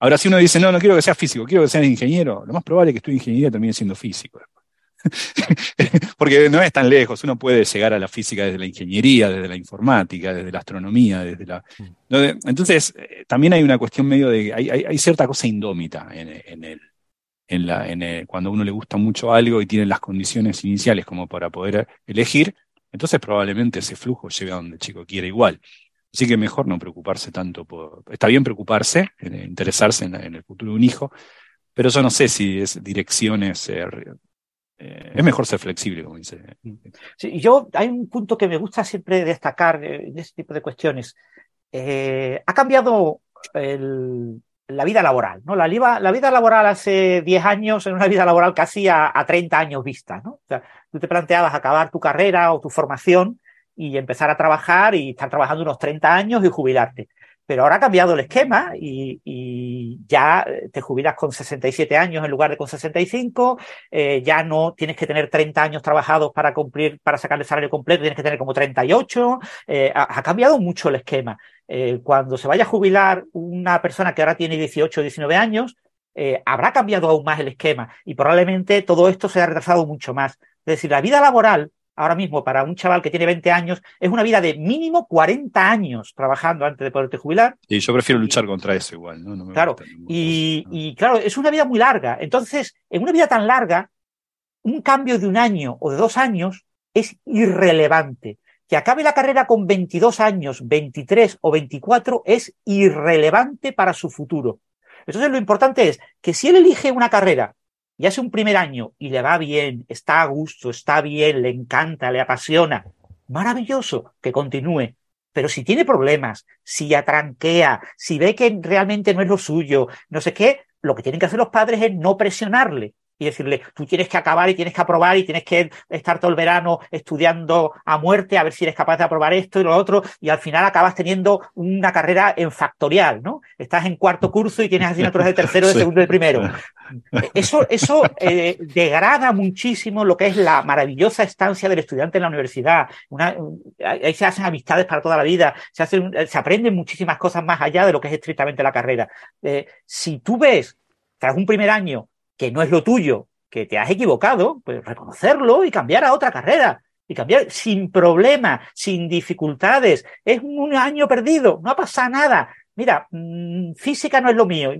Ahora, si uno dice, no, no quiero que sea físico, quiero que sea ingeniero, lo más probable es que estudie ingeniería termine siendo físico. Porque no es tan lejos, uno puede llegar a la física desde la ingeniería, desde la informática, desde la astronomía, desde la... Mm. Entonces, eh, también hay una cuestión medio de... Hay, cierta cosa indómita en, el, en, la, en cuando a uno le gusta mucho algo y tiene las condiciones iniciales como para poder elegir, entonces probablemente ese flujo llegue a donde el chico quiere igual. Así que mejor no preocuparse tanto por... Está bien preocuparse, interesarse en, el futuro de un hijo, pero yo no sé si es direcciones eh, es mejor ser flexible, como dice. Sí, yo, hay un punto que me gusta siempre destacar en este tipo de cuestiones. Eh, ha cambiado el, la vida laboral, ¿no? La, la, vida laboral hace 10 años era una vida laboral casi a, a 30 años vista, ¿no? O sea, tú te planteabas acabar tu carrera o tu formación y empezar a trabajar y estar trabajando unos 30 años y jubilarte. Pero ahora ha cambiado el esquema y, ya te jubilas con 67 años en lugar de con 65, eh, ya no tienes que tener 30 años trabajados para cumplir, para sacar el salario completo, tienes que tener como 38, eh, ha, ha, cambiado mucho el esquema. Eh, cuando se vaya a jubilar una persona que ahora tiene 18 o 19 años, eh, habrá cambiado aún más el esquema y probablemente todo esto se ha retrasado mucho más. Es decir, la vida laboral ahora mismo para un chaval que tiene 20 años es una vida de mínimo 40 años trabajando antes de poderte jubilar. Y yo prefiero luchar contra eso igual, ¿no? no claro, y, y, claro, es una vida muy larga. Entonces, en una vida tan larga, un cambio de un año o de dos años es irrelevante. Que acabe la carrera con 22 años, 23 o 24 es irrelevante para su futuro. Entonces, lo importante es que si él elige una carrera y hace un primer año y le va bien, está a gusto, está bien, le encanta, le apasiona, maravilloso, que continúe. Pero si tiene problemas, si atranquea, si ve que realmente no es lo suyo, no sé qué, lo que tienen que hacer los padres es no presionarle, y decirle, tú tienes que acabar y tienes que aprobar y tienes que estar todo el verano estudiando a muerte a ver si eres capaz de aprobar esto y lo otro, y al final acabas teniendo una carrera en factorial, ¿no? Estás en cuarto curso y tienes asignaturas de tercero, de segundo y de primero. Eso, eso eh, degrada muchísimo lo que es la maravillosa estancia del estudiante en la universidad. Una, ahí se hacen amistades para toda la vida, se, hacen, se aprenden muchísimas cosas más allá de lo que es estrictamente la carrera. Eh, si tú ves, tras un primer año, que no es lo tuyo, que te has equivocado, pues reconocerlo y cambiar a otra carrera. Y cambiar sin problema, sin dificultades. Es un año perdido, no ha pasado nada. Mira, mmm, física no es lo mío.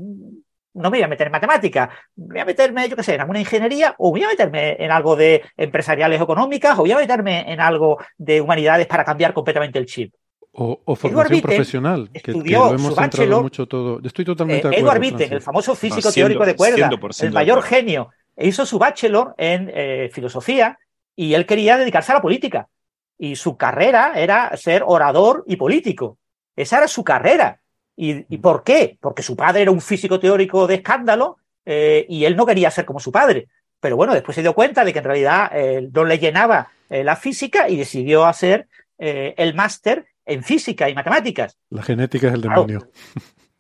No me voy a meter en matemática, voy a meterme, yo qué sé, en alguna ingeniería, o voy a meterme en algo de empresariales económicas, o voy a meterme en algo de humanidades para cambiar completamente el chip. O, o formación Edward profesional, que, que, lo hemos centrado mucho todo. Estoy totalmente eh, de acuerdo. Edward Witten, el famoso físico no, teórico de cuerda, el mayor genio, hizo su bachelor en eh, filosofía y él quería dedicarse a la política. Y su carrera era ser orador y político. Esa era su carrera. ¿Y, y por qué? Porque su padre era un físico teórico de escándalo eh, y él no quería ser como su padre. Pero bueno, después se dio cuenta de que en realidad eh, no le llenaba eh, la física y decidió hacer eh, el máster en física y matemáticas. La genética es el demonio. Claro.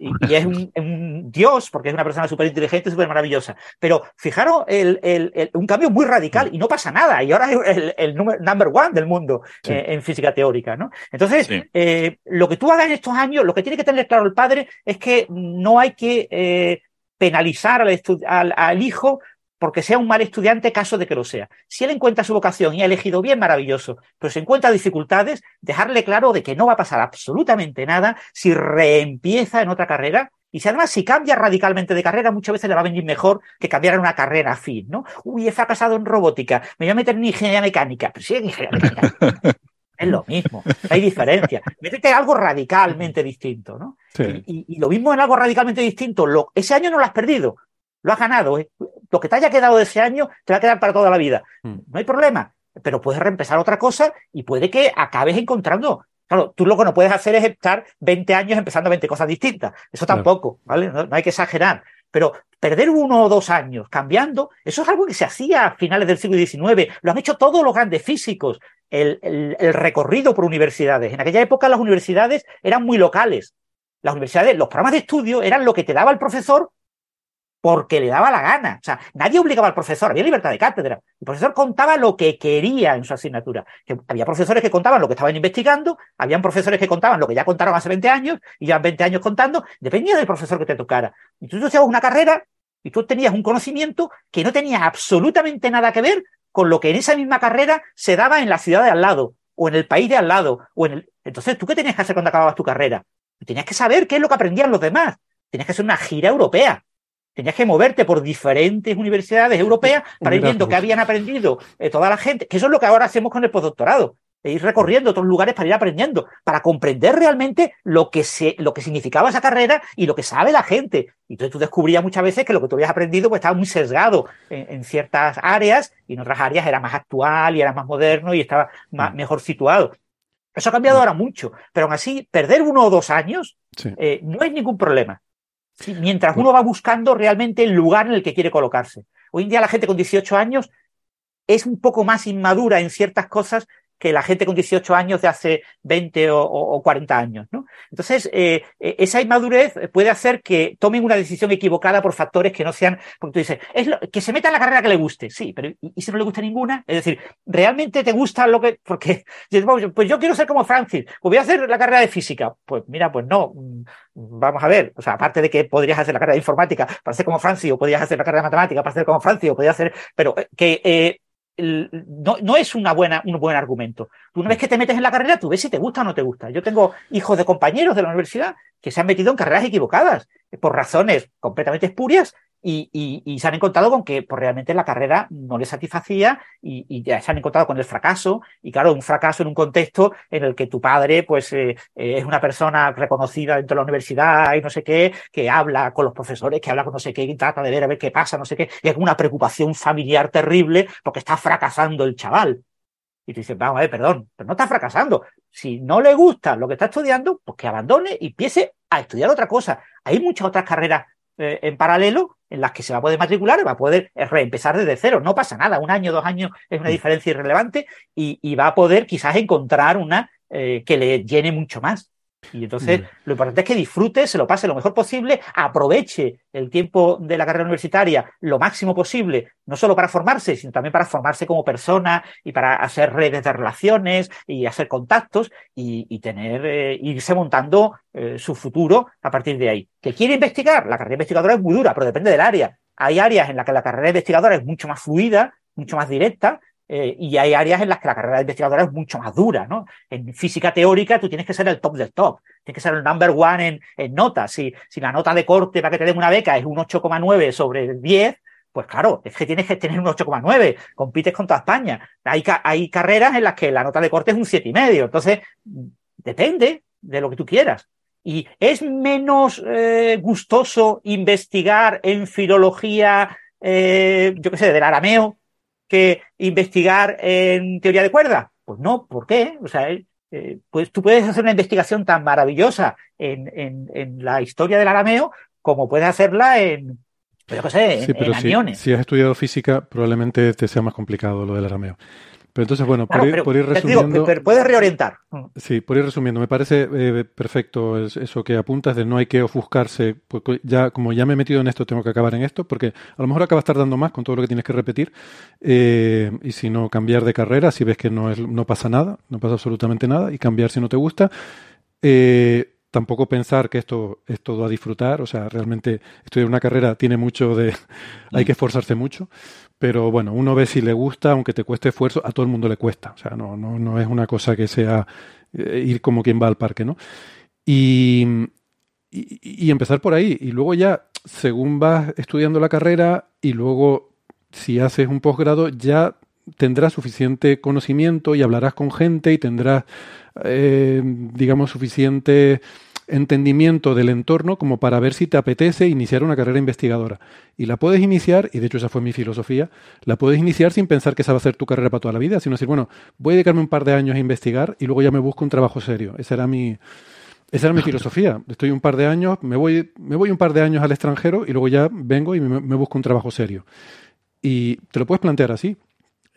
Y, y, es un, un, dios, porque es una persona súper inteligente, súper maravillosa. Pero fijaros, el, el, el, un cambio muy radical y no pasa nada. Y ahora es el, number one del mundo sí. eh, en física teórica, ¿no? Entonces, sí. eh, lo que tú hagas en estos años, lo que tiene que tener claro el padre es que no hay que eh, penalizar al, al, al hijo porque sea un mal estudiante, caso de que lo sea. Si él encuentra su vocación y ha elegido bien, maravilloso. Pero si encuentra dificultades, dejarle claro de que no va a pasar absolutamente nada si reempieza en otra carrera. Y si además si cambia radicalmente de carrera, muchas veces le va a venir mejor que cambiar en una carrera afín, ¿no? Uy, he fracasado en robótica, me voy a meter en ingeniería mecánica. Pero sí, en ingeniería mecánica. Es lo mismo, no hay diferencia. Métete algo radicalmente distinto, ¿no? Sí. Y, lo mismo en algo radicalmente distinto. Lo, ese año no lo has perdido, lo has ganado. ¿eh? Lo que te haya quedado de ese año te va a quedar para toda la vida. Mm. No hay problema, pero puedes reempezar otra cosa y puede que acabes encontrando. Claro, tú lo que no puedes hacer es estar 20 años empezando 20 cosas distintas. Eso tampoco, ¿vale? No, no hay que exagerar. Pero perder uno o dos años cambiando, eso es algo que se hacía a finales del siglo XIX. Lo han hecho todos los grandes físicos. El, el, el, recorrido por universidades. En aquella época las universidades eran muy locales. Las universidades, los programas de estudio eran lo que te daba el profesor porque le daba la gana. O sea, nadie obligaba al profesor, había libertad de cátedra. El profesor contaba lo que quería en su asignatura. Había profesores que contaban lo que estaban investigando, habían profesores que contaban lo que ya contaron hace 20 años y ya 20 años contando, dependía del profesor que te tocara. Y tú hacías una carrera y tú tenías un conocimiento que no tenía absolutamente nada que ver con lo que en esa misma carrera se daba en la ciudad de al lado, o en el país de al lado, o en el... Entonces, ¿tú qué tenías que hacer cuando acababas tu carrera? Tenías que saber qué es lo que aprendían los demás. Tenías que hacer una gira europea tenías que moverte por diferentes universidades europeas para ir viendo qué habían aprendido eh, toda la gente, que eso es lo que ahora hacemos con el postdoctorado. e ir recorriendo otros lugares para ir aprendiendo, para comprender realmente lo que, se, lo que significaba esa carrera y lo que sabe la gente. Y entonces tú descubrías muchas veces que lo que tú habías aprendido pues, estaba muy sesgado en, ciertas áreas y en otras áreas era más actual y era más moderno y estaba más, mm. mejor situado. Eso ha cambiado mm. ahora mucho, pero aún así, perder uno o dos años eh, no es ningún problema. Mientras uno va buscando realmente el lugar en el que quiere colocarse. Hoy en día la gente con 18 años es un poco más inmadura en ciertas cosas que la gente con 18 años de hace 20 o, 40 años. ¿no? Entonces, eh, eh, esa inmadurez puede hacer que tomen una decisión equivocada por factores que no sean, porque tú dices, es que se meta en la carrera que le guste, sí, pero ¿y, si no le gusta ninguna? Es decir, ¿realmente te gusta lo que...? Porque, pues yo quiero ser como Francis, pues voy a hacer la carrera de física. Pues mira, pues no, mm, vamos a ver, o sea, aparte de que podrías hacer la carrera de informática para ser como Francis, o podrías hacer la carrera de matemática para ser como Francis, o podrías hacer, pero eh, que no, no, es una buena, un buen argumento. Una vez que te metes en la carrera, tú ves si te gusta o no te gusta. Yo tengo hijos de compañeros de la universidad que se han metido en carreras equivocadas por razones completamente espurias y, se han encontrado con que pues, realmente la carrera no les satisfacía y, ya se han encontrado con el fracaso. Y claro, un fracaso en un contexto en el que tu padre pues eh, eh, es una persona reconocida dentro de la universidad y no sé qué, que habla con los profesores, que habla con no sé qué, y trata de ver a ver qué pasa, no sé qué, y es una preocupación familiar terrible porque está fracasando el chaval. Y tú dices, vamos a ver, perdón, pero no está fracasando. Si no le gusta lo que está estudiando, pues que abandone y empiece a estudiar otra cosa. Hay muchas otras carreras eh, en paralelo en las que se va a poder matricular, va a poder reempezar desde cero. No pasa nada, un año, dos años es una mm. diferencia irrelevante y, va a poder quizás encontrar una eh, que le llene mucho más. Y entonces lo importante es que disfrute, se lo pase lo mejor posible, aproveche el tiempo de la carrera universitaria lo máximo posible, no solo para formarse, sino también para formarse como persona y para hacer redes de relaciones y hacer contactos y, tener, eh, irse montando eh, su futuro a partir de ahí. ¿Que quiere investigar? La carrera investigadora es muy dura, pero depende del área. Hay áreas en las que la carrera investigadora es mucho más fluida, mucho más directa, eh, y hay áreas en las que la carrera de investigadora es mucho más dura, ¿no? En física teórica tú tienes que ser el top del top, tienes que ser el number one en, en notas. Si, si la nota de corte para que te den una beca es un 8,9 sobre 10, pues claro, es que tienes que tener un 8,9, compites con toda España. Hay, hay carreras en las que la nota de corte es un 7,5, entonces depende de lo que tú quieras. Y es menos eh, gustoso investigar en filología, eh, yo qué sé, del arameo, que investigar en teoría de cuerda? Pues no, ¿por qué? O sea, eh, pues tú puedes hacer una investigación tan maravillosa en, en, en, la historia del arameo como puedes hacerla en, qué sé, en, aviones. Si has estudiado física, probablemente te sea más complicado lo del arameo. Pero entonces, bueno, por, ir, resumiendo. pero puedes reorientar. Sí, por ir resumiendo, me parece eh, perfecto eso que apuntas de no hay que ofuscarse, porque ya, como ya me he metido en esto, tengo que acabar en esto, porque a lo mejor acabas tardando más con todo lo que tienes que repetir, eh, y si no, cambiar de carrera, si ves que no, es, no pasa nada, no pasa absolutamente nada, y cambiar si no te gusta. Eh, tampoco pensar que esto es todo a disfrutar, o sea, realmente estudiar una carrera tiene mucho de... hay que esforzarse mucho, pero bueno, uno ve si le gusta, aunque te cueste esfuerzo, a todo el mundo le cuesta, o sea, no, no, no es una cosa que sea eh, ir como quien va al parque, ¿no? Y, y, empezar por ahí, y luego ya, según vas estudiando la carrera y luego si haces un posgrado, ya tendrás suficiente conocimiento y hablarás con gente y tendrás eh, digamos, suficiente entendimiento del entorno como para ver si te apetece iniciar una carrera investigadora. Y la puedes iniciar, y de hecho esa fue mi filosofía, la puedes iniciar sin pensar que esa va a ser tu carrera para toda la vida, sino decir, bueno, voy a dedicarme un par de años a investigar y luego ya me busco un trabajo serio. Esa era mi, esa era mi filosofía. Estoy un par de años, me voy, me voy un par de años al extranjero y luego ya vengo y me busco un trabajo serio. Y te lo puedes plantear así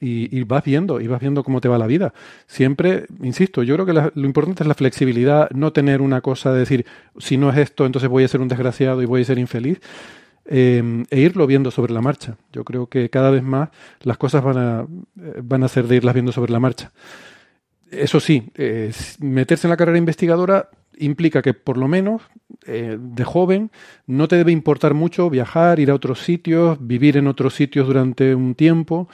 y, vas viendo, y vas viendo cómo te va la vida. Siempre, insisto, yo creo que lo importante es la flexibilidad, no tener una cosa de decir, si no es esto, entonces voy a ser un desgraciado y voy a ser infeliz, eh, e irlo viendo sobre la marcha. Yo creo que cada vez más las cosas van a, eh, van a ser de irlas viendo sobre la marcha. Eso sí, eh, meterse en la carrera investigadora implica que por lo menos de joven no te debe importar mucho viajar, ir a otros sitios, vivir en otros sitios durante un tiempo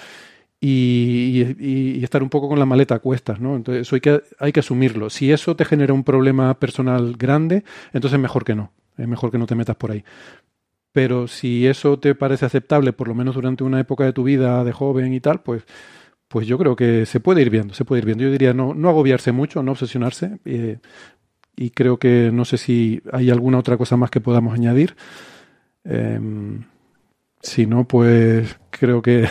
y, estar un poco con la maleta a cuestas, ¿no? Entonces eso hay que, hay que asumirlo. Si eso te genera un problema personal grande, entonces mejor que no. Es mejor que no te metas por ahí. Pero si eso te parece aceptable, por lo menos durante una época de tu vida de joven y tal, pues, pues yo creo que se puede ir viendo, se puede ir viendo. Yo diría no, no agobiarse mucho, no obsesionarse. Eh, y creo que no sé si hay alguna otra cosa más que podamos añadir. Em, si no, pues creo que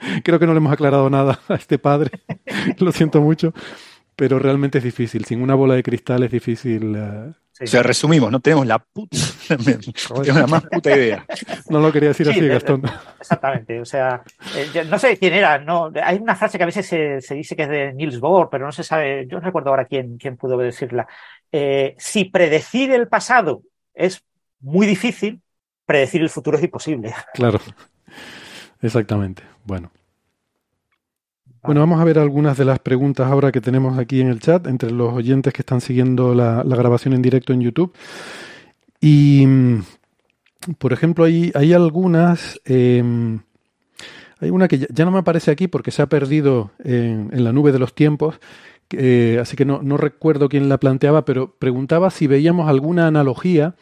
creo que no le hemos aclarado nada a este padre. Lo siento mucho, pero realmente es difícil. Sin una bola de cristal es difícil. Uh... O sea, resumimos, no tenemos la puta, tenemos la más puta idea. No lo quería decir Sí, así, de- Gastón. Exactamente. O sea, eh, no sé quién era. No, hay una frase que a veces se, se dice que es de Niels Bohr, pero no se sabe. Yo no recuerdo ahora quién, quién pudo decirla. Eh, si predecir el pasado es muy difícil, predecir el futuro es imposible. Claro. Exactamente. Bueno. Bueno, vamos a ver algunas de las preguntas ahora que tenemos aquí en el chat, entre los oyentes que están siguiendo la, la grabación en directo en YouTube. Y, mm, por ejemplo, hay, hay algunas, eh, hay una que ya, ya no me aparece aquí porque se ha perdido en, en la nube de los tiempos, eh, así que no, no recuerdo quién la planteaba, pero preguntaba si veíamos alguna analogía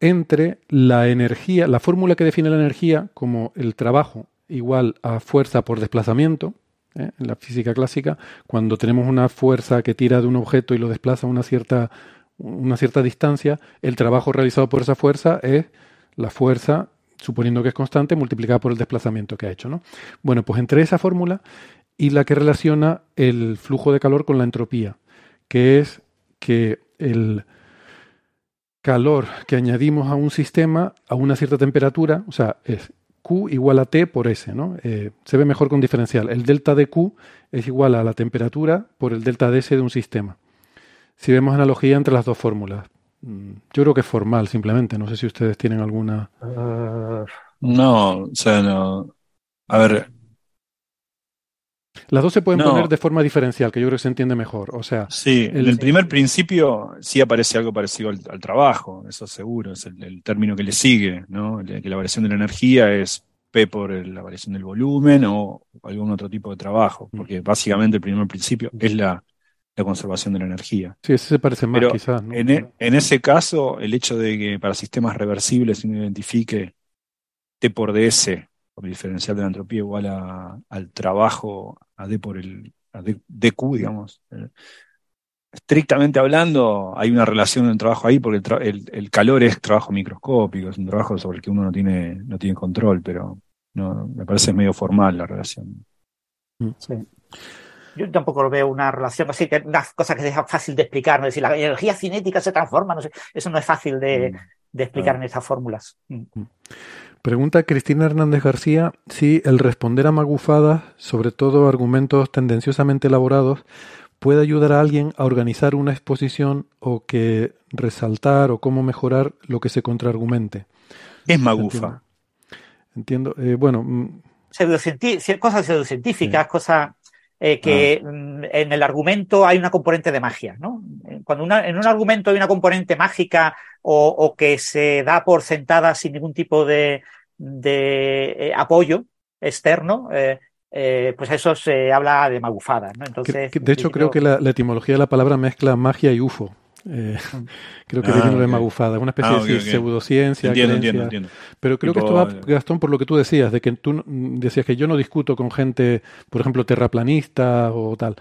entre la energía, la fórmula que define la energía como el trabajo igual a fuerza por desplazamiento, ¿eh? en la física clásica, cuando tenemos una fuerza que tira de un objeto y lo desplaza a una cierta, una cierta distancia, el trabajo realizado por esa fuerza es la fuerza, suponiendo que es constante, multiplicada por el desplazamiento que ha hecho. ¿no? Bueno, pues entre esa fórmula y la que relaciona el flujo de calor con la entropía, que es que el calor que añadimos a un sistema a una cierta temperatura, o sea, es Q igual a T por S, ¿no? Eh, se ve mejor con diferencial. El delta de Q es igual a la temperatura por el delta de S de un sistema. Si vemos analogía entre las dos fórmulas. Mm, Yo creo que es formal, simplemente. No sé si ustedes tienen alguna. No, o sea, no. A ver, Las dos se pueden No. poner de forma diferencial, que yo creo que se entiende mejor. O sea, sí, en El- el primer principio sí aparece algo parecido al, al trabajo, eso seguro, es el, el término que le sigue, ¿no? El- Que la variación de la energía es P por el- la variación del volumen o algún otro tipo de trabajo, porque básicamente el primer principio es la, la conservación de la energía. sí, ese se parece más, Pero quizás. ¿no? En, e- en ese caso, el hecho de que para sistemas reversibles uno identifique T por ds, por diferencial de la entropía igual a- al trabajo a D por el a D- dq, digamos. eh, Estrictamente hablando, hay una relación del trabajo ahí porque el, tra- el- el calor es trabajo microscópico, es un trabajo sobre el que uno no tiene, no tiene control, pero no, me parece medio formal la relación. Yo tampoco lo veo una relación así, que una cosa que es fácil de explicar, ¿no? Es decir, la energía cinética se transforma, no sé, eso no es fácil de, Mm. De explicar Ah. en esas fórmulas. Mm. Pregunta Cristina Hernández García si el responder a magufadas, sobre todo argumentos tendenciosamente elaborados, puede ayudar a alguien a organizar una exposición o que resaltar o cómo mejorar lo que se contraargumente. Es magufa. Entiendo. Eh, bueno, mm, cosas pseudocientíficas, cosas eh, que mm, en el argumento hay una componente de magia, ¿no? Cuando una- en un argumento hay una componente mágica o, o que se da por sentada sin ningún tipo de, de, eh, apoyo externo, eh, eh, pues eso se habla de magufadas, ¿no? Entonces, de hecho, creo que la, la etimología de la palabra mezcla magia y UFO. Eh, creo que Ah, viene de ok. magufada, una especie Ah, de pseudociencia. Entiendo, creencia. entiendo, entiendo. Pero creo que esto va, Gastón, por lo que tú decías, de que tú decías que yo no discuto con gente, por ejemplo, terraplanista o tal.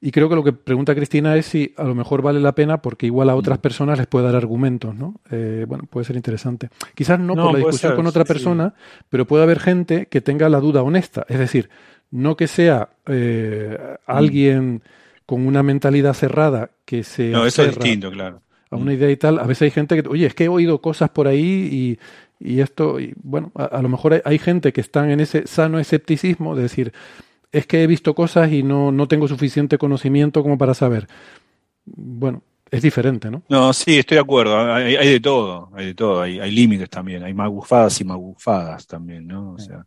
Y creo que lo que pregunta Cristina es si a lo mejor vale la pena porque igual a otras personas les puede dar argumentos, ¿no? Eh, bueno, puede ser interesante. Quizás no, No, por la discusión ser, con otra sí, sí. persona, pero puede haber gente que tenga la duda honesta. Es decir, no que sea eh, alguien con una mentalidad cerrada que se No, eso es distinto, claro. a una idea y tal. A veces hay gente que, oye, es que he oído cosas por ahí y, y esto, y bueno, a, a lo mejor hay, hay gente que están en ese sano escepticismo de decir, es que he visto cosas y no, no tengo suficiente conocimiento como para saber. Bueno, es diferente, ¿no? No, sí, estoy de acuerdo. Hay, hay de todo, hay de todo. Hay, hay límites también. Hay magufadas y magufadas también, ¿no? O sea,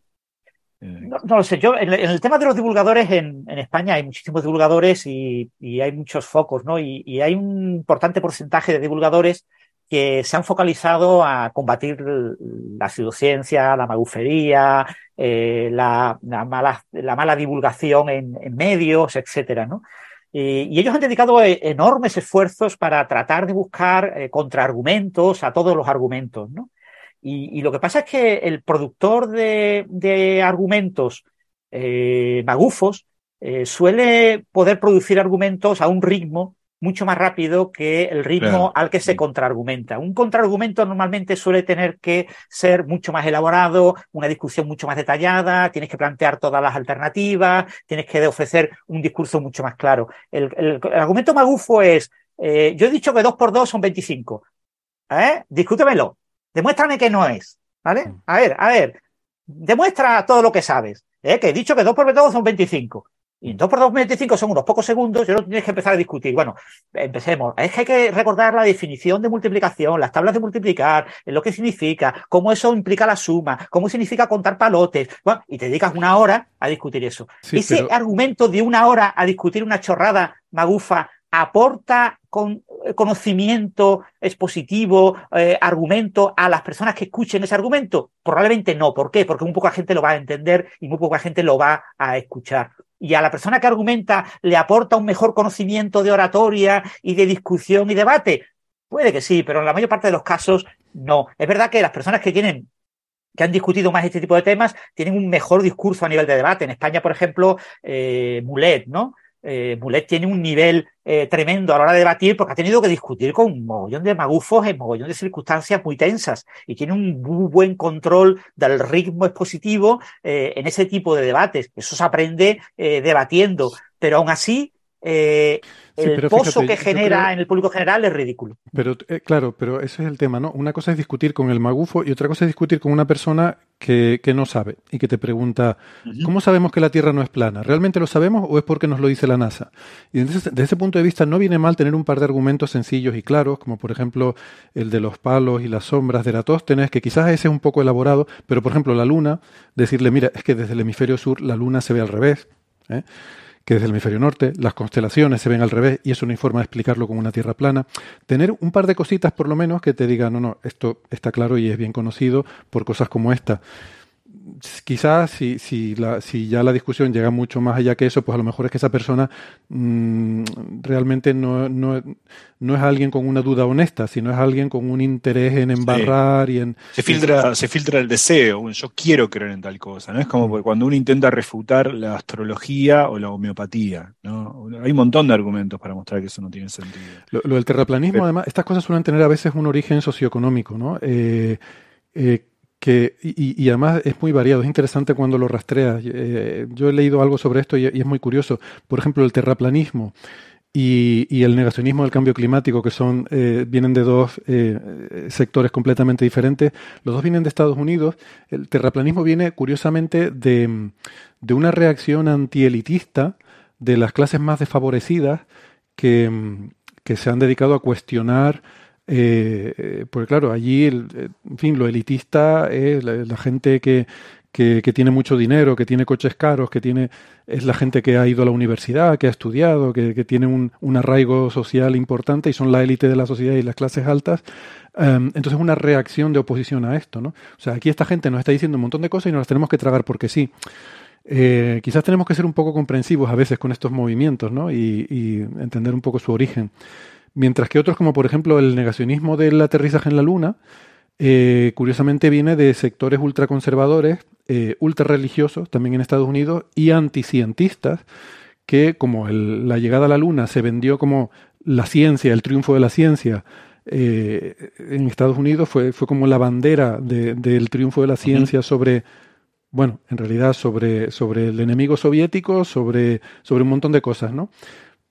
No, no lo sé, yo en, el tema de los divulgadores en, España hay muchísimos divulgadores y, hay muchos focos, ¿no? Y, hay un importante porcentaje de divulgadores que se han focalizado a combatir la pseudociencia, la magufería, eh, la, la mala, la mala divulgación en, medios, etcétera, ¿no? Y, ellos han dedicado eh, enormes esfuerzos para tratar de buscar eh, contraargumentos a todos los argumentos, ¿no? Y, y, lo que pasa es que el productor de, de argumentos eh, magufos eh, suele poder producir argumentos a un ritmo mucho más rápido que el ritmo Claro. al que se contraargumenta. Un contraargumento normalmente suele tener que ser mucho más elaborado, una discusión mucho más detallada, tienes que plantear todas las alternativas, tienes que ofrecer un discurso mucho más claro. El, el- el argumento magufo es, eh, yo he dicho que dos por dos son 25. ¿Eh? Discútemelo. Demuéstrame que no es. ¿Vale? A ver, a ver. Demuestra todo lo que sabes. ¿eh? Que he dicho que dos por dos son 25. Y en 2 por 2, 25 son unos pocos segundos, y ahora tienes que empezar a discutir. Bueno, empecemos. Es que hay que recordar la definición de multiplicación, las tablas de multiplicar, lo que significa, cómo eso implica la suma, cómo significa contar palotes. Bueno, y te dedicas una hora a discutir eso. Sí, Ese pero- argumento de una hora a discutir una chorrada magufa aporta con conocimiento expositivo, eh, argumento a las personas que escuchen ese argumento? Probablemente no. ¿Por qué? Porque muy poca gente lo va a entender y muy poca gente lo va a escuchar. Y a la persona que argumenta le aporta un mejor conocimiento de oratoria y de discusión y debate. Puede que sí, pero en la mayor parte de los casos no. Es verdad que las personas que tienen que han discutido más este tipo de temas tienen un mejor discurso a nivel de debate. En España, por ejemplo, eh, Mulet, ¿no? Eh, Mulet tiene un nivel eh, tremendo a la hora de debatir porque ha tenido que discutir con un mogollón de magufos en mogollón de circunstancias muy tensas y tiene un muy buen control del ritmo expositivo eh, en ese tipo de debates. Eso se aprende debatiendo, pero aún así eh, Sí, el pozo fíjate, que genera creo- en el público general es ridículo. Pero eh, claro, pero ese es el tema, ¿no? Una cosa es discutir con el magufo y otra cosa es discutir con una persona que, que no sabe y que te pregunta, ¿cómo sabemos que la Tierra no es plana? ¿Realmente lo sabemos o es porque nos lo dice la NASA? Y entonces, desde ese punto de vista, no viene mal tener un par de argumentos sencillos y claros, como por ejemplo el de los palos y las sombras de Eratóstenes, que quizás ese es un poco elaborado, pero por ejemplo la Luna, decirle, mira, es que desde el hemisferio sur la Luna se ve al revés. ¿eh? Que desde el hemisferio norte las constelaciones se ven al revés y eso no forma de explicarlo con una Tierra plana. Tener un par de cositas por lo menos que te digan, no, no, esto está claro y es bien conocido por cosas como esta. Quizás si, si, la, si ya la discusión llega mucho más allá que eso, pues a lo mejor es que esa persona mm, realmente no, no, no es alguien con una duda honesta, sino es alguien con un interés en embarrar y en... Se filtra, se filtra el deseo, yo quiero creer en tal cosa, ¿no? Es como porque cuando uno intenta refutar la astrología o la homeopatía, ¿no? Hay un montón de argumentos para mostrar que eso no tiene sentido. Lo, lo del terraplanismo, Pero- además, estas cosas suelen tener a veces un origen socioeconómico, ¿no? Eh, eh, que, y, además es muy variado, es interesante cuando lo rastreas. Eh, yo he leído algo sobre esto y, es muy curioso. Por ejemplo, el terraplanismo y, y el negacionismo del cambio climático, que son eh, vienen de dos eh, sectores completamente diferentes. Los dos vienen de Estados Unidos. El terraplanismo viene, curiosamente, de, de una reacción antielitista de las clases más desfavorecidas que, que se han dedicado a cuestionar eh, porque claro, allí, el, eh, en fin, lo elitista es la, gente que, que, tiene mucho dinero, que tiene coches caros, que tiene es la gente que ha ido a la universidad, que ha estudiado, que, tiene un, un arraigo social importante y son la élite de la sociedad y las clases altas. Um, entonces, una reacción de oposición a esto, ¿no? O sea, aquí esta gente nos está diciendo un montón de cosas y nos las tenemos que tragar porque sí. Eh, quizás tenemos que ser un poco comprensivos a veces con estos movimientos, ¿no? Y entender un poco su origen. Mientras que otros, como por ejemplo el negacionismo del aterrizaje en la Luna, eh, curiosamente viene de sectores ultraconservadores, eh, ultrarreligiosos, también en Estados Unidos, y anticientistas, que como el- la llegada a la Luna se vendió como la ciencia, el triunfo de la ciencia, eh, en Estados Unidos fue, fue como la bandera de- del triunfo de la ciencia sobre, bueno, en realidad sobre, sobre el enemigo soviético, sobre, sobre un montón de cosas, ¿no?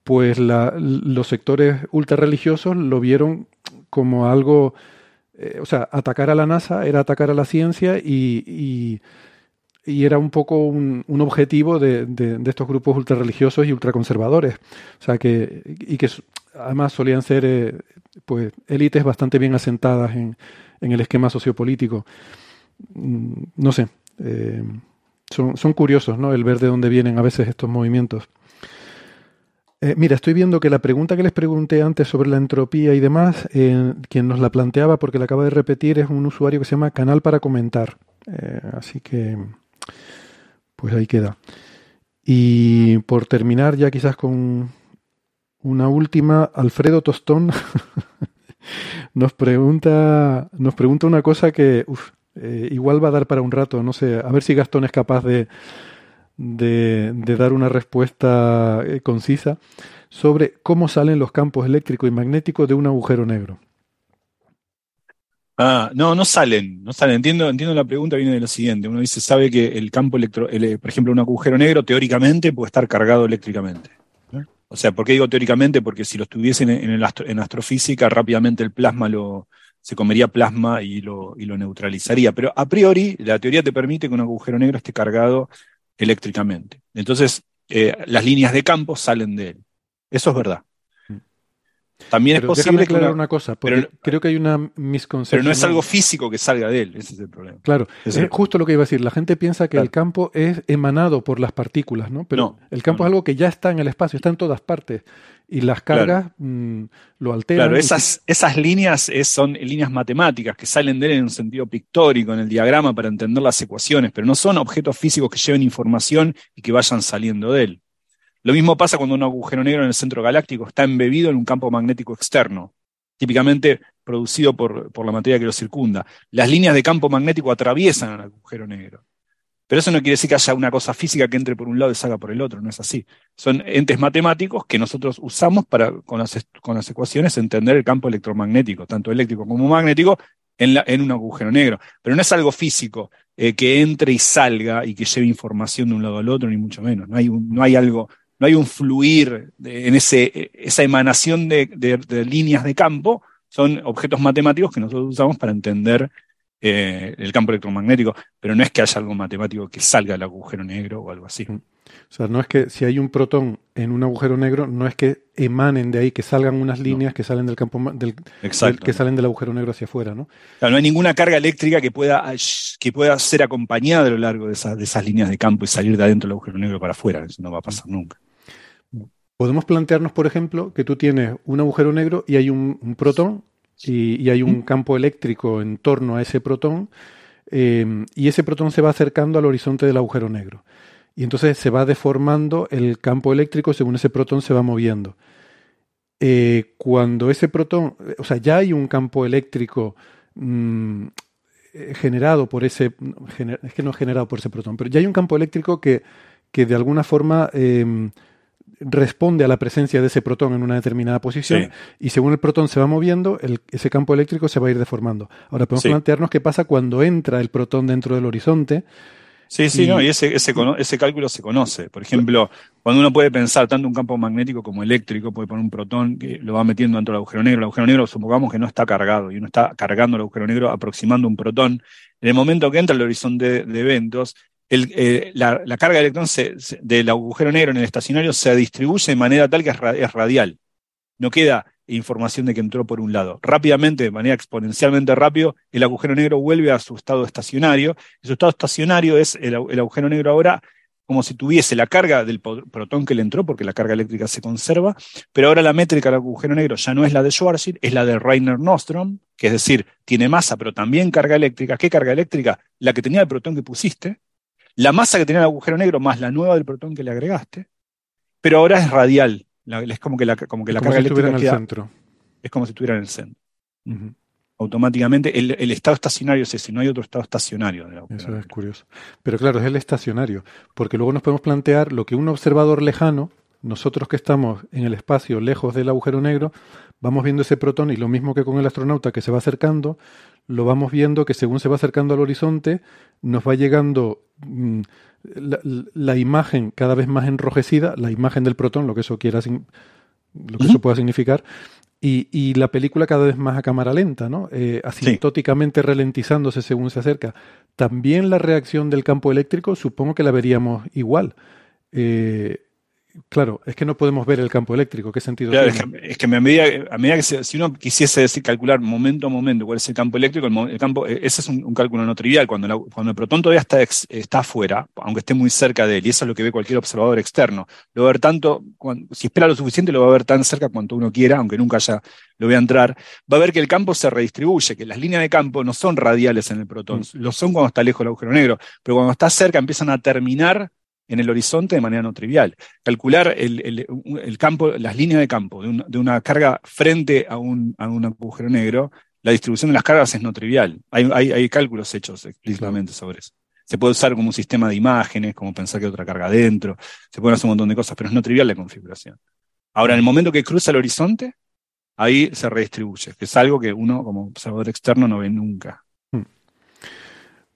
Pues la- los sectores ultrarreligiosos lo vieron como algo, eh, o sea, atacar a la NASA era atacar a la ciencia y, era un poco un, objetivo de, estos grupos ultrarreligiosos y ultraconservadores. O sea, que, y que además solían ser eh, pues élites bastante bien asentadas en, en el esquema sociopolítico. Mm, No sé, eh, son, son curiosos, ¿no? El ver de dónde vienen a veces estos movimientos. Eh, mira, estoy viendo que la pregunta que les pregunté antes sobre la entropía y demás, eh, quien nos la planteaba, porque la acaba de repetir, es un usuario que se llama Canal para Comentar. Eh, así que, pues ahí queda. Y por terminar ya quizás con una última, Alfredo Tostón nos pregunta, nos pregunta una cosa que uf, igual va a dar para un rato, no sé, a ver si Gastón es capaz de, de, dar una respuesta eh, concisa sobre cómo salen los campos eléctricos y magnéticos de un agujero negro. Ah, no, no salen, no salen. Entiendo, entiendo la pregunta, viene de lo siguiente. Uno dice, sabe que el campo electro, el- por ejemplo, un agujero negro teóricamente puede estar cargado eléctricamente. O sea, ¿por qué digo teóricamente? Porque si lo estuviesen en, en astrofísica, rápidamente el plasma lo, se comería plasma y lo, y lo neutralizaría. Pero a priori, la teoría te permite que un agujero negro esté cargado eléctricamente. Entonces, eh, las líneas de campo salen de él. Eso es verdad. También Pero es posible aclarar una- una cosa, porque pero- creo que hay una misconcepción. pero no es algo físico que salga de él, ese es el problema. Claro, es justo lo que iba a decir. La gente piensa que Claro. el campo es emanado por las partículas, ¿no? Pero No, el campo no, es algo que ya está en el espacio, está en todas partes. Y las Claro. cargas mm, lo alteran. Claro, y esas, esas líneas es- son líneas matemáticas que salen de él en un sentido pictórico, en el diagrama, para entender las ecuaciones, pero no son objetos físicos que lleven información y que vayan saliendo de él. Lo mismo pasa cuando un agujero negro en el centro galáctico está embebido en un campo magnético externo, típicamente producido por, por la materia que lo circunda. Las líneas de campo magnético atraviesan al agujero negro. Pero eso no quiere decir que haya una cosa física que entre por un lado y salga por el otro, no es así. Son entes matemáticos que nosotros usamos para, con las, con las ecuaciones, entender el campo electromagnético, tanto eléctrico como magnético, en, en un agujero negro. Pero no es algo físico eh, que entre y salga y que lleve información de un lado al otro, ni mucho menos. No hay, no hay algo, no hay un fluir de- en ese, esa emanación de, de- de líneas de campo, son objetos matemáticos que nosotros usamos para entender eh, el campo electromagnético, pero no es que haya algo matemático que salga del agujero negro o algo así. O sea, no es que si hay un protón en un agujero negro, no es que emanen de ahí, que salgan unas líneas que salen del campo del, que salen del agujero negro hacia afuera, ¿no? Claro, no hay ninguna carga eléctrica que pueda, que pueda ser acompañada a lo largo de, esas- de esas líneas de campo y salir de adentro del agujero negro para afuera. Eso no va a pasar nunca. Podemos plantearnos, por ejemplo, que tú tienes un agujero negro y hay un, protón y, hay un campo eléctrico en torno a ese protón eh, y ese protón se va acercando al horizonte del agujero negro. Y entonces se va deformando el campo eléctrico según ese protón se va moviendo. Eh, cuando ese protón, o sea, ya hay un campo eléctrico mm, eh, generado por ese, es que no generado por ese protón, pero ya hay un campo eléctrico que, que de alguna forma eh, responde a la presencia de ese protón en una determinada posición Sí. y según el protón se va moviendo, el- ese campo eléctrico se va a ir deformando. Ahora podemos Sí. plantearnos qué pasa cuando entra el protón dentro del horizonte. Sí, sí, Y- no, y ese, ese cálculo se conoce. Por ejemplo, cuando uno puede pensar tanto un campo magnético como eléctrico, puede poner un protón que lo va metiendo dentro del agujero negro. El agujero negro, supongamos que no está cargado, y uno está cargando el agujero negro, aproximando un protón. En el momento que entra el horizonte de, de eventos, eh, la, carga de electrón del agujero negro en el estacionario se distribuye de manera tal que es, ra- es radial. No queda información de que entró por un lado. Rápidamente, de manera exponencialmente rápido, el agujero negro vuelve a su estado estacionario. Y su estado estacionario es el, el agujero negro ahora como si tuviese la carga del protón que le entró, porque la carga eléctrica se conserva, pero ahora la métrica del agujero negro ya no es la de Schwarzschild, es la de Reiner-Nostrom, que es decir, tiene masa, pero también carga eléctrica. ¿Qué carga eléctrica? La que tenía el protón que pusiste, la masa que tenía el agujero negro más la nueva del protón que le agregaste, pero ahora es radial. La- es como que la, como que la como carga si estuviera en el queda- centro. es como si estuviera en el centro. Automáticamente, el, el estado estacionario es ese, no hay otro estado estacionario del agujero Eso es curioso. Pero claro, es el estacionario, porque luego nos podemos plantear lo que un observador lejano, nosotros que estamos en el espacio lejos del agujero negro, vamos viendo ese protón y lo mismo que con el astronauta que se va acercando, lo vamos viendo que según se va acercando al horizonte, nos va llegando mm, la, la imagen cada vez más enrojecida, la imagen del protón, lo que eso quiera, lo que eso pueda significar, y, y la película cada vez más a cámara lenta, ¿no? Eh, asintóticamente ralentizándose según se acerca. También la reacción del campo eléctrico, supongo que la veríamos igual. Eh, claro, es que no podemos ver el campo eléctrico. ¿Qué sentido Claro, es tiene? que, es que a medida, a medida que se- si uno quisiese decir, calcular momento a momento cuál es el campo eléctrico, el, el campo, eh, ese es un, un cálculo no trivial. Cuando, la- cuando el protón todavía está, ex- está afuera, aunque esté muy cerca de él, y eso es lo que ve cualquier observador externo, lo va a ver tanto, si espera lo suficiente, lo va a ver tan cerca cuanto uno quiera, aunque nunca ya lo vea entrar, va a ver que el campo se redistribuye, que las líneas de campo no son radiales en el protón, lo son cuando está lejos del agujero negro, pero cuando está cerca empiezan a terminar en el horizonte de manera no trivial. Calcular el, el- el campo, las líneas de campo de, un- de una carga frente a un, a un agujero negro, la distribución de las cargas es no trivial. Hay, hay, hay cálculos hechos explícitamente sobre eso. se puede usar como un sistema de imágenes, como pensar que hay otra carga adentro, se pueden hacer un montón de cosas, pero es no trivial la configuración. Ahora, en el momento que cruza el horizonte, ahí se redistribuye, que es algo que uno como observador externo no ve nunca.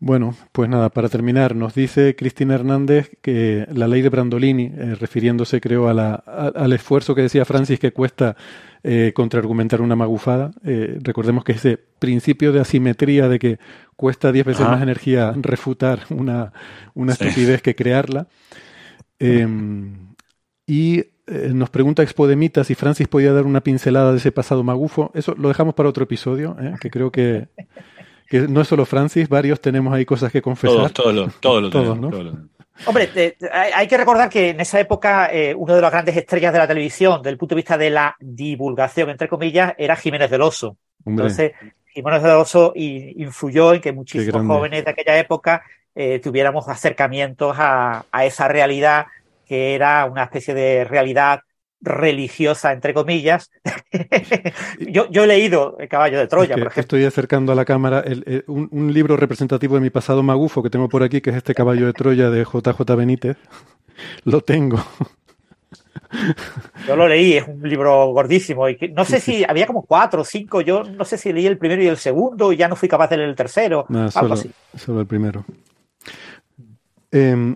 Bueno, pues nada, para terminar, nos dice Cristina Hernández que la ley de Brandolini, eh, refiriéndose creo a la, a- al esfuerzo que decía Francis que cuesta eh, contraargumentar una magufada, eh, recordemos que ese principio de asimetría de que cuesta diez veces Ajá. más energía refutar una, una Sí. estupidez que crearla. Eh, y eh, nos pregunta Expodemita si Francis podía dar una pincelada de ese pasado magufo. Eso lo dejamos para otro episodio, ¿eh? que creo que, que no es solo Francis, varios tenemos ahí cosas que confesar. Todos, todos lo, todos lo Todos, tenemos, ¿no? Hombre, te- te- hay que recordar que en esa época eh, uno de las grandes estrellas de la televisión, desde el punto de vista de la divulgación, entre comillas, era Jiménez del Oso. Hombre, Entonces, Jiménez del Oso i- influyó en que muchísimos jóvenes de aquella época eh, tuviéramos acercamientos a, a esa realidad que era una especie de realidad religiosa, entre comillas. yo, yo he leído El caballo de Troya, es que por ejemplo. estoy acercando a la cámara el- el- un, un libro representativo de mi pasado magufo que tengo por aquí, que es este caballo de Troya de JJ Benítez. Lo tengo. Yo lo leí, es un libro gordísimo. Y que, no sé si había como cuatro o cinco. Yo no sé si leí el primero y el segundo y ya no fui capaz de leer el tercero. Algo solo, así. solo el primero. Em,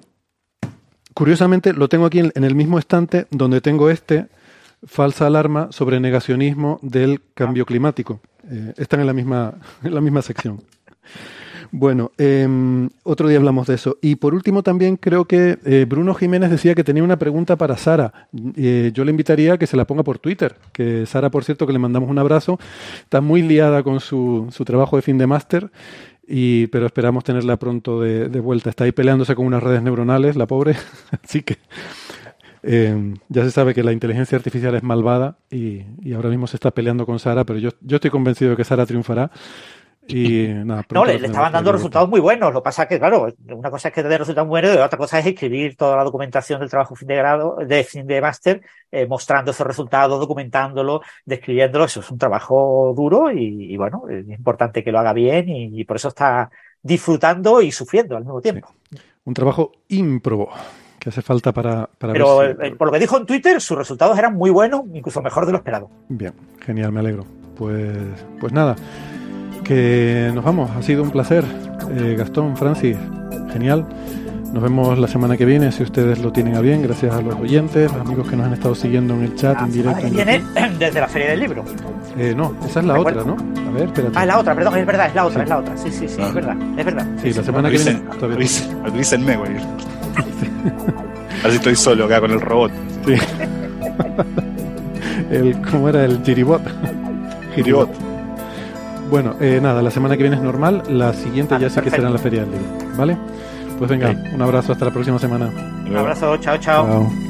curiosamente, lo tengo aquí en, el mismo estante donde tengo este, falsa alarma sobre negacionismo del cambio climático. Eh, están en la misma, la misma sección. Bueno, em, otro día hablamos de eso. Y por último también creo que eh, Bruno Jiménez decía que tenía una pregunta para Sara. Eh, yo le invitaría a que se la ponga por Twitter. Que Sara, por cierto, que le mandamos un abrazo, está muy liada con su, su trabajo de fin de máster. Y, pero esperamos tenerla pronto de, vuelta. Está ahí peleándose con unas redes neuronales, la pobre. Así que eh, ya se sabe que la inteligencia artificial es malvada y, y ahora mismo se está peleando con Sara, pero yo, yo estoy convencido de que Sara triunfará. Y nada, No, le, estaban dando resultados muy buenos. Lo que pasa es que, claro, una cosa es que te dé resultados buenos y otra cosa es escribir toda la documentación del trabajo fin de grado, de fin de máster, eh, mostrando esos resultados, documentándolo, describiéndolo. Eso es un trabajo duro y, y bueno, es importante que lo haga bien y, y por eso está disfrutando y sufriendo al mismo tiempo. Un trabajo ímprobo que hace falta para, para Pero ver si- eh, por lo que dijo en Twitter, sus resultados eran muy buenos, incluso mejor de lo esperado. Bien, genial, me alegro. Pues, pues nada, que nos vamos. Ha sido un placer, eh, Gastón, Francis, genial. Nos vemos la semana que viene, si ustedes lo tienen a bien, gracias a los oyentes, los amigos que nos han estado siguiendo en el chat, en directo. en Viene desde la Feria del Libro. Eh, no, esa es la ¿De otra? ¿no? A ver, espérate. Ah, es la otra, perdón, es verdad, es la otra, Sí. es la otra. Sí, sí, sí, Ah. es verdad, es verdad. Sí, la semana que viene. todavía- Avisen- Avísenme, güey. Así estoy solo acá con el robot. Sí. el, ¿Cómo era? El Jiribot. Jiribot. Bueno, eh, nada, la semana que viene es normal, la siguiente Ah, ya sí que será en la Feria del Libro, ¿vale? Pues venga, un abrazo, hasta la próxima semana. Un abrazo, chao, chao. Chao.